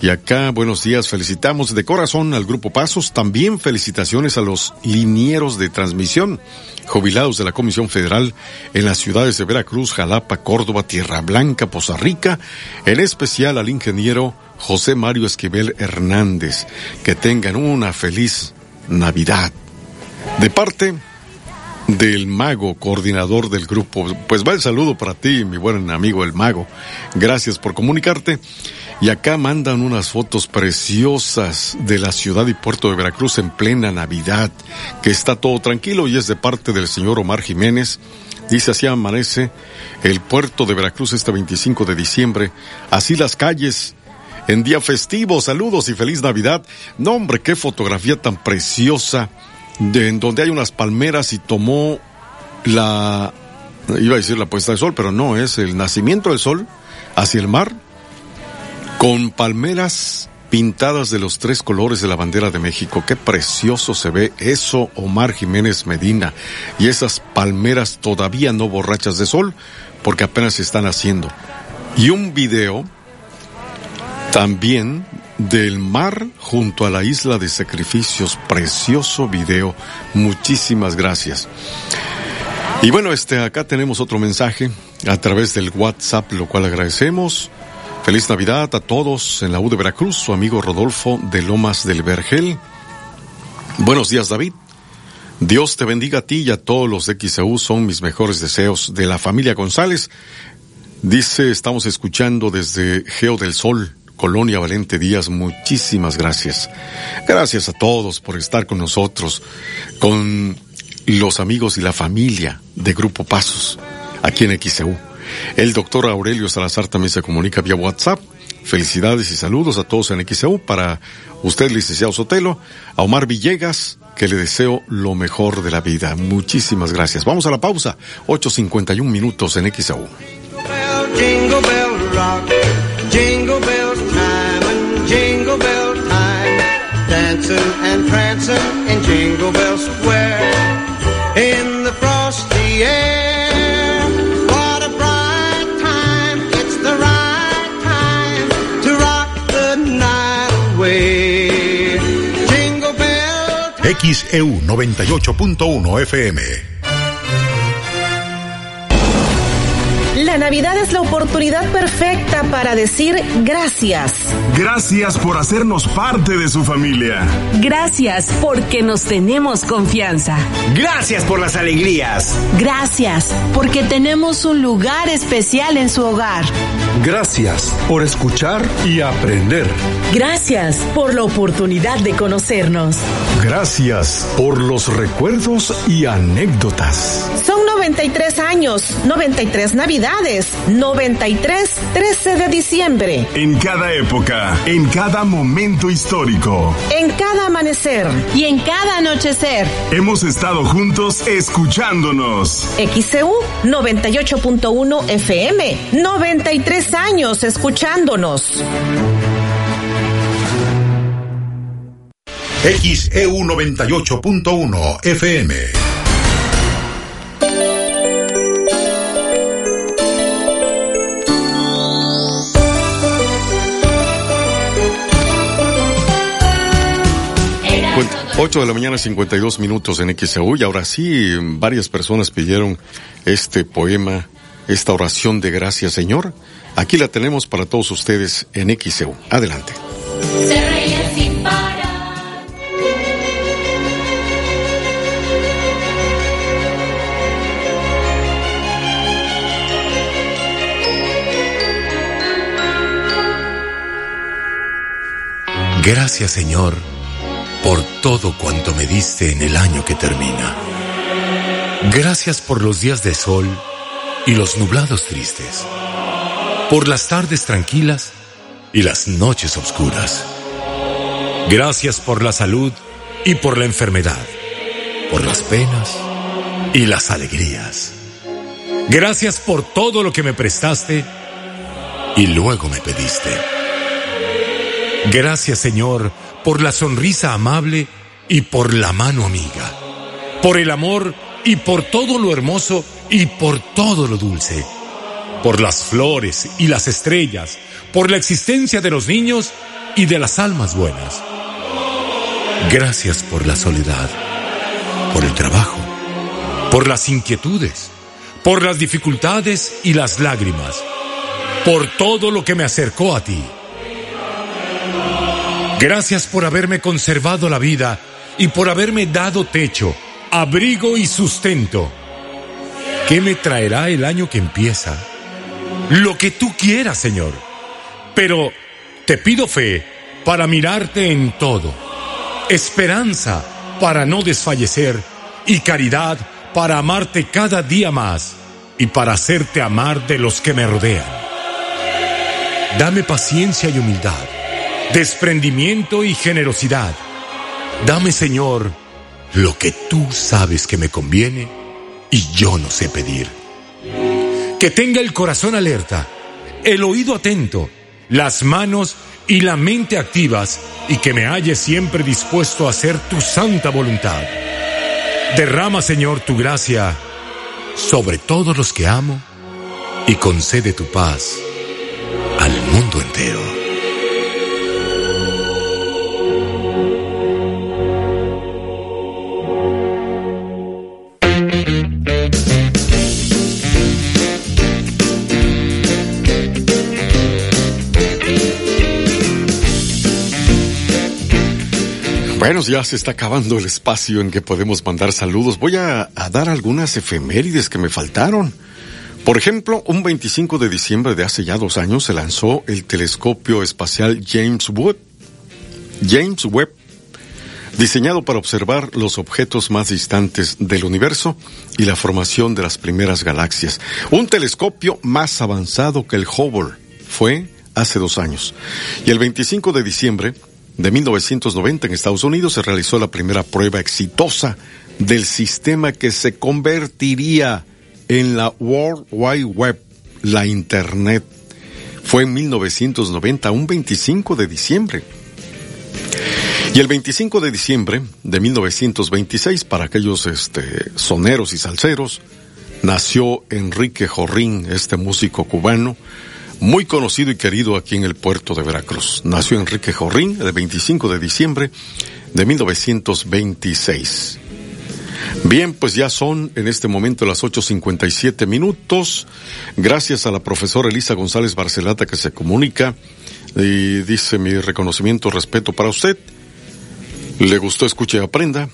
Y acá, buenos días, felicitamos de corazón al Grupo Pasos, también felicitaciones a los linieros de transmisión, jubilados de la Comisión Federal en las ciudades de Veracruz, Jalapa, Córdoba, Tierra Blanca, Poza Rica, en especial al ingeniero José Mario Esquivel Hernández. Que tengan una feliz Navidad. De parte del mago, coordinador del grupo. Pues va el saludo para ti, mi buen amigo el mago. Gracias por comunicarte. Y acá mandan unas fotos preciosas de la ciudad y puerto de Veracruz en plena Navidad, que está todo tranquilo y es de parte del señor Omar Jiménez. Dice así amanece el puerto de Veracruz este 25 de diciembre. Así las calles en día festivo. Saludos y feliz Navidad. No, hombre, qué fotografía tan preciosa de en donde hay unas palmeras y tomó la iba a decir la puesta de sol, pero no, es el nacimiento del sol hacia el mar con palmeras pintadas de los tres colores de la bandera de México. Qué precioso se ve eso, Omar Jiménez Medina. Y esas palmeras todavía no borrachas de sol, porque apenas se están haciendo. Y un video también del mar junto a la isla de sacrificios. Precioso video. Muchísimas gracias. Y bueno, este, acá tenemos otro mensaje a través del WhatsApp, lo cual agradecemos. Feliz Navidad a todos en la U de Veracruz, su amigo Rodolfo de Lomas del Vergel. Buenos días, David. Dios te bendiga a ti y a todos los de XAU, son mis mejores deseos de la familia González. Dice, estamos escuchando desde Geo del Sol, Colonia Valente Díaz, muchísimas gracias. Gracias a todos por estar con nosotros, con los amigos y la familia de Grupo Pasos, aquí en XEU. El doctor Aurelio Salazar también se comunica vía WhatsApp. Felicidades y saludos a todos en XEU para usted, licenciado Sotelo, a Omar Villegas, que le deseo lo mejor de la vida. Muchísimas gracias. Vamos a la pausa. 8.51 minutos en XEU. Jingle bell jingle bell dancing and prancing in Jingle Bell Square, in the frosty air. What a bright time! It's the right time to rock the night away. Jingle bell XEU 98.1 FM. La Navidad es la oportunidad perfecta para decir gracias. Gracias por hacernos parte de su familia. Gracias porque nos tenemos confianza. Gracias por las alegrías. Gracias porque tenemos un lugar especial en su hogar. Gracias por escuchar y aprender. Gracias por la oportunidad de conocernos. Gracias por los recuerdos y anécdotas. Son 93 años, 93 Navidades, 93 13 de diciembre. En cada época, en cada momento histórico, En cada amanecer y en cada anochecer. hemos estado juntos escuchándonos. XCU 98.1 FM, 93 años escuchándonos. XEU 98.1 FM. 8 de la mañana, 52 minutos en XEU. Y ahora sí, varias personas pidieron este poema, esta oración de gracias, Señor. Aquí la tenemos para todos ustedes en XEU. Adelante. Se reía sin parar. Gracias Señor por todo cuanto me diste en el año que termina. Gracias por los días de sol y los nublados tristes. Por las tardes tranquilas y las noches oscuras. Gracias por la salud y por la enfermedad. Por las penas y las alegrías. Gracias por todo lo que me prestaste y luego me pediste. Gracias Señor por la sonrisa amable y por la mano amiga. Por el amor y por todo lo hermoso y por todo lo dulce. Por las flores y las estrellas. Por la existencia de los niños y de las almas buenas. Gracias por la soledad. Por el trabajo. Por las inquietudes. Por las dificultades y las lágrimas. Por todo lo que me acercó a ti. Gracias por haberme conservado la vida y por haberme dado techo, abrigo y sustento. ¿Qué me traerá el año que empieza? Lo que tú quieras, Señor. Pero te pido fe para mirarte en todo, esperanza para no desfallecer y caridad para amarte cada día más y para hacerte amar de los que me rodean. Dame paciencia y humildad, desprendimiento y generosidad. Dame, Señor, lo que tú sabes que me conviene y yo no sé pedir. Que tenga el corazón alerta, el oído atento, las manos y la mente activas y que me halle siempre dispuesto a hacer tu santa voluntad. Derrama, Señor, tu gracia sobre todos los que amo y concede tu paz al mundo entero. Bueno, ya se está acabando el espacio en que podemos mandar saludos. Voy a, dar algunas efemérides que me faltaron. Por ejemplo, un 25 de diciembre de hace ya dos años se lanzó el telescopio espacial James Webb. James Webb, diseñado para observar los objetos más distantes del universo y la formación de las primeras galaxias. Un telescopio más avanzado que el Hubble. Fue hace dos años. Y el 25 de diciembre de 1990 en Estados Unidos se realizó la primera prueba exitosa del sistema que se convertiría en la World Wide Web, la Internet. Fue en 1990, un 25 de diciembre. Y el 25 de diciembre de 1926, para aquellos este, soneros y salseros, nació Enrique Jorrín, este músico cubano, muy conocido y querido aquí en el puerto de Veracruz. Nació Enrique Jorrín el 25 de diciembre de 1926. Bien, pues ya son en este momento las 8.57 minutos. Gracias a la profesora Elisa González Barcelata que se comunica y dice mi reconocimiento, respeto para usted. Le gustó, escuche y aprenda.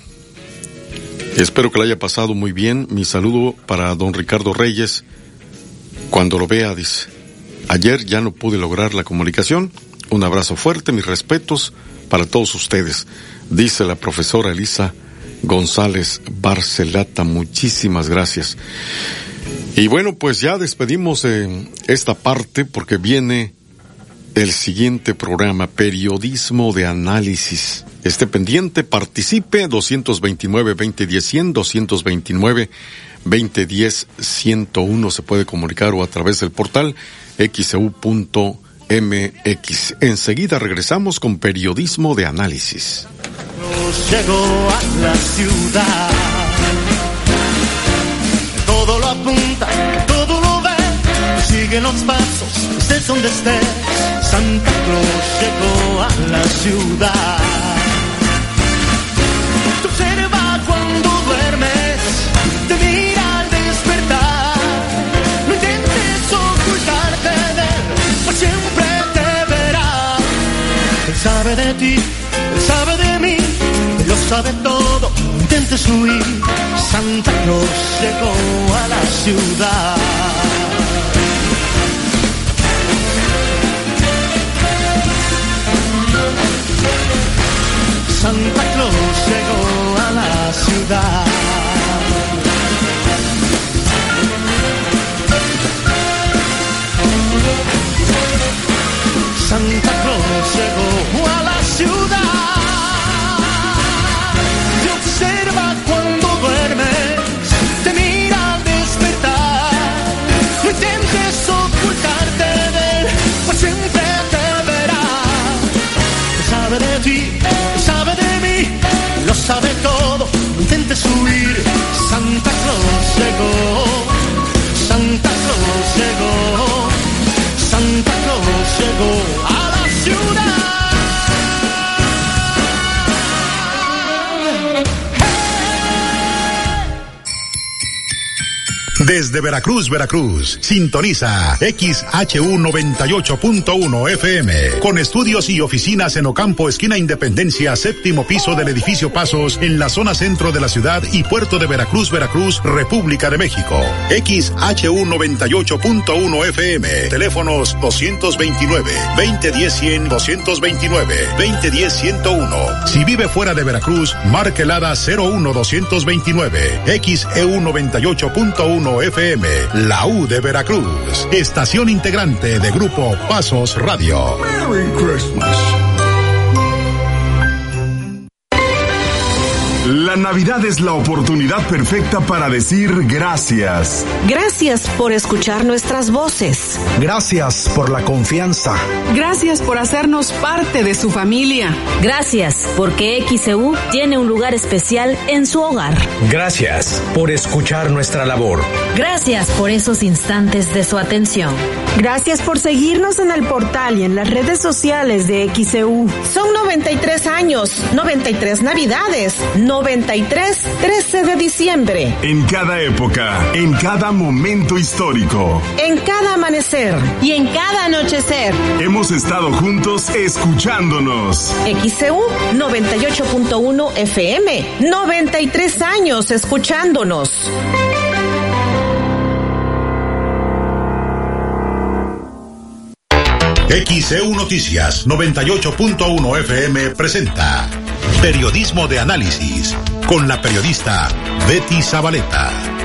Espero que le haya pasado muy bien. Mi saludo para don Ricardo Reyes. Cuando lo vea, dice. Ayer ya no pude lograr la comunicación. Un abrazo fuerte, mis respetos para todos ustedes, dice la profesora Elisa González Barcelata. Muchísimas gracias. Y bueno, pues ya despedimos eh, esta parte porque viene el siguiente programa, Periodismo de Análisis. Esté pendiente, participe, 229-2010-100, 229-2010-101 se puede comunicar o a través del portal xeu.mx. Enseguida regresamos con Periodismo de Análisis. llegó a la ciudad. Todo lo apunta, todo lo ve, sigue los pasos, estés donde estés. Santa Claus llegó a la ciudad. sabe de ti, él sabe de mí, lo sabe todo, intentes huir. Santa Claus llegó a la ciudad. Santa Claus llegó a la ciudad. Santa Claus llegó a la ciudad. Desde Veracruz, Veracruz, sintoniza XHU 98.1 FM, con estudios y oficinas en Ocampo, esquina Independencia, séptimo piso del edificio Pasos, en la zona centro de la ciudad y puerto de Veracruz, Veracruz, República de México. XHU 98.1 FM, teléfonos 229, 2010 100, 229, 2010 101. Si vive fuera de Veracruz, marque el ADA 01 229, XEU 98.1 FM, la U de Veracruz, estación integrante de Grupo Pasos Radio. Merry Christmas. La Navidad es la oportunidad perfecta para decir gracias. Gracias por escuchar nuestras voces. Gracias por la confianza. Gracias por hacernos parte de su familia. Gracias porque XEU tiene un lugar especial en su hogar. Gracias por escuchar nuestra labor. Gracias por esos instantes de su atención. Gracias por seguirnos en el portal y en las redes sociales de XEU. Son 93 años, 93 navidades, 93 13 de diciembre. En cada época, en cada momento histórico, En cada amanecer Y en cada anochecer. hemos estado juntos escuchándonos. XCU 98.1 FM, 93 años escuchándonos. XEU Noticias 98.1 FM presenta Periodismo de Análisis con la periodista Betty Zabaleta.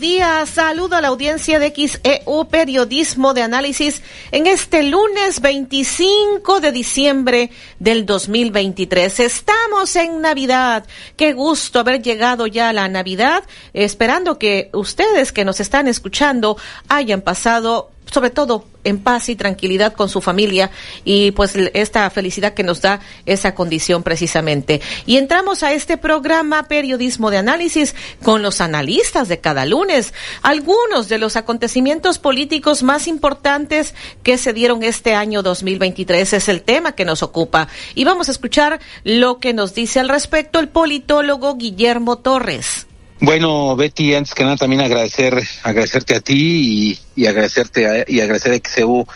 Días. Saludo a la audiencia de XEU Periodismo de Análisis en este lunes 25 de diciembre del 2023. Estamos en Navidad. Qué gusto haber llegado ya a la Navidad, esperando que ustedes que nos están escuchando hayan pasado sobre todo en paz y tranquilidad con su familia y pues esta felicidad que nos da esa condición precisamente. Y entramos a este programa Periodismo de Análisis con los analistas de cada lunes, algunos de los acontecimientos políticos más importantes que se dieron este año 2023 es el tema que nos ocupa y vamos a escuchar lo que nos dice al respecto el politólogo Guillermo Torres. Bueno, Betty, antes que nada también agradecer, agradecerte a ti y, y agradecerte a- y agradecer a XEU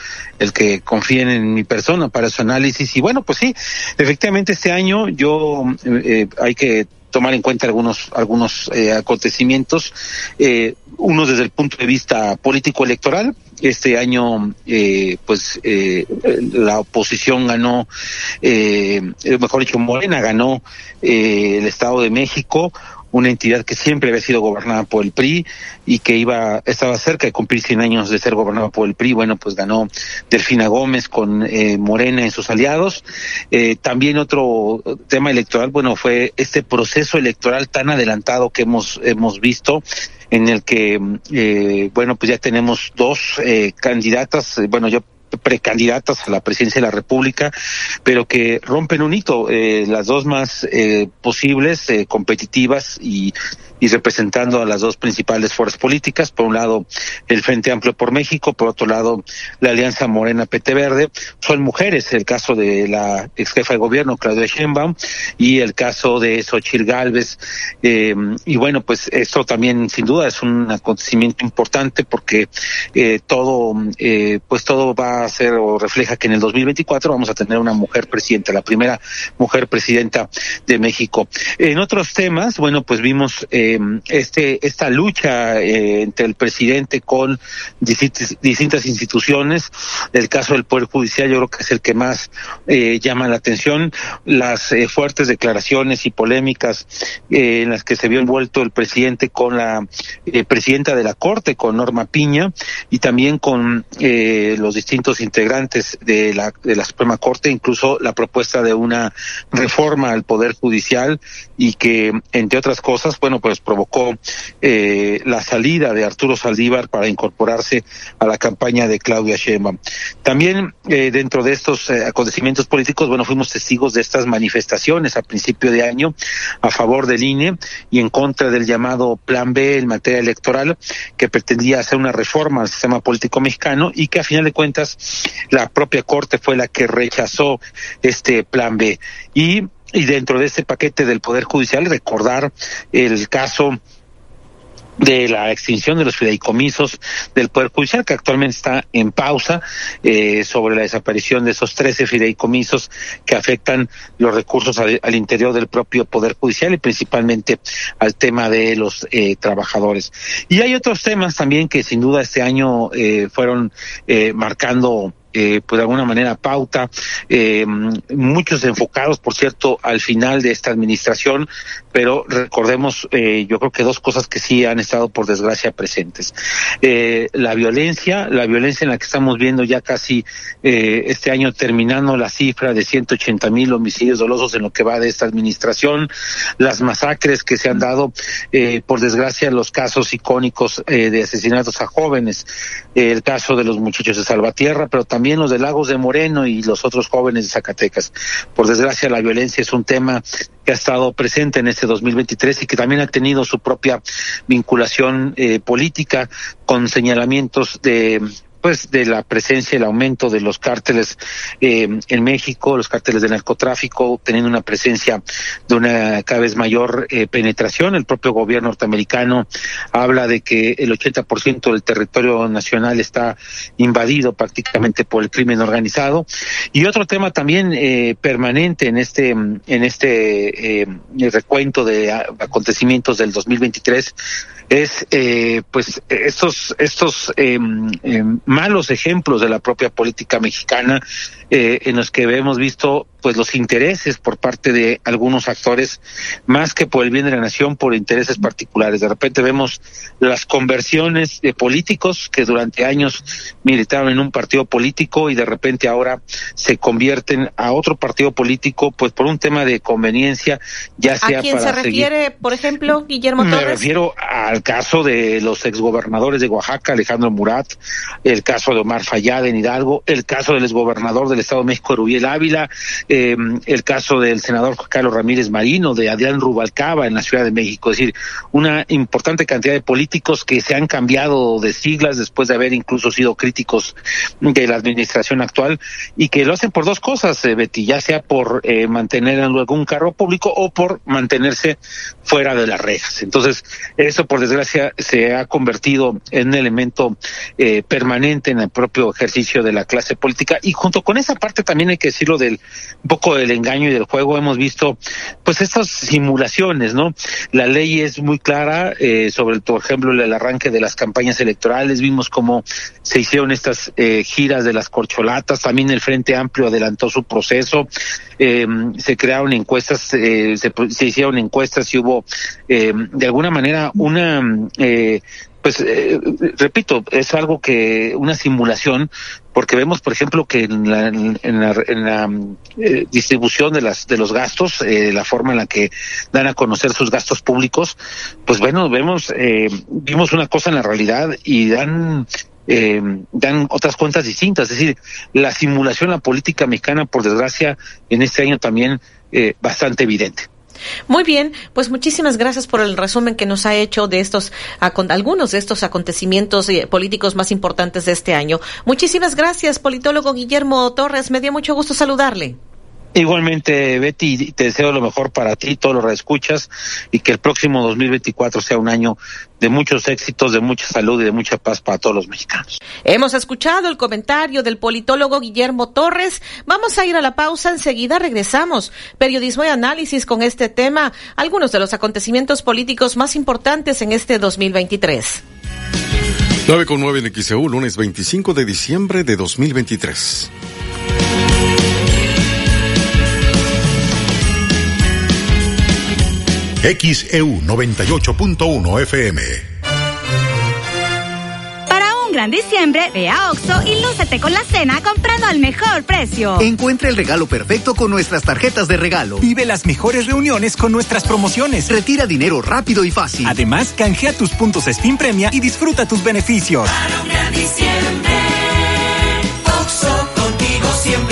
el que confíen en mi persona para su análisis. Y bueno, pues sí, efectivamente este año yo eh, eh, hay que tomar en cuenta algunos algunos eh, acontecimientos, eh, unos desde el punto de vista político electoral. Este año, eh, pues eh, la oposición ganó, eh, mejor dicho, Morena ganó eh, el Estado de México una entidad que siempre había sido gobernada por el PRI y que iba estaba cerca de cumplir 100 años de ser gobernada por el PRI. Bueno, pues ganó Delfina Gómez con eh, Morena y sus aliados. Eh, también otro tema electoral, bueno, fue este proceso electoral tan adelantado que hemos hemos visto en el que, eh, bueno, pues ya tenemos dos eh, candidatas, bueno, yo precandidatas a la presidencia de la República, pero que rompen un hito, eh, las dos más eh, posibles, eh, competitivas y, y representando a las dos principales fuerzas políticas, por un lado el Frente Amplio por México, por otro lado la Alianza Morena PT Verde, son mujeres, el caso de la ex jefa de gobierno Claudia Sheinbaum y el caso de Xochitl Galvez, eh, y bueno, pues esto también sin duda es un acontecimiento importante porque eh, todo, eh, pues todo va a ser o refleja que en el 2024 vamos a tener una mujer presidenta, la primera mujer presidenta de México. En otros temas, bueno, pues vimos eh, este esta lucha eh, entre el presidente con distintas, instituciones. El caso del Poder Judicial yo creo que es el que más eh, llama la atención. Las eh, fuertes declaraciones y polémicas eh, en las que se vio envuelto el presidente con la eh, presidenta de la Corte, con Norma Piña, y también con los distintos integrantes de la, de la Suprema Corte, incluso la propuesta de una reforma al Poder Judicial y que, entre otras cosas, bueno, pues provocó eh, la salida de Arturo Saldívar para incorporarse a la campaña de Claudia Sheinbaum. También eh, dentro de estos eh, acontecimientos políticos, bueno, fuimos testigos de estas manifestaciones a principio de año a favor del INE y en contra del llamado Plan B en materia electoral que pretendía hacer una reforma al sistema político mexicano y que a final de cuentas la propia Corte fue la que rechazó este Plan B. Y, y dentro de este paquete del Poder Judicial recordar el caso de la extinción de los fideicomisos del Poder Judicial, que actualmente está en pausa eh, sobre la desaparición de esos 13 fideicomisos que afectan los recursos al, al interior del propio Poder Judicial y principalmente al tema de los eh, trabajadores. Y hay otros temas también que sin duda este año eh, fueron eh, marcando eh, pues de alguna manera pauta, eh, muchos enfocados, por cierto, al final de esta administración, pero recordemos, eh, yo creo que dos cosas que sí han estado por desgracia presentes. Eh, la violencia, la violencia en la que estamos viendo ya casi eh, este año terminando la cifra de 180 mil homicidios dolosos en lo que va de esta administración, las masacres que se han dado, por desgracia, los casos icónicos de asesinatos a jóvenes, el caso de los muchachos de Salvatierra, pero también los de Lagos de Moreno y los otros jóvenes de Zacatecas. Por desgracia, la violencia es un tema que ha estado presente en este 2023 y que también ha tenido su propia vinculación eh, política con señalamientos de pues de la presencia el aumento de los cárteles eh, en México, los cárteles de narcotráfico, teniendo una presencia de una cada vez mayor eh, penetración. El propio gobierno norteamericano habla de que el 80% del territorio nacional está invadido prácticamente por el crimen organizado. Y otro tema también eh, permanente en este en este eh, recuento de a- acontecimientos del 2023 es eh, pues estos estos eh, eh, malos ejemplos de la propia política mexicana eh, en los que hemos visto pues los intereses por parte de algunos actores más que por el bien de la nación por intereses particulares de repente vemos las conversiones de políticos que durante años militaron en un partido político y de repente ahora se convierten a otro partido político pues por un tema de conveniencia ya sea ¿A quién para se seguir refiere, por ejemplo, Guillermo me Torres? refiero al caso de los exgobernadores de Oaxaca, Alejandro Murat, el caso de Omar Fayad en Hidalgo, el caso del exgobernador del Estado de México, Rubiel Ávila, eh, el caso del senador Carlos Ramírez Marino, de Adrián Rubalcaba en la Ciudad de México. Es decir, una importante cantidad de políticos que se han cambiado de siglas después de haber incluso sido críticos de la administración actual y que lo hacen por dos cosas, eh, Betty, ya sea por eh, mantener en algún cargo público o por mantenerse fuera de las rejas. Entonces, eso por desgracia se ha convertido en un elemento eh, permanente en el propio ejercicio de la clase política y junto con esa parte también hay que decirlo del un poco del engaño y del juego hemos visto pues estas simulaciones, ¿no? La ley es muy clara eh, sobre, por ejemplo, el arranque de las campañas electorales, vimos cómo se hicieron estas eh, giras de las corcholatas, también el Frente Amplio adelantó su proceso, eh, se crearon encuestas, eh, se, se hicieron encuestas y hubo eh, de alguna manera una eh, pues eh, repito es algo que una simulación porque vemos por ejemplo que en la, en la, en la eh, distribución de las de los gastos eh, la forma en la que dan a conocer sus gastos públicos pues bueno vemos eh, vimos una cosa en la realidad y dan eh, dan otras cuentas distintas. Es decir, la simulación, la política mexicana, por desgracia, en este año también eh, bastante evidente. Muy bien, pues muchísimas gracias por el resumen que nos ha hecho de estos algunos de estos acontecimientos eh, políticos más importantes de este año. Muchísimas gracias, politólogo Guillermo Torres. Me dio mucho gusto saludarle. Igualmente, Betty, te deseo lo mejor para ti, todos los reescuchas, y que el próximo 2024 sea un año de muchos éxitos, de mucha salud y de mucha paz para todos los mexicanos. Hemos escuchado el comentario del politólogo Guillermo Torres. Vamos a ir a la pausa, enseguida regresamos. Periodismo y análisis con este tema, algunos de los acontecimientos políticos más importantes en este 2023. 9 con 9 en XEU, lunes 25 de diciembre de 2023. XEU 98.1 FM. Para un gran diciembre, ve a Oxo y lúcete con la cena comprando al mejor precio. Encuentra el regalo perfecto con nuestras tarjetas de regalo. Vive las mejores reuniones con nuestras promociones. Retira dinero rápido y fácil. Además, canjea tus puntos Spin Premia y disfruta tus beneficios. Para un gran diciembre, Oxo contigo siempre.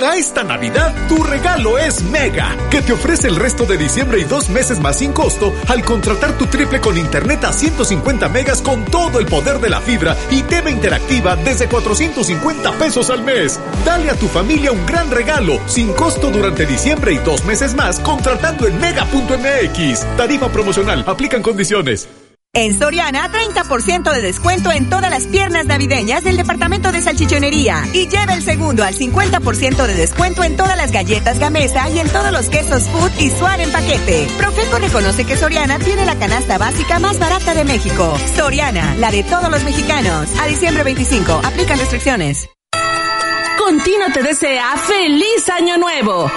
Para esta Navidad, tu regalo es Mega, que te ofrece el resto de diciembre y dos meses más sin costo al contratar tu triple con internet a 150 megas con todo el poder de la fibra y TV interactiva desde 450 pesos al mes. Dale a tu familia un gran regalo, sin costo durante diciembre y dos meses más contratando en mega.mx. Tarifa promocional, aplican condiciones. En Soriana, 30% de descuento en todas las piernas navideñas del departamento de salchichonería. Y lleva el segundo al 50% de descuento en todas las galletas Gamesa y en todos los quesos Food y Suar en paquete. Profeco reconoce que Soriana tiene la canasta básica más barata de México. Soriana, la de todos los mexicanos. A diciembre 25, aplican restricciones. Contino te desea feliz año nuevo.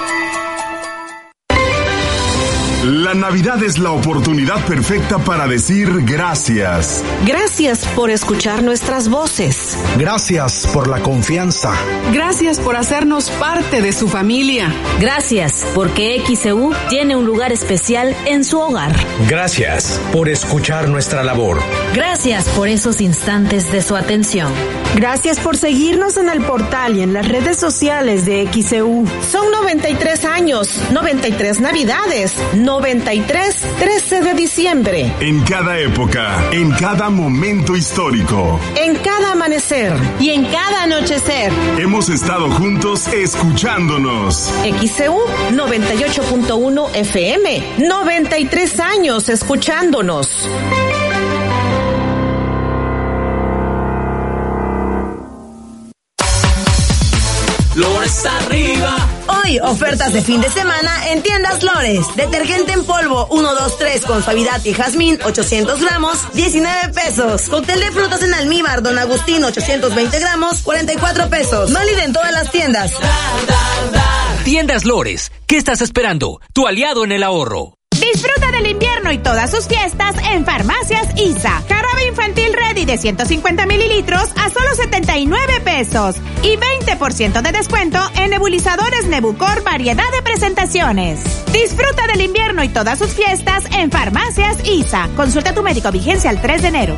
La Navidad es la oportunidad perfecta para decir gracias. Gracias por escuchar nuestras voces. Gracias por la confianza. Gracias por hacernos parte de su familia. Gracias porque XEU tiene un lugar especial en su hogar. Gracias por escuchar nuestra labor. Gracias por esos instantes de su atención. Gracias por seguirnos en el portal y en las redes sociales de XEU. Son 93 años, 93 navidades, 93 13 de diciembre. En cada época, en cada momento histórico, En cada amanecer Y en cada anochecer. hemos estado juntos escuchándonos. XCU 98.1 FM, 93 años escuchándonos. Lores arriba. Hoy, ofertas de fin de semana en tiendas Lores. Detergente en polvo 1, 2, 3 con suavidad y jazmín 800 gramos, 19 pesos. Cóctel de frutas en almíbar Don Agustín 820 gramos, 44 pesos. Válida en todas las tiendas. Tiendas Lores, ¿qué estás esperando? Tu aliado en el ahorro. Disfruta del invierno y todas sus fiestas en Farmacias ISA. Infantil ready de 150 mililitros a solo 79 pesos. Y 20% de descuento en nebulizadores Nebucor variedad de presentaciones. Disfruta del invierno y todas sus fiestas en Farmacias ISA. Consulta a tu médico vigencia el 3 de enero.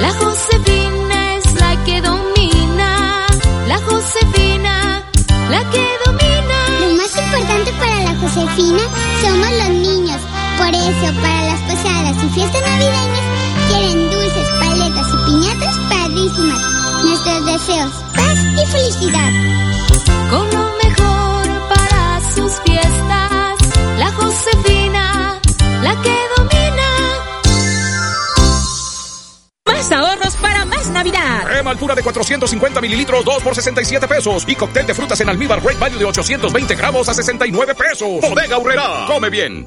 La Josefina es la que domina. La Josefina, la que domina. Lo más importante para la Josefina somos los niños. Por eso, para las posadas y fiestas navideñas, quieren dulces, paletas y piñatas padrísimas. Nuestros deseos, paz y felicidad. Con lo mejor para sus fiestas. La Josefina, la que domina. Más ahorros para más Navidad. Crema altura de 450 mililitros, 2 por 67 pesos. Y cóctel de frutas en almíbar Great Value de 820 gramos a 69 pesos. Bodega Urrera. Come bien.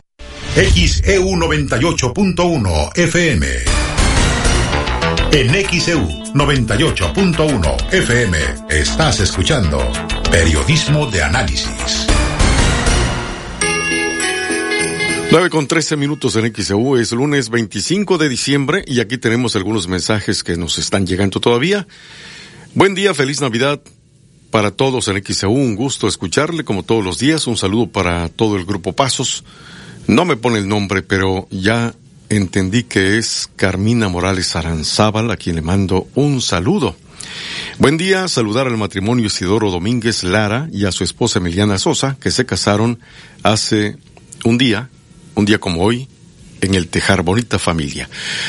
XEU 98.1 FM. En XEU 98.1 FM estás escuchando Periodismo de Análisis. 9 con 13 minutos en XEU, es lunes 25 de diciembre y aquí tenemos algunos mensajes que nos están llegando todavía. Buen día, feliz Navidad para todos en XEU, un gusto escucharle como todos los días, un saludo para todo el grupo Pasos. No me pone el nombre, pero ya entendí que es Carmina Morales Aranzábal, a quien le mando un saludo. Buen día, saludar al matrimonio Isidoro Domínguez Lara y a su esposa Emiliana Sosa, que se casaron hace un día, un día como hoy, en el Tejar Bonita Familia.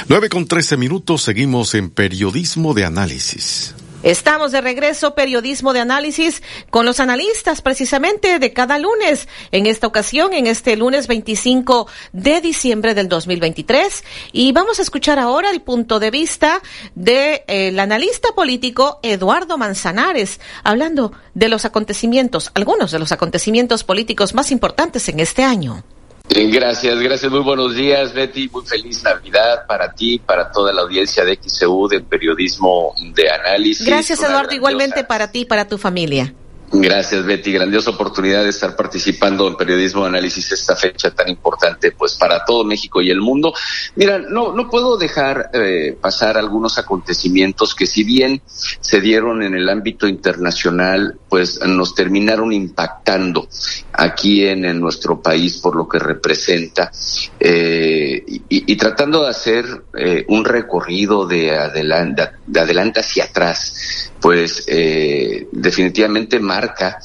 Nueve con trece minutos, seguimos en Periodismo de Análisis. Estamos de regreso, periodismo de análisis, con los analistas precisamente de cada lunes. En esta ocasión, en este lunes 25 de diciembre del 2023. Y vamos a escuchar ahora el punto de vista del de, analista político Eduardo Manzanares, hablando de los acontecimientos, algunos de los acontecimientos políticos más importantes en este año. Gracias, gracias. Muy buenos días, Betty. Muy feliz Navidad para ti, para toda la audiencia de XEU del periodismo de análisis. Gracias, Eduardo. Igualmente para ti y para tu familia. Gracias, Betty. Grandiosa oportunidad de estar participando en periodismo de análisis esta fecha tan importante, pues para todo México y el mundo. Mira, no, no puedo dejar eh, pasar algunos acontecimientos que si bien se dieron en el ámbito internacional, pues nos terminaron impactando aquí en, en nuestro país por lo que representa eh, y, tratando de hacer eh, un recorrido de adelante, de adelante hacia atrás pues eh, definitivamente marca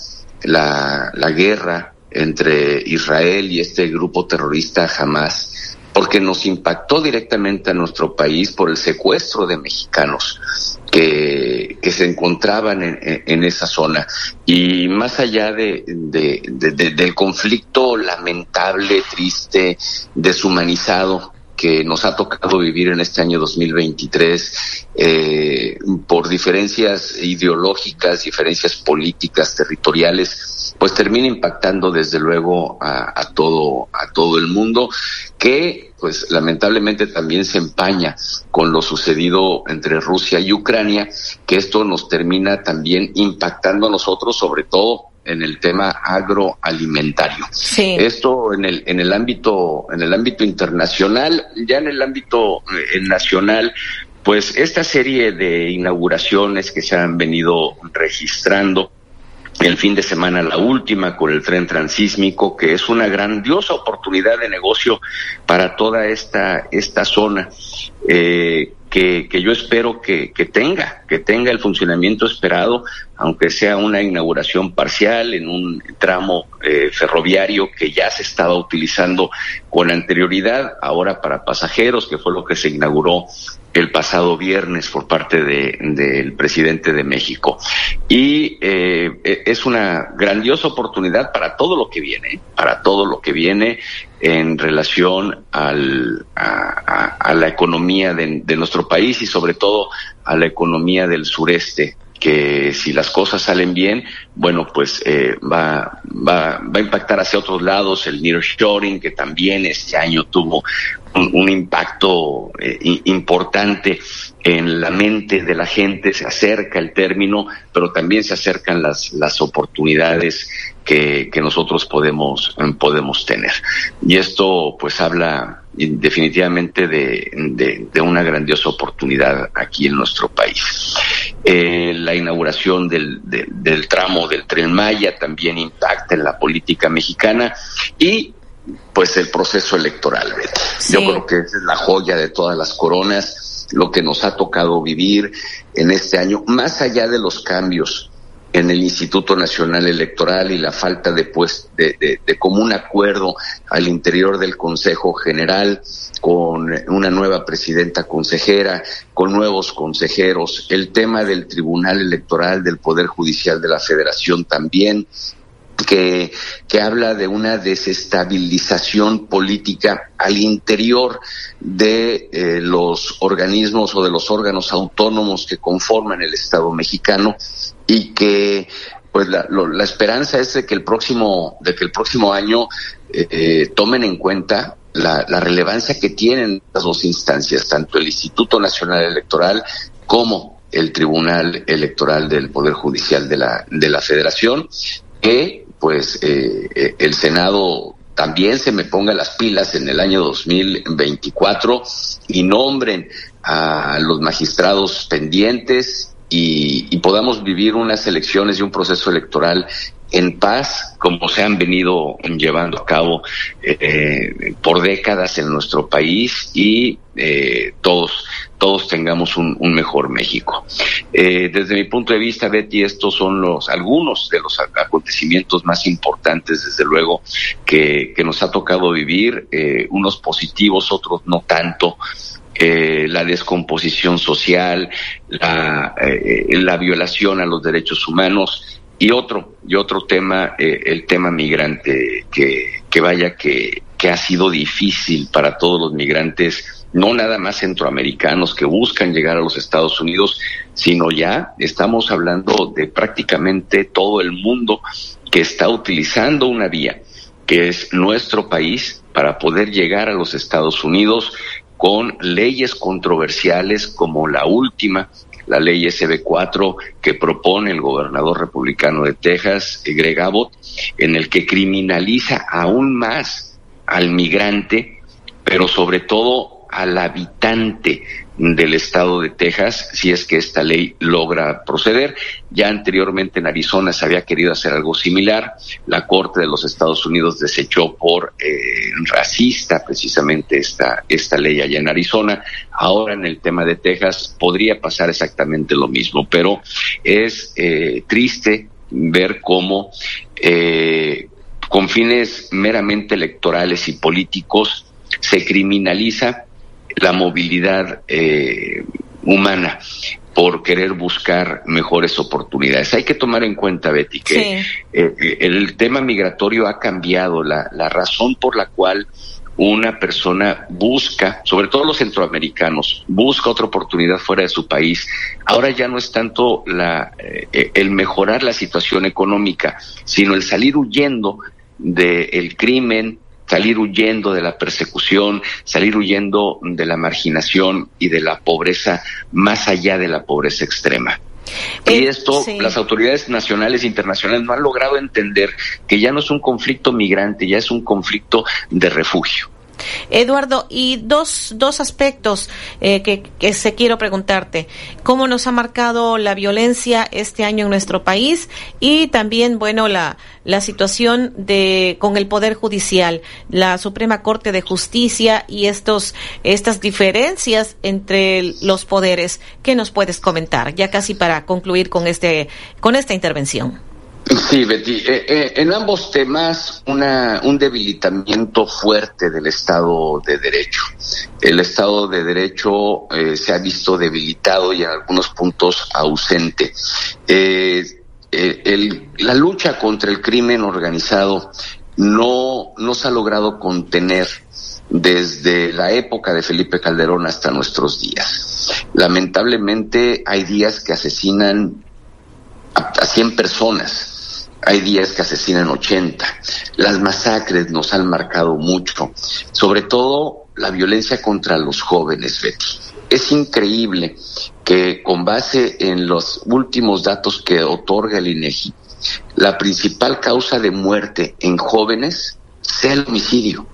la, la guerra entre Israel y este grupo terrorista Hamas, porque nos impactó directamente a nuestro país por el secuestro de mexicanos que, que se encontraban en, en, esa zona. Y más allá de, de, del conflicto lamentable, triste, deshumanizado que nos ha tocado vivir en este año 2023 eh, por diferencias ideológicas, diferencias políticas, territoriales, pues termina impactando desde luego a, a todo a todo el mundo que pues lamentablemente también se empaña con lo sucedido entre Rusia y Ucrania, que esto nos termina también impactando a nosotros, sobre todo en el tema agroalimentario. Sí. Esto en el en el ámbito en el ámbito internacional, ya en el ámbito eh, nacional, pues esta serie de inauguraciones que se han venido registrando el fin de semana la última con el tren transísmico, que es una grandiosa oportunidad de negocio para toda esta, esta zona. Eh, que, que, yo espero que, que, tenga, que tenga el funcionamiento esperado, aunque sea una inauguración parcial en un tramo eh, ferroviario que ya se estaba utilizando con anterioridad, ahora para pasajeros, que fue lo que se inauguró el pasado viernes por parte del de, presidente de México. Y eh, es una grandiosa oportunidad para todo lo que viene, para todo lo que viene en relación al, a, a, la economía de, de nuestro país y sobre todo a la economía del sureste que si las cosas salen bien, bueno, pues eh, va, va, va a impactar hacia otros lados el nearshoring, que también este año tuvo un, impacto eh, importante en la mente de la gente, se acerca el término, pero también se acercan las, las oportunidades que, que nosotros podemos, podemos tener. Y esto pues habla definitivamente de, de, de, una grandiosa oportunidad aquí en nuestro país. Eh, la inauguración del, de, del tramo del tren Maya también impacta en la política mexicana y pues el proceso electoral. Sí. Yo creo que esa es la joya de todas las coronas, lo que nos ha tocado vivir en este año, más allá de los cambios en el Instituto Nacional Electoral y la falta de, pues, de, de, de, común acuerdo al interior del Consejo General con una nueva presidenta consejera, con nuevos consejeros, el tema del Tribunal Electoral del Poder Judicial de la Federación también, que, que habla de una desestabilización política al interior de eh, los organismos o de los órganos autónomos que conforman el Estado mexicano y que pues la, lo, la esperanza es de que el próximo de que el próximo año eh, tomen en cuenta la, la, relevancia que tienen las dos instancias, tanto el Instituto Nacional Electoral como el Tribunal Electoral del Poder Judicial de la, de la Federación, que pues eh, el Senado también se me ponga las pilas en el año 2024 y nombren a los magistrados pendientes y, y podamos vivir unas elecciones y un proceso electoral en paz, como se han venido llevando a cabo eh, por décadas en nuestro país y eh, todos todos tengamos un, un mejor México. Eh, desde mi punto de vista, Betty, estos son los algunos de los acontecimientos más importantes, desde luego, que, que nos ha tocado vivir, eh, unos positivos, otros no tanto. Eh, la descomposición social, la, eh, la violación a los derechos humanos y otro, y otro tema, eh, el tema migrante, que, que vaya que, que ha sido difícil para todos los migrantes no nada más centroamericanos que buscan llegar a los Estados Unidos, sino ya estamos hablando de prácticamente todo el mundo que está utilizando una vía, que es nuestro país, para poder llegar a los Estados Unidos con leyes controversiales como la última, la ley SB4 que propone el gobernador republicano de Texas, Greg Abbott, en el que criminaliza aún más al migrante, pero sobre todo al habitante del estado de Texas si es que esta ley logra proceder. Ya anteriormente en Arizona se había querido hacer algo similar. La Corte de los Estados Unidos desechó por eh, racista precisamente esta, esta ley allá en Arizona. Ahora en el tema de Texas podría pasar exactamente lo mismo, pero es eh, triste ver cómo eh, con fines meramente electorales y políticos se criminaliza la movilidad eh, humana por querer buscar mejores oportunidades. Hay que tomar en cuenta, Betty, que sí. eh, el tema migratorio ha cambiado. La, la razón por la cual una persona busca, sobre todo los centroamericanos, busca otra oportunidad fuera de su país. Ahora ya no es tanto la, eh, el mejorar la situación económica, sino el salir huyendo del el crimen, salir huyendo de la persecución, salir huyendo de la marginación y de la pobreza más allá de la pobreza extrema. Y esto, sí. las autoridades nacionales e internacionales no han logrado entender que ya no es un conflicto migrante, ya es un conflicto de refugio. Eduardo, y dos, dos aspectos eh, que, que se quiero preguntarte. ¿Cómo nos ha marcado la violencia este año en nuestro país? Y también, bueno, la, la situación de, con el Poder Judicial, la Suprema Corte de Justicia y estos, estas diferencias entre los poderes. ¿Qué nos puedes comentar? Ya casi para concluir con este, con esta intervención. Sí, Betty. Eh, eh, en ambos temas, una, un debilitamiento fuerte del Estado de Derecho. El Estado de Derecho eh, se ha visto debilitado y en algunos puntos ausente. El, la lucha contra el crimen organizado no, no se ha logrado contener desde la época de Felipe Calderón hasta nuestros días. Lamentablemente hay días que asesinan a, a 100 personas hay días que asesinan 80. Las masacres nos han marcado mucho, sobre todo la violencia contra los jóvenes, Betty. Es increíble que con base en los últimos datos que otorga el INEGI, la principal causa de muerte en jóvenes sea el homicidio,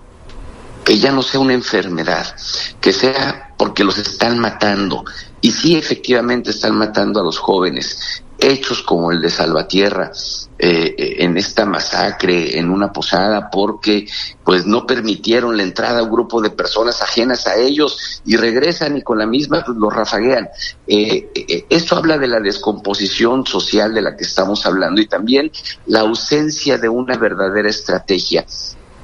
que ya no sea una enfermedad, que sea porque los están matando. Y sí, efectivamente están matando a los jóvenes. Hechos como el de Salvatierra, eh, en esta masacre en una posada porque pues no permitieron la entrada a un grupo de personas ajenas a ellos y regresan y con la misma pues los rafaguean. Eh, eh, esto habla de la descomposición social de la que estamos hablando y también la ausencia de una verdadera estrategia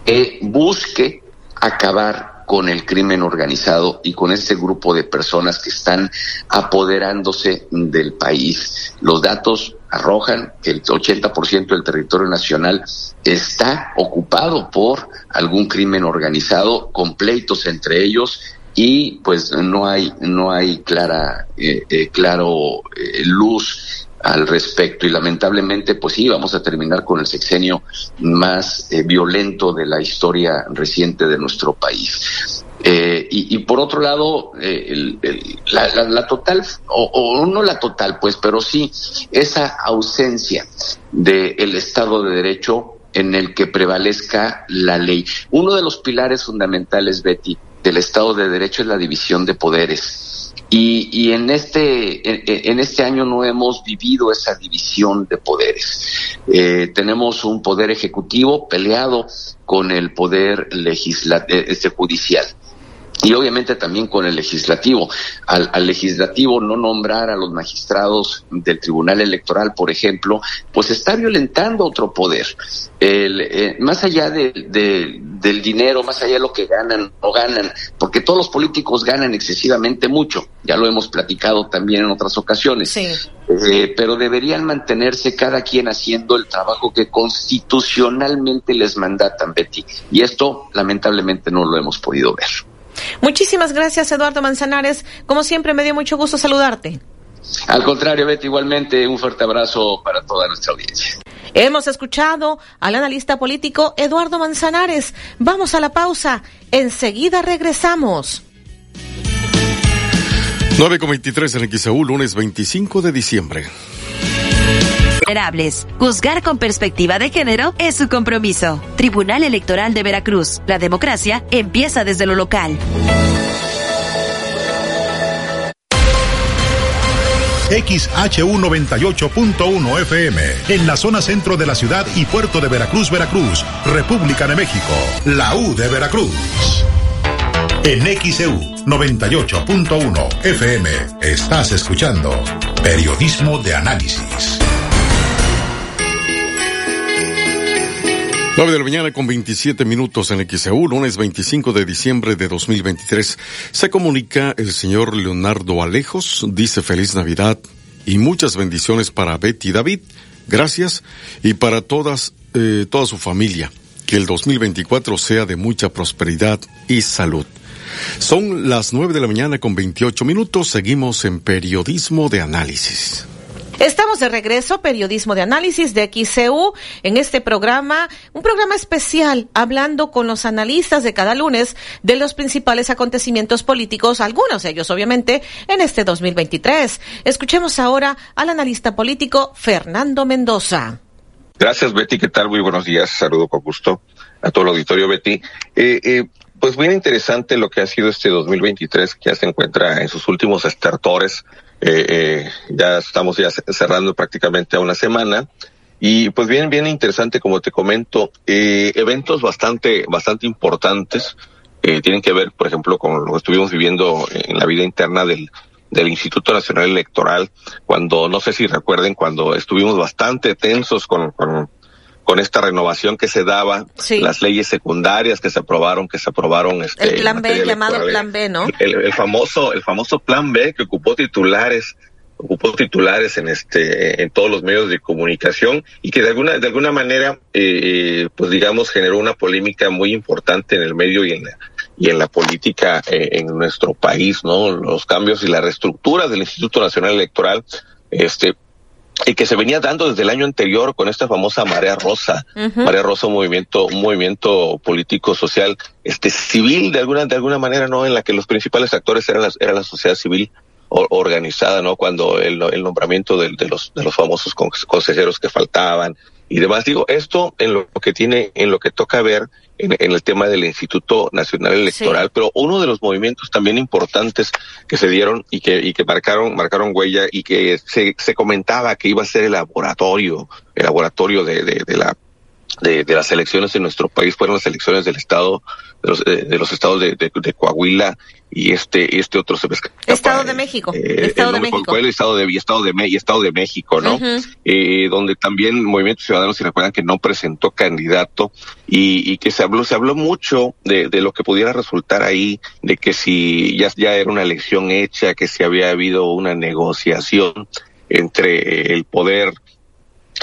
que busque acabar con el crimen organizado y con este grupo de personas que están apoderándose del país. Los datos arrojan que el 80% del territorio nacional está ocupado por algún crimen organizado, con pleitos entre ellos y pues no hay no hay clara eh, eh, claro eh, luz al respecto y lamentablemente pues sí vamos a terminar con el sexenio más eh, violento de la historia reciente de nuestro país. Eh, y, por otro lado, eh, el, el, la, la, la, total, o, no la total, pues, pero sí esa ausencia del de Estado de Derecho en el que prevalezca la ley. Uno de los pilares fundamentales, Betty, del Estado de Derecho es la división de poderes Y, y en, este, en, este año no hemos vivido esa división de poderes. Eh, tenemos un poder ejecutivo peleado con el poder legisla eh, este judicial y obviamente también con el legislativo. Al, al, legislativo no nombrar a los magistrados del Tribunal Electoral, por ejemplo, pues está violentando otro poder. El, eh, más allá de, de, del dinero, más allá de lo que ganan o ganan, porque todos los políticos ganan excesivamente mucho, ya lo hemos platicado también en otras ocasiones. Sí. Eh, pero deberían mantenerse cada quien haciendo el trabajo que constitucionalmente les mandatan, Betty. Y esto, lamentablemente, no lo hemos podido ver. Muchísimas gracias, Eduardo Manzanares. Como siempre, me dio mucho gusto saludarte. Al contrario, Betty, igualmente un fuerte abrazo para toda nuestra audiencia. Hemos escuchado al analista político Eduardo Manzanares. Vamos a la pausa. Enseguida regresamos. 9.23 en XAU, lunes 25 de diciembre. Vulnerables. Juzgar con perspectiva de género es su compromiso. Tribunal Electoral de Veracruz. La democracia empieza desde lo local. XHU98.1 FM, en la zona centro de la ciudad y puerto de Veracruz, Veracruz, República de México, la U de Veracruz. En XEU 98.1 FM estás escuchando Periodismo de Análisis. 9 de la mañana con 27 minutos en XEU, lunes 25 de diciembre de 2023. Se comunica el señor Leonardo Alejos, dice feliz Navidad y muchas bendiciones para Betty David. Gracias y para todas, eh, toda su familia. Que el 2024 sea de mucha prosperidad y salud. Son las 9 de la mañana con 28 minutos. Seguimos en periodismo de análisis. Estamos de regreso, periodismo de análisis de XCU, en este programa, un programa especial, hablando con los analistas de cada lunes de los principales acontecimientos políticos, algunos de ellos obviamente, en este 2023. Escuchemos ahora al analista político Fernando Mendoza. Gracias, Betty. ¿Qué tal? Muy buenos días. Saludo con gusto a todo el auditorio, Betty. Eh, eh, pues bien interesante lo que ha sido este 2023, que ya se encuentra en sus últimos estertores. Eh, eh, ya estamos ya cerrando prácticamente a una semana. Y pues bien, bien interesante, como te comento, eh, eventos bastante, bastante importantes. Eh, tienen que ver, por ejemplo, con lo que estuvimos viviendo en la vida interna del, del Instituto Nacional Electoral, cuando, no sé si recuerden, cuando estuvimos bastante tensos con, con, con esta renovación que se daba, Sí. las leyes secundarias que se aprobaron, que se aprobaron este, El plan B, llamado plan B, ¿no? el, el famoso, el famoso plan B que ocupó titulares, ocupó titulares en este, en todos los medios de comunicación y que de alguna, de alguna manera, eh, pues digamos, generó una polémica muy importante en el medio y en la, y en la política eh, en nuestro país, ¿no? Los cambios y la reestructura del Instituto Nacional Electoral, este, y que se venía dando desde el año anterior con esta famosa marea rosa, marea rosa, un movimiento, un movimiento político social, este civil de alguna, de alguna manera, no, en la que los principales actores eran la, era la sociedad civil o- organizada, no, cuando el, el nombramiento de, de los de los famosos con- consejeros que faltaban y demás. Digo esto en lo que tiene, en lo que toca ver en, en el tema del Instituto Nacional Electoral, pero uno de los movimientos también importantes que se dieron y que, y que marcaron, marcaron huella y que se, se comentaba que iba a ser el laboratorio, el laboratorio de, de, de la de, de las elecciones en nuestro país fueron las elecciones del estado de los, eh, de los estados de, de, de Coahuila y este este otro se me escapa, Estado de México. eh, Estado el de México. estado de y estado de y estado de México no eh, donde también Movimiento Ciudadano, si recuerdan que no presentó candidato y, y que se habló, se habló mucho de, de lo que pudiera resultar ahí, de que si ya, ya era una elección hecha, que si había habido una negociación entre el poder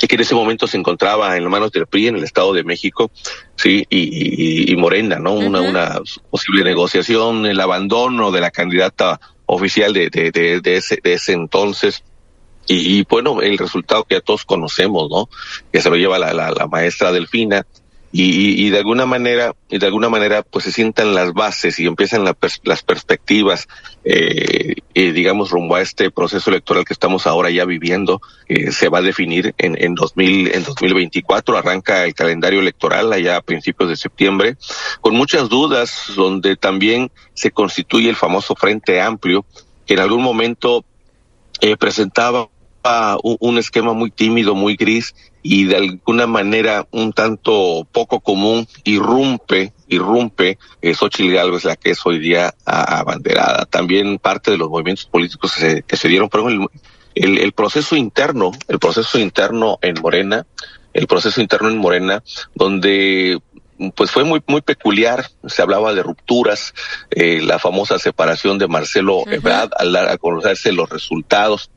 y que en ese momento se encontraba en las manos del PRI en el Estado de México, sí, y, y, y Morena, ¿no? Una, una posible negociación, el abandono de la candidata oficial de, de, de, de ese, de ese entonces. Y, y, bueno, el resultado que ya todos conocemos, ¿no? Que se lo lleva la, la, la maestra Delfina. Y, y, de alguna manera, y de alguna manera, pues se sientan las bases y empiezan la las perspectivas, eh, eh, digamos, rumbo a este proceso electoral que estamos ahora ya viviendo, eh, se va a definir en, en 2000, en 2024, arranca el calendario electoral allá a principios de septiembre, con muchas dudas, donde también se constituye el famoso Frente Amplio, que en algún momento eh, presentaba un, un esquema muy tímido, muy gris y de alguna manera un tanto poco común irrumpe, irrumpe eh, Xochitl Gálvez, la que es hoy día abanderada. También parte de los movimientos políticos que se, que se dieron, pero el, el, el proceso interno, el proceso interno en Morena, el proceso interno en Morena, donde pues fue muy muy peculiar, se hablaba de rupturas, eh, la famosa separación de Marcelo Ebrard al dar a conocerse los resultados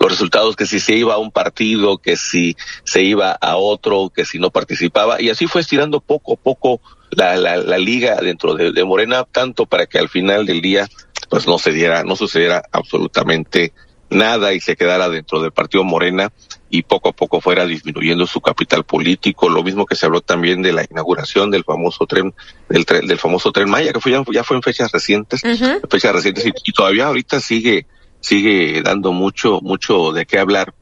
los resultados que si se iba a un partido, que si se iba a otro, que si no participaba, y así fue estirando poco a poco la, la, la liga dentro de, de Morena, tanto para que al final del día pues no se diera, no sucediera absolutamente nada y se quedara dentro del partido Morena y poco a poco fuera disminuyendo su capital político, lo mismo que se habló también de la inauguración del famoso tren, del, tren- del famoso tren Maya, que fue ya, ya fue en fechas recientes, fechas recientes y, y todavía ahorita sigue sigue dando mucho mucho de qué hablar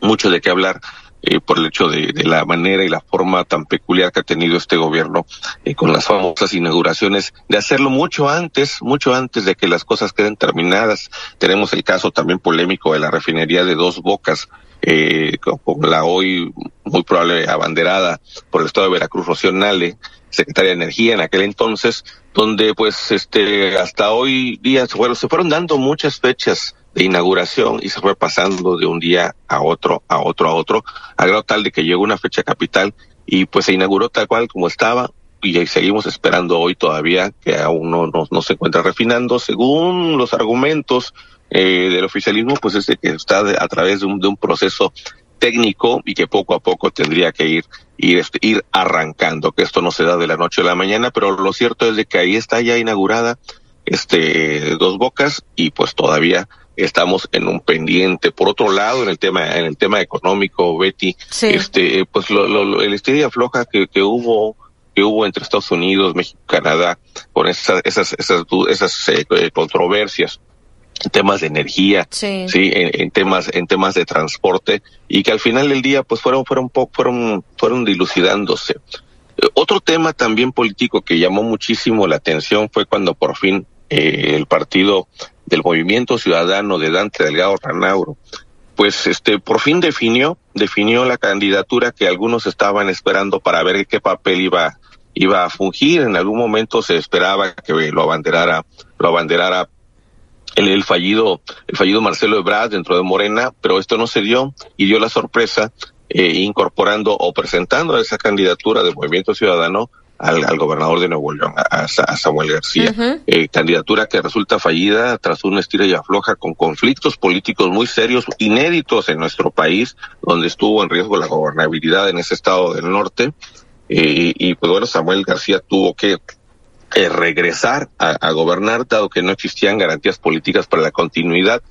mucho de qué hablar eh, por el hecho de, de la manera y la forma tan peculiar que ha tenido este gobierno eh, con las famosas inauguraciones de hacerlo mucho antes mucho antes de que las cosas queden terminadas. Tenemos el caso también polémico de la refinería de Dos Bocas eh, con, la hoy muy probable abanderada por el estado de Veracruz Rocío Nale secretaria de Energía en aquel entonces, donde pues este hasta hoy día fueron, se fueron dando muchas fechas de inauguración y se fue pasando de un día a otro, a otro, a otro, a grado tal de que llegó una fecha capital y pues se inauguró tal cual como estaba y seguimos esperando hoy todavía que aún no, no, no se encuentra refinando. Según los argumentos eh, del oficialismo pues es de que está de- a través de un, de un proceso técnico y que poco a poco tendría que ir ir este, ir arrancando que esto no se da de la noche a la mañana pero lo cierto es de que ahí está ya inaugurada este dos bocas y pues todavía estamos en un pendiente. Por otro lado en el tema en el tema económico Betty este pues lo, lo, lo- el estilo afloja que, que hubo que hubo entre Estados Unidos México Canadá con esas esas esas esas eh, controversias en temas de energía, Sí. sí, en, en temas en temas de transporte y que al final del día pues fueron fueron fueron fueron dilucidándose. Eh, Otro tema también político que llamó muchísimo la atención fue cuando por fin eh, el partido del Movimiento Ciudadano de Dante Delgado Ranauro pues este por fin definió definió la candidatura que algunos estaban esperando para ver qué papel iba iba a fungir en algún momento se esperaba que lo abanderara lo abanderara el, el fallido el fallido Marcelo Ebrard dentro de Morena pero esto no se dio y dio la sorpresa eh, incorporando o presentando esa candidatura del Movimiento Ciudadano al, al gobernador de Nuevo León, a, a Sa- a Samuel García. Eh, candidatura que resulta fallida tras una estira y afloja con conflictos políticos muy serios, inéditos en nuestro país, donde estuvo en riesgo la gobernabilidad en ese estado del norte. Eh, y, pues bueno, Samuel García tuvo que eh, regresar a, a gobernar, dado que no existían garantías políticas para la continuidad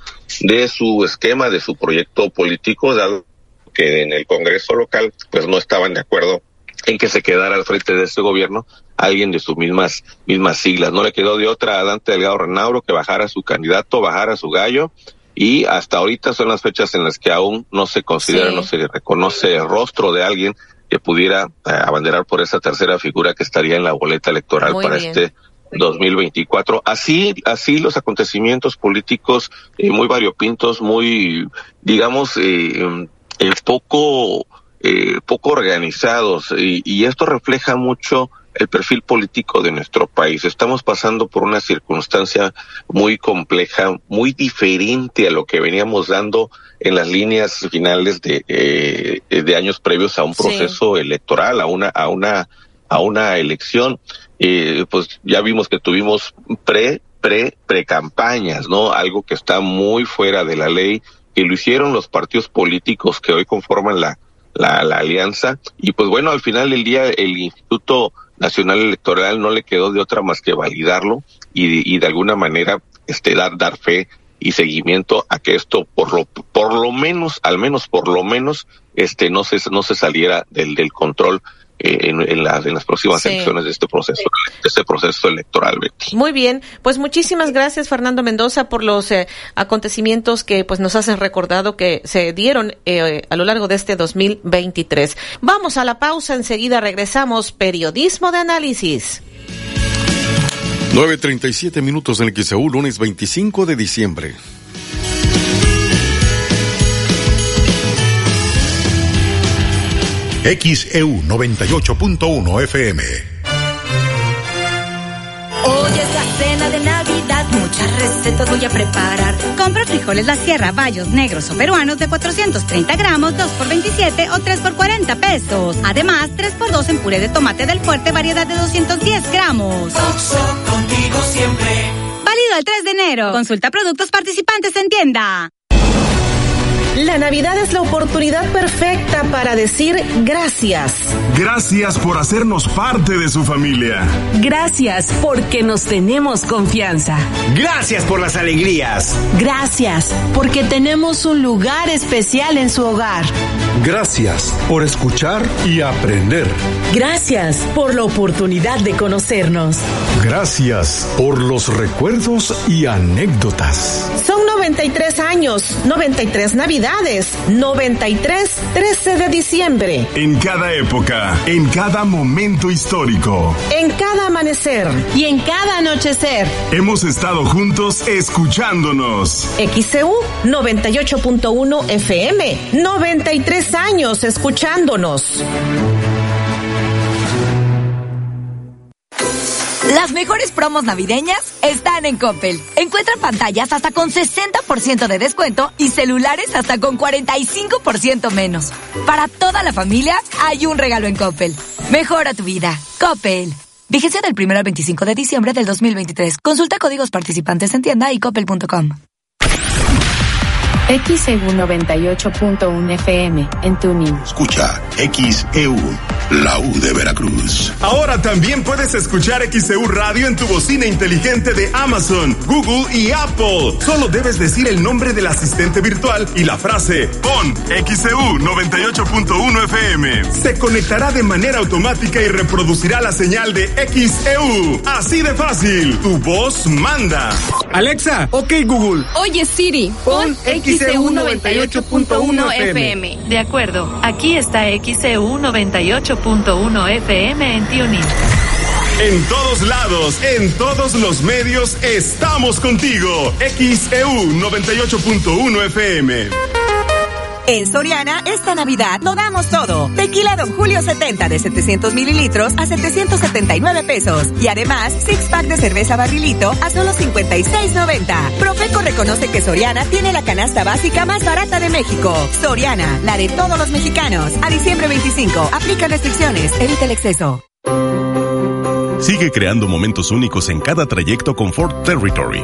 de su esquema, de su proyecto político, dado que en el Congreso local pues no estaban de acuerdo en que se quedara al frente de este gobierno alguien de sus mismas mismas siglas. No le quedó de otra a Dante Delgado Renauro que bajara su candidato, bajara su gallo y hasta ahorita son las fechas en las que aún no se considera, Sí. no se reconoce el rostro de alguien que pudiera eh, abanderar por esa tercera figura que estaría en la boleta electoral Muy para bien. este 2024. Así, así los acontecimientos políticos eh, muy variopintos, muy, digamos, eh, eh, poco, eh, poco organizados y, y esto refleja mucho el perfil político de nuestro país. Estamos pasando por una circunstancia muy compleja, muy diferente a lo que veníamos dando en las líneas finales de, eh, de años previos a un Sí. proceso electoral, a una, a una, a una elección. Eh, pues ya vimos que tuvimos pre, pre, pre campañas, ¿no? Algo que está muy fuera de la ley, que lo hicieron los partidos políticos que hoy conforman la, la, la alianza. Y pues bueno, al final del día el Instituto Nacional Electoral no le quedó de otra más que validarlo y, y de alguna manera este dar, dar fe y seguimiento a que esto por lo por lo menos al menos por lo menos este no se no se saliera del del control en, en las en las próximas Sí. elecciones de este proceso de este proceso electoral Betty. Muy bien, pues muchísimas gracias Fernando Mendoza por los eh, acontecimientos que pues nos haces recordado que se dieron eh, a lo largo de este 2023. Vamos a la pausa, enseguida regresamos periodismo de análisis. 9.37 minutos en el XEU, lunes 25 de diciembre. XEU 98.1 FM. Hoy es la cena de Navidad, muchas recetas voy a preparar. Compra frijoles La Sierra, bayos negros o peruanos de 430 gramos, 2 por 27 o 3 por 40 pesos. Además, 3 por 2 en puré de tomate del fuerte, variedad de 210 gramos. contigo siempre. Válido el 3 de enero. Consulta productos participantes en tienda. La Navidad es la oportunidad perfecta para decir gracias. Gracias por hacernos parte de su familia. Gracias porque nos tenemos confianza. Gracias por las alegrías. Gracias porque tenemos un lugar especial en su hogar. Gracias por escuchar y aprender. Gracias por la oportunidad de conocernos. Gracias por los recuerdos y anécdotas. Son 93 años, 93 Navidades, 93 13 de diciembre. En cada época, en cada momento histórico, En cada amanecer y en cada anochecer. hemos estado juntos escuchándonos. XCU 98.1 FM, 93 años escuchándonos. Las mejores promos navideñas están en Coppel. Encuentra pantallas hasta con 60% de descuento y celulares hasta con 45% menos. Para toda la familia hay un regalo en Coppel. Mejora tu vida. Coppel. Vigencia del 1 al 25 de diciembre del 2023. Consulta códigos participantes en tienda y coppel.com. XEU 98.1 FM en Tuning. Escucha XEU, la U de Veracruz. Ahora también puedes escuchar XEU Radio en tu bocina inteligente de Amazon, Google y Apple. Solo debes decir el nombre del asistente virtual y la frase PON XEU 98.1 FM. Se conectará de manera automática y reproducirá la señal de XEU. Así de fácil. Tu voz manda. Alexa, ok Google. Oye Siri, pon XEU 98.1 FM. De acuerdo, aquí está XEU 98.1 FM en Tuning. En todos lados, en todos los medios, estamos contigo. XEU 98.1 FM. En Soriana, esta Navidad lo damos todo. Tequila Don Julio 70 de 700 mililitros a 779 pesos. Y además, six pack de cerveza barrilito a solo 56.90. Profeco reconoce que Soriana tiene la canasta básica más barata de México. Soriana, la de todos los mexicanos. A diciembre 25, aplica restricciones, evita el exceso. Sigue creando momentos únicos en cada trayecto con Ford Territory.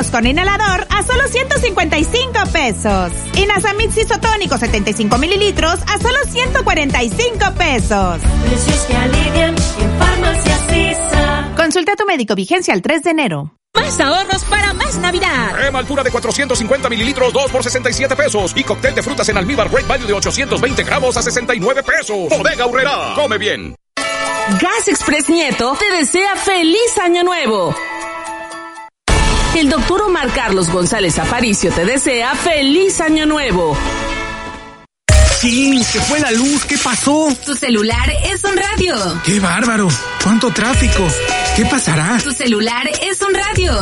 50 gramos con inhalador a solo 155 pesos. Y Nasamid isotónico 75 mililitros a solo 145 pesos. Precios que alivian en farmacias ISA. Consulta a tu médico vigencia el 3 de enero. Más ahorros para más Navidad. Crema altura de 450 mililitros, 2 por 67 pesos. Y cóctel de frutas en almíbar Great Value de 820 gramos a 69 pesos. Bodega Urrera. Come bien. Gas Express Nieto te desea feliz año nuevo. El doctor Omar Carlos González Aparicio te desea feliz año nuevo. Sí, se fue la luz, ¿qué pasó? Tu celular es un radio. ¡Qué bárbaro! ¿Cuánto tráfico? ¿Qué pasará? Tu celular es un radio.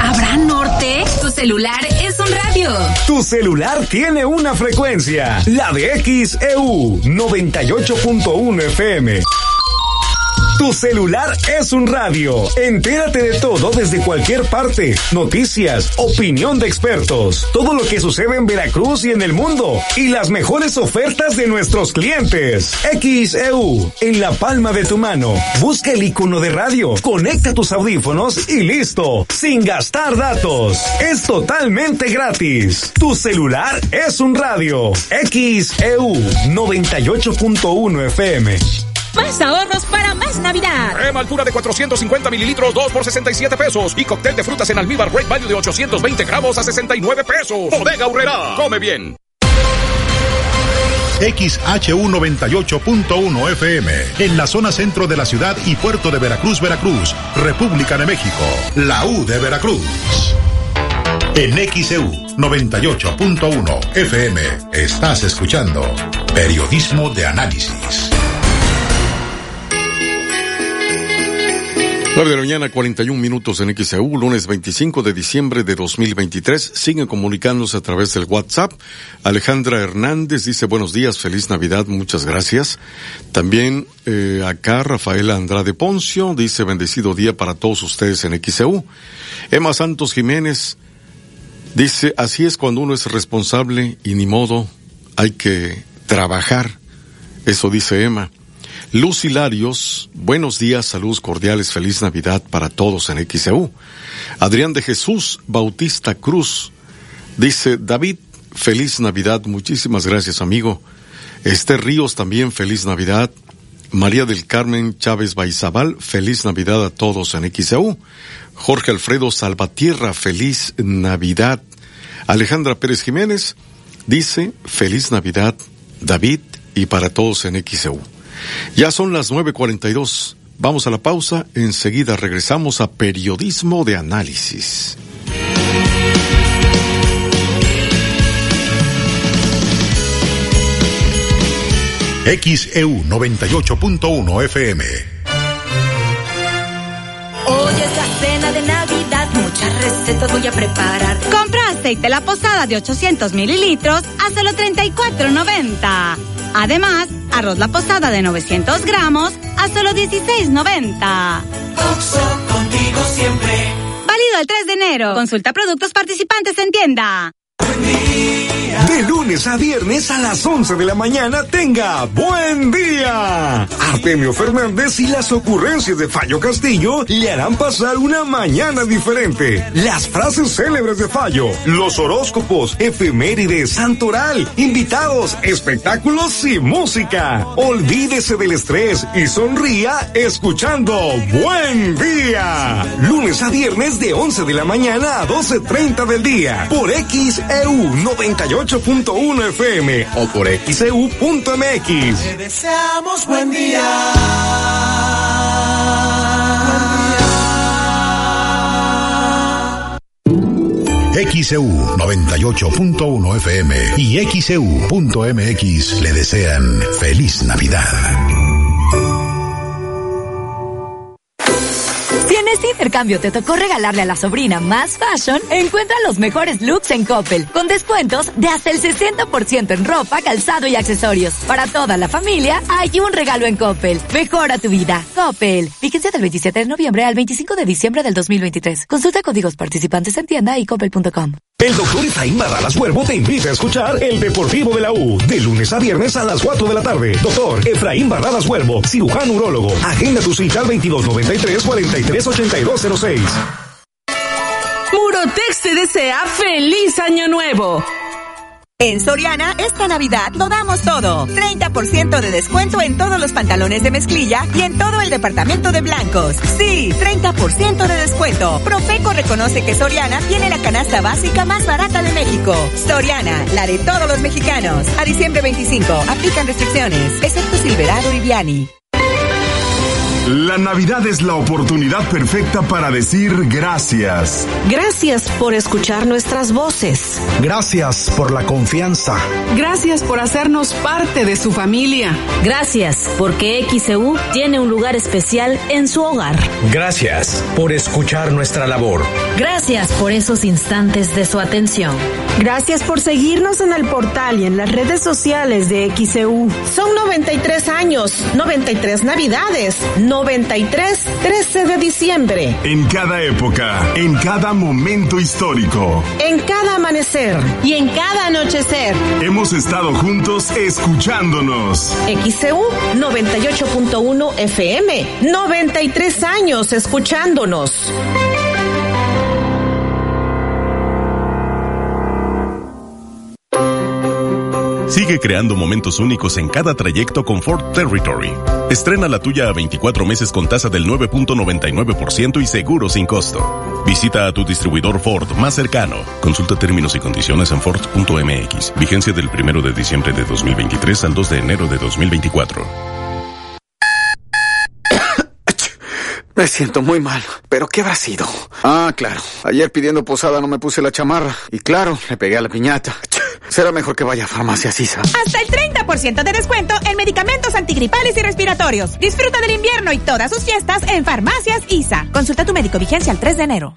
¿Habrá norte? Tu celular es un radio. Tu celular tiene una frecuencia, la de XEU 98.1 FM. Tu celular es un radio. Entérate de todo desde cualquier parte. Noticias, opinión de expertos, todo lo que sucede en Veracruz y en el mundo y las mejores ofertas de nuestros clientes. XEU, en la palma de tu mano. Busca el icono de radio, conecta tus audífonos y listo, sin gastar datos. Es totalmente gratis. Tu celular es un radio. XEU 98.1 FM. Más ahorros para más Navidad. Crema altura de 450 mililitros, 2 por 67 pesos. Y cóctel de frutas en almíbar Great Value de 820 gramos a 69 pesos. Bodega Urrera. Come bien. XHU98.1 FM, en la zona centro de la ciudad y puerto de Veracruz, Veracruz, República de México, la U de Veracruz. En XEU 98.1 FM estás escuchando Periodismo de Análisis. 9 de la mañana, 41 minutos en XEU, lunes 25 de diciembre de 2023. Siguen comunicándose a través del WhatsApp. Alejandra Hernández dice buenos días, feliz Navidad, muchas gracias. También eh, acá Rafaela Andrade Poncio dice bendecido día para todos ustedes en XEU. Emma Santos Jiménez dice así es cuando uno es responsable y ni modo, hay que trabajar. Eso dice Emma. Luz Hilarios, buenos días, saludos cordiales, feliz Navidad para todos en XEU. Adrián de Jesús Bautista Cruz dice, David, feliz Navidad, muchísimas gracias amigo. Esther Ríos también, feliz Navidad. María del Carmen Chávez Baizabal, feliz Navidad a todos en XEU. Jorge Alfredo Salvatierra, feliz Navidad. Alejandra Pérez Jiménez dice, feliz Navidad, David, y para todos en XEU. Ya son las 9.42. Vamos a la pausa. Enseguida regresamos a Periodismo de Análisis. XEU 98.1 FM. Hoy es la cena de Navidad, muchas recetas voy a preparar. Compra aceite La Posada de 800 mililitros a solo 34.90. Además, arroz La Posada de 900 gramos a solo 16.90. Oxo, contigo siempre. Válido el 3 de enero. Consulta productos participantes en tienda. De lunes a viernes a las 11 de la mañana tenga buen día. Artemio Fernández y las ocurrencias de Fallo Castillo le harán pasar una mañana diferente. Las frases célebres de Fallo, los horóscopos, efemérides, santoral, invitados, espectáculos y música. Olvídese del estrés y sonría escuchando Buen Día. Lunes a viernes de 11 de la mañana a 12.30 del día por XEU 98.1 FM o por XEU.mx. Te deseamos buen día. XEU 98.1 FM y XEU.mx le desean feliz Navidad. Intercambio te tocó regalarle a la sobrina más fashion, encuentra los mejores looks en Coppel, con descuentos de hasta el 60% en ropa, calzado y accesorios. Para toda la familia, hay un regalo en Coppel. Mejora tu vida. Coppel. Vigencia del 27 de noviembre al 25 de diciembre del 2023. Consulta códigos participantes en tienda y coppel.com. El doctor Efraín Barralas Huervo te invita a escuchar El Deportivo de la U, de lunes a viernes a las 4 de la tarde. Doctor Efraín Barralas Huervo, cirujano urólogo. Agenda tu cita al 2293-438206. Murotex te desea feliz año nuevo. En Soriana, esta Navidad lo damos todo. 30% de descuento en todos los pantalones de mezclilla y en todo el departamento de blancos. Sí, 30% de descuento. Profeco reconoce que Soriana tiene la canasta básica más barata de México. Soriana, la de todos los mexicanos. A diciembre 25, aplican restricciones, excepto Silverado y Viani. La Navidad es la oportunidad perfecta para decir gracias. Gracias por escuchar nuestras voces. Gracias por la confianza. Gracias por hacernos parte de su familia. Gracias, porque XEU tiene un lugar especial en su hogar. Gracias por escuchar nuestra labor. Gracias por esos instantes de su atención. Gracias por seguirnos en el portal y en las redes sociales de XEU. Son 93 años, 93 navidades, 93 13 de diciembre, En cada época, en cada momento histórico, en cada amanecer Y en cada anochecer. hemos estado juntos escuchándonos. XCU 98.1 FM, 93 años escuchándonos. Sigue creando momentos únicos en cada trayecto con Ford Territory. Estrena la tuya a 24 meses con tasa del 9.99% y seguro sin costo. Visita a tu distribuidor Ford más cercano. Consulta términos y condiciones en Ford.mx. Vigencia del 1 de diciembre de 2023 al 2 de enero de 2024. Me siento muy mal, pero ¿qué habrá sido? Ah, claro. Ayer pidiendo posada no me puse la chamarra. Y claro, le pegué a la piñata. Será mejor que vaya a Farmacia Sisa. Hasta el 30% de descuento en medicamentos antigripales y respiratorios. Disfruta del invierno y todas sus fiestas en Farmacias ISA. Consulta a tu médico vigencia el 3 de enero.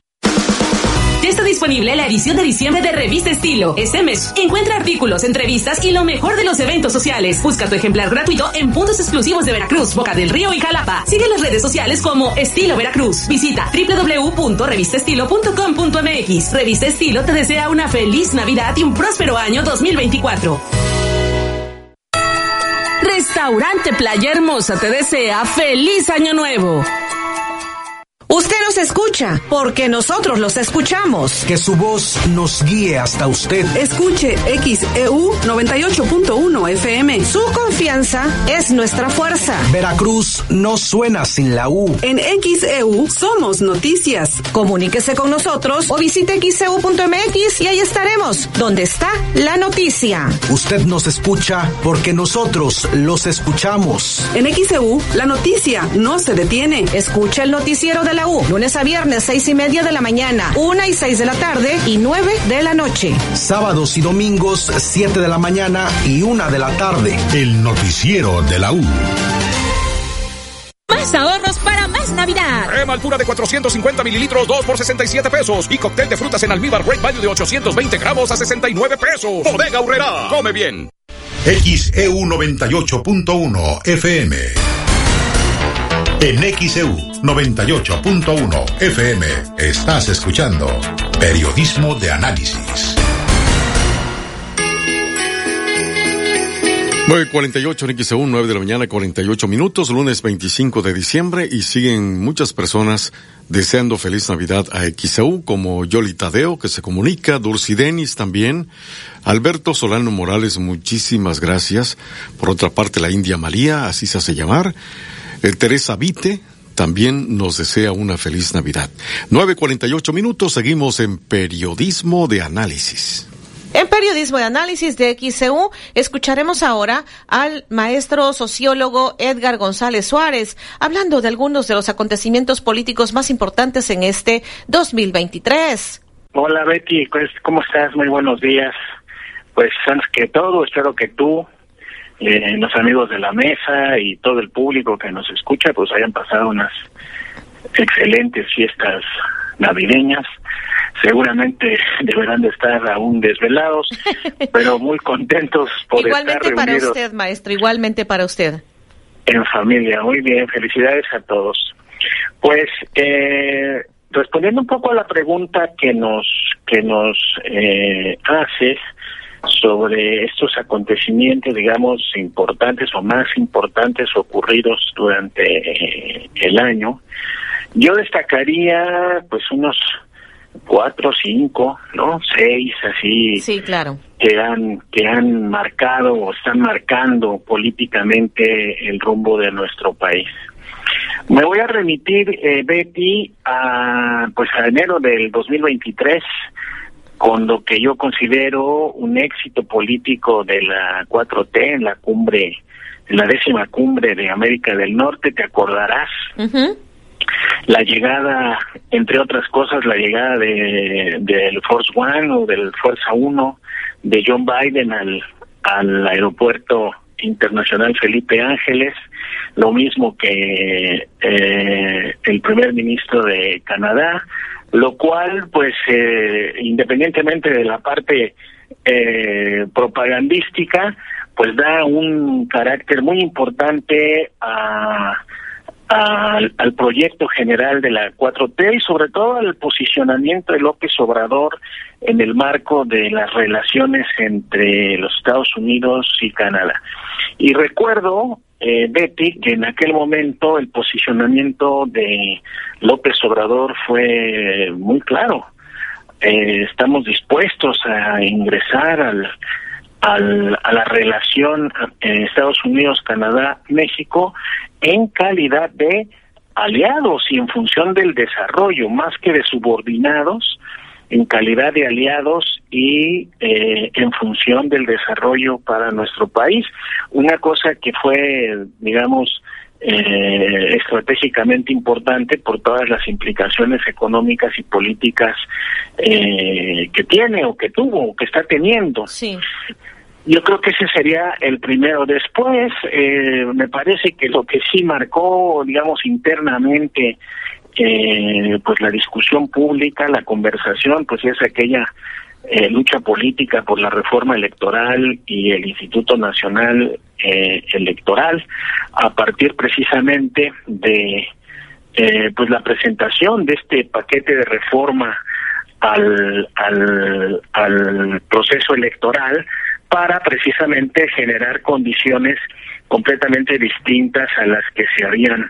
Está disponible la edición de diciembre de Revista Estilo. Este mes encuentra artículos, entrevistas y lo mejor de los eventos sociales. Busca tu ejemplar gratuito en puntos exclusivos de Veracruz, Boca del Río y Jalapa. Sigue las redes sociales como Estilo Veracruz. Visita www.revistaestilo.com.mx. Revista Estilo te desea una feliz Navidad y un próspero año 2024. Restaurante Playa Hermosa te desea feliz año nuevo. Usted nos escucha porque nosotros los escuchamos. Que su voz nos guíe hasta usted. Escuche E XEU 98.1 FM. Su confianza es nuestra fuerza. Veracruz no suena sin la U. En XEU somos noticias. Comuníquese con nosotros o visite xeu.mx y ahí estaremos, donde está la noticia. Usted nos escucha porque nosotros los escuchamos. En XEU, la noticia no se detiene. Escucha el noticiero de la U, lunes a viernes, seis y media de la mañana, una y seis de la tarde y nueve de la noche. Sábados y domingos, 7 de la mañana y una de la tarde. El noticiero de la U. Más ahorros para más Navidad. Crema altura de 450 mililitros, 2 por 67 pesos. Y cóctel de frutas en almíbar Great Value de 820 gramos a 69 pesos. Bodega Urrera. Come bien. XEU 98.1 FM. En XEU 98.1 FM estás escuchando Periodismo de Análisis. 9.48 en XEU, 9 de la mañana, 48 minutos, lunes 25 de diciembre y siguen muchas personas deseando feliz Navidad a XEU, como Yoli Tadeo, que se comunica, Dulci Denis también, Alberto Solano Morales, muchísimas gracias. Por otra parte, la India María, así se hace llamar. El Teresa Vite también nos desea una feliz Navidad. 9.48 minutos, seguimos en Periodismo de Análisis. En periodismo de análisis de XCU escucharemos ahora al maestro sociólogo Edgar González Suárez hablando de algunos de los acontecimientos políticos más importantes en este 2023. Hola Betty, pues, ¿cómo estás? Muy buenos días. Pues antes que todo, espero que tú, eh, los amigos de la mesa y todo el público que nos escucha, pues hayan pasado unas excelentes fiestas navideñas. Seguramente deberán de estar aún desvelados, pero muy contentos por igualmente estar para reunidos usted, maestro, igualmente para usted. en familia. Muy bien, felicidades a todos. Pues eh, respondiendo un poco a la pregunta que nos que nos eh, haces sobre estos acontecimientos, digamos, importantes o más importantes ocurridos durante eh, el año, yo destacaría pues unos cuatro, cinco, ¿no? Seis, así, Sí, claro. que han que han marcado o están marcando políticamente el rumbo de nuestro país. Me voy a remitir, eh, Betty, a pues a enero del 2023 con lo que yo considero un éxito político de la 4T en la cumbre, en la décima cumbre de América del Norte, te acordarás. La llegada, entre otras cosas, la llegada de del Force One o del Fuerza 1 de John Biden al, al aeropuerto internacional Felipe Ángeles, lo mismo que eh, el primer ministro de Canadá, lo cual, pues, eh, independientemente de la parte eh, propagandística, pues da un carácter muy importante a al, al proyecto general de la 4T y sobre todo al posicionamiento de López Obrador en el marco de las relaciones entre los Estados Unidos y Canadá. Y recuerdo, eh, Betty, que en aquel momento el posicionamiento de López Obrador fue muy claro. Eh, estamos dispuestos a ingresar al, al, a la relación en Estados Unidos, Canadá, México en calidad de aliados y en función del desarrollo, más que de subordinados, en calidad de aliados y eh, en función del desarrollo para nuestro país. Una cosa que fue, digamos, eh, estratégicamente importante por todas las implicaciones económicas y políticas eh, que tiene o que tuvo o que está teniendo. Sí. Yo creo que ese sería el primero. Después, eh, me parece que lo que sí marcó, digamos, internamente, eh, pues la discusión pública, la conversación, pues es aquella eh, lucha política por la reforma electoral y el Instituto Nacional eh, Electoral, a partir precisamente de eh, pues la presentación de este paquete de reforma al, al, al proceso electoral para precisamente generar condiciones completamente distintas a las que se habían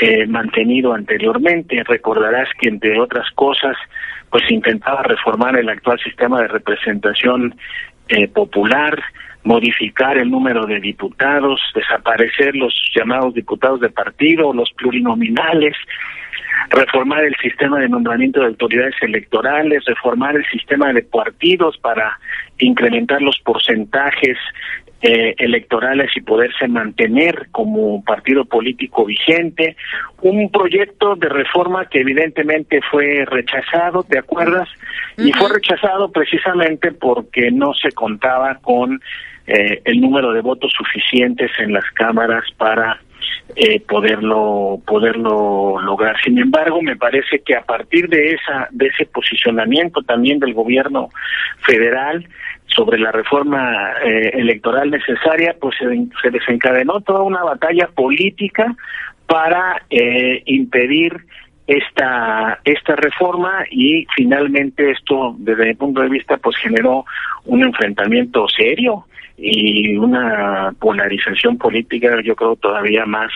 eh, mantenido anteriormente. Recordarás que, entre otras cosas, pues intentaba reformar el actual sistema de representación eh, popular, modificar el número de diputados, desaparecer los llamados diputados de partido, los plurinominales, reformar el sistema de nombramiento de autoridades electorales, reformar el sistema de partidos para incrementar los porcentajes eh, electorales y poderse mantener como partido político vigente, un proyecto de reforma que evidentemente fue rechazado, ¿te acuerdas? Y fue rechazado precisamente porque no se contaba con eh, el número de votos suficientes en las cámaras para eh, poderlo poderlo lograr. Sin embargo, me parece que a partir de esa de ese posicionamiento también del gobierno federal sobre la reforma eh, electoral necesaria, pues se, se, desencadenó toda una batalla política para eh, impedir esta esta reforma y finalmente esto desde mi punto de vista pues generó un enfrentamiento serio y una polarización política yo creo todavía más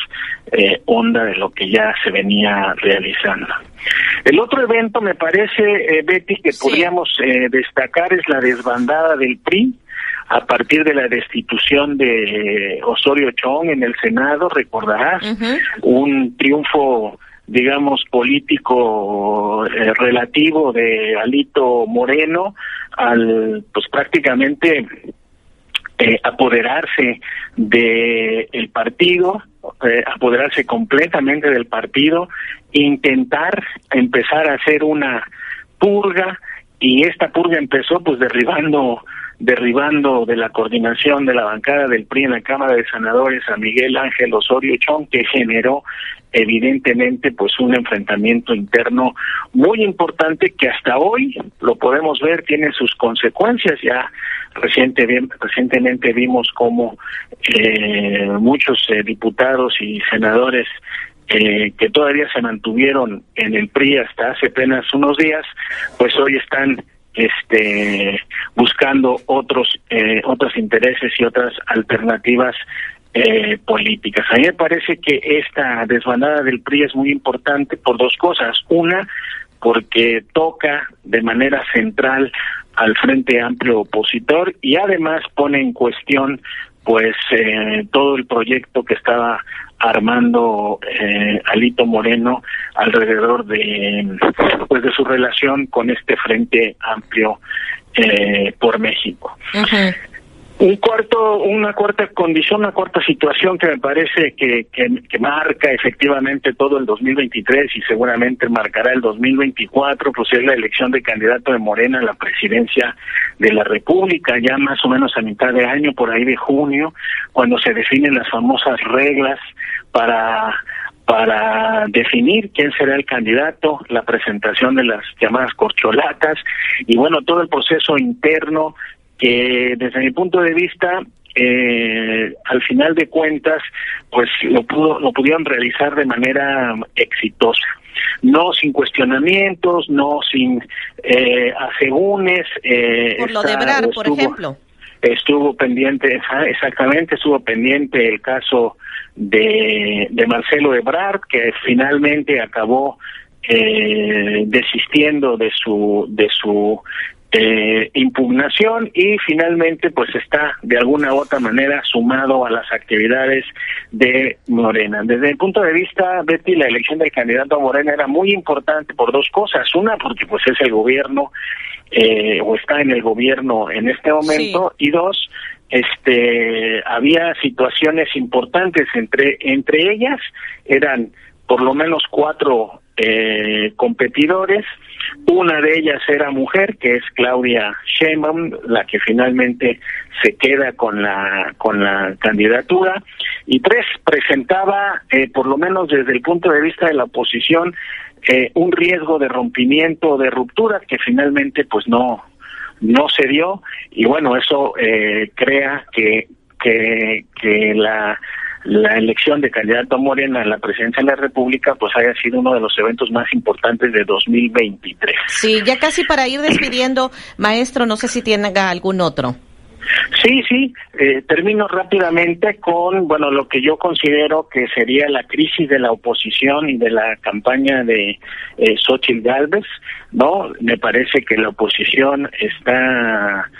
eh, honda de lo que ya se venía realizando. El otro evento me parece, eh, Betty, que podríamos eh, destacar es la desbandada del PRI a partir de la destitución de Osorio Chong en el Senado, recordarás, un triunfo digamos, político eh, relativo de Alito Moreno al, pues prácticamente eh, apoderarse de el partido, eh, apoderarse completamente del partido, intentar empezar a hacer una purga y esta purga empezó pues derribando derribando de la coordinación de la bancada del PRI en la Cámara de Senadores a Miguel Ángel Osorio Chong, que generó evidentemente pues un enfrentamiento interno muy importante que hasta hoy lo podemos ver tiene sus consecuencias. Ya reciente, recientemente vimos como eh, muchos eh, diputados y senadores eh, que todavía se mantuvieron en el PRI hasta hace apenas unos días pues hoy están este buscando otros eh, otros intereses y otras alternativas eh, políticas. A mí me parece que esta desbandada del PRI es muy importante por dos cosas. Una, porque toca de manera central al Frente Amplio opositor y además pone en cuestión pues eh, todo el proyecto que estaba armando eh, Alito Moreno alrededor de pues de su relación con este Frente Amplio eh, por México. Un cuarto, una cuarta condición, una cuarta situación que me parece que, que, marca efectivamente todo el 2023 y seguramente marcará el 2024, pues es la elección de candidato de Morena a la presidencia de la República, ya más o menos a mitad de año, por ahí de junio, cuando se definen las famosas reglas para para definir quién será el candidato, la presentación de las llamadas corcholatas y bueno, todo el proceso interno que desde mi punto de vista eh, al final de cuentas pues lo pudo lo pudieron realizar de manera exitosa. No sin cuestionamientos no sin eh, asegúnes eh, por lo de Brar por ejemplo. estuvo pendiente exactamente estuvo pendiente el caso de, de Marcelo Ebrard que finalmente acabó eh, desistiendo de su de su eh, impugnación y finalmente pues está de alguna u otra manera sumado a las actividades de Morena. Desde el punto de vista, Betty, la elección del candidato a Morena era muy importante por dos cosas. Una, porque pues es el gobierno eh, o está en el gobierno en este momento y dos, este había situaciones importantes entre entre ellas eran por lo menos cuatro eh, competidores. Una de ellas era mujer que es Claudia Sheinbaum la que finalmente se queda con la con la candidatura. Y tres presentaba eh, por lo menos desde el punto de vista de la oposición eh, un riesgo de rompimiento de ruptura que finalmente pues no no se dio. Y bueno eso eh, crea que que que la la elección de candidato Morena a la presidencia de la República pues haya sido uno de los eventos más importantes de 2023. Sí, ya casi para ir despidiendo, maestro, no sé si tiene algún otro. Sí, sí, eh, termino rápidamente con, bueno, lo que yo considero que sería la crisis de la oposición y de la campaña de eh, Xochitl Galvez, ¿no? Me parece que la oposición está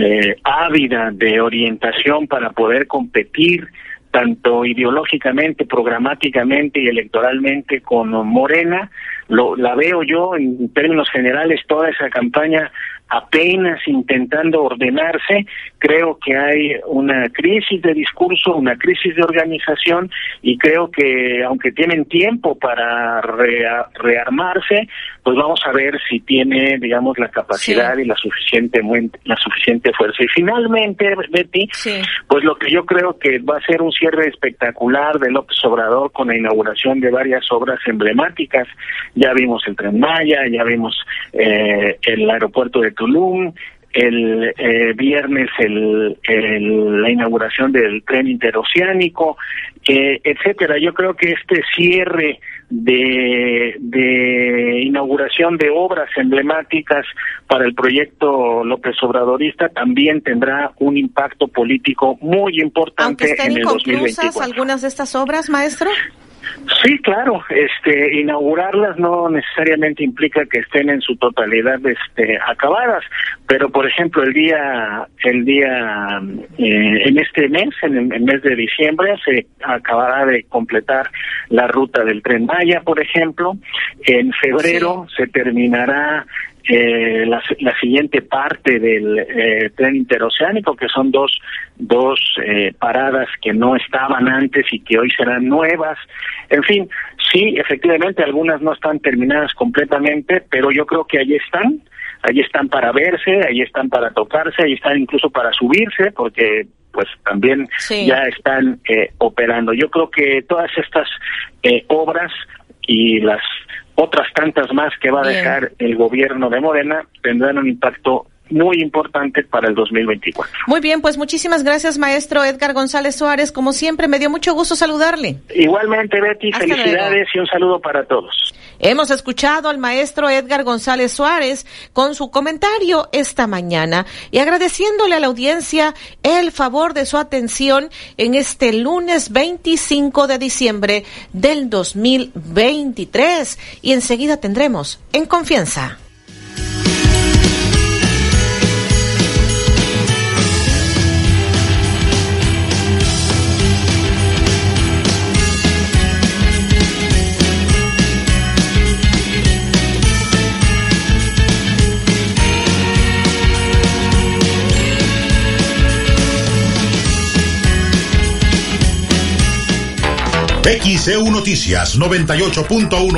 eh, ávida de orientación para poder competir tanto ideológicamente, programáticamente y electoralmente con Morena. Lo, la veo yo en términos generales toda esa campaña apenas intentando ordenarse. Creo que hay una crisis de discurso, una crisis de organización y creo que aunque tienen tiempo para rea, rearmarse, pues vamos a ver si tiene, digamos, la capacidad sí. y la suficiente la suficiente fuerza. Y finalmente, Betty, sí. pues lo que yo creo que va a ser un cierre espectacular de López Obrador con la inauguración de varias obras emblemáticas. Ya vimos el Tren Maya, ya vimos eh, el aeropuerto de Tulum, el eh, viernes el, el, la inauguración del tren interoceánico, eh, etcétera. Yo creo que este cierre de, de inauguración de obras emblemáticas para el proyecto López Obradorista también tendrá un impacto político muy importante Aunque estén en el inconclusas 2024. algunas de estas obras, maestro. Sí, claro, este inaugurarlas no necesariamente implica que estén en su totalidad este acabadas, pero por ejemplo, el día el día eh, en este mes, en el, el, mes de diciembre se acabará de completar la ruta del Tren Maya, por ejemplo, en febrero sí. se terminará eh, la, la, siguiente parte del eh, tren interoceánico, que son dos, dos eh, paradas que no estaban antes y que hoy serán nuevas. En fin, sí, efectivamente, algunas no están terminadas completamente, pero yo creo que ahí están. Ahí están para verse, ahí están para tocarse, ahí están incluso para subirse, porque pues también sí. ya están eh, operando. Yo creo que todas estas eh, obras y las otras tantas más que va a dejar Bien. el gobierno de Morena tendrán un impacto muy importante para el 2024. Muy bien, pues muchísimas gracias, maestro Edgar González Suárez. Como siempre, me dio mucho gusto saludarle. Igualmente, Betty, Hasta felicidades luego. y un saludo para todos. Hemos escuchado al maestro Edgar González Suárez con su comentario esta mañana y agradeciéndole a la audiencia el favor de su atención en este lunes 25 de diciembre del 2023. Y enseguida tendremos En Confianza. XEU Noticias 98.1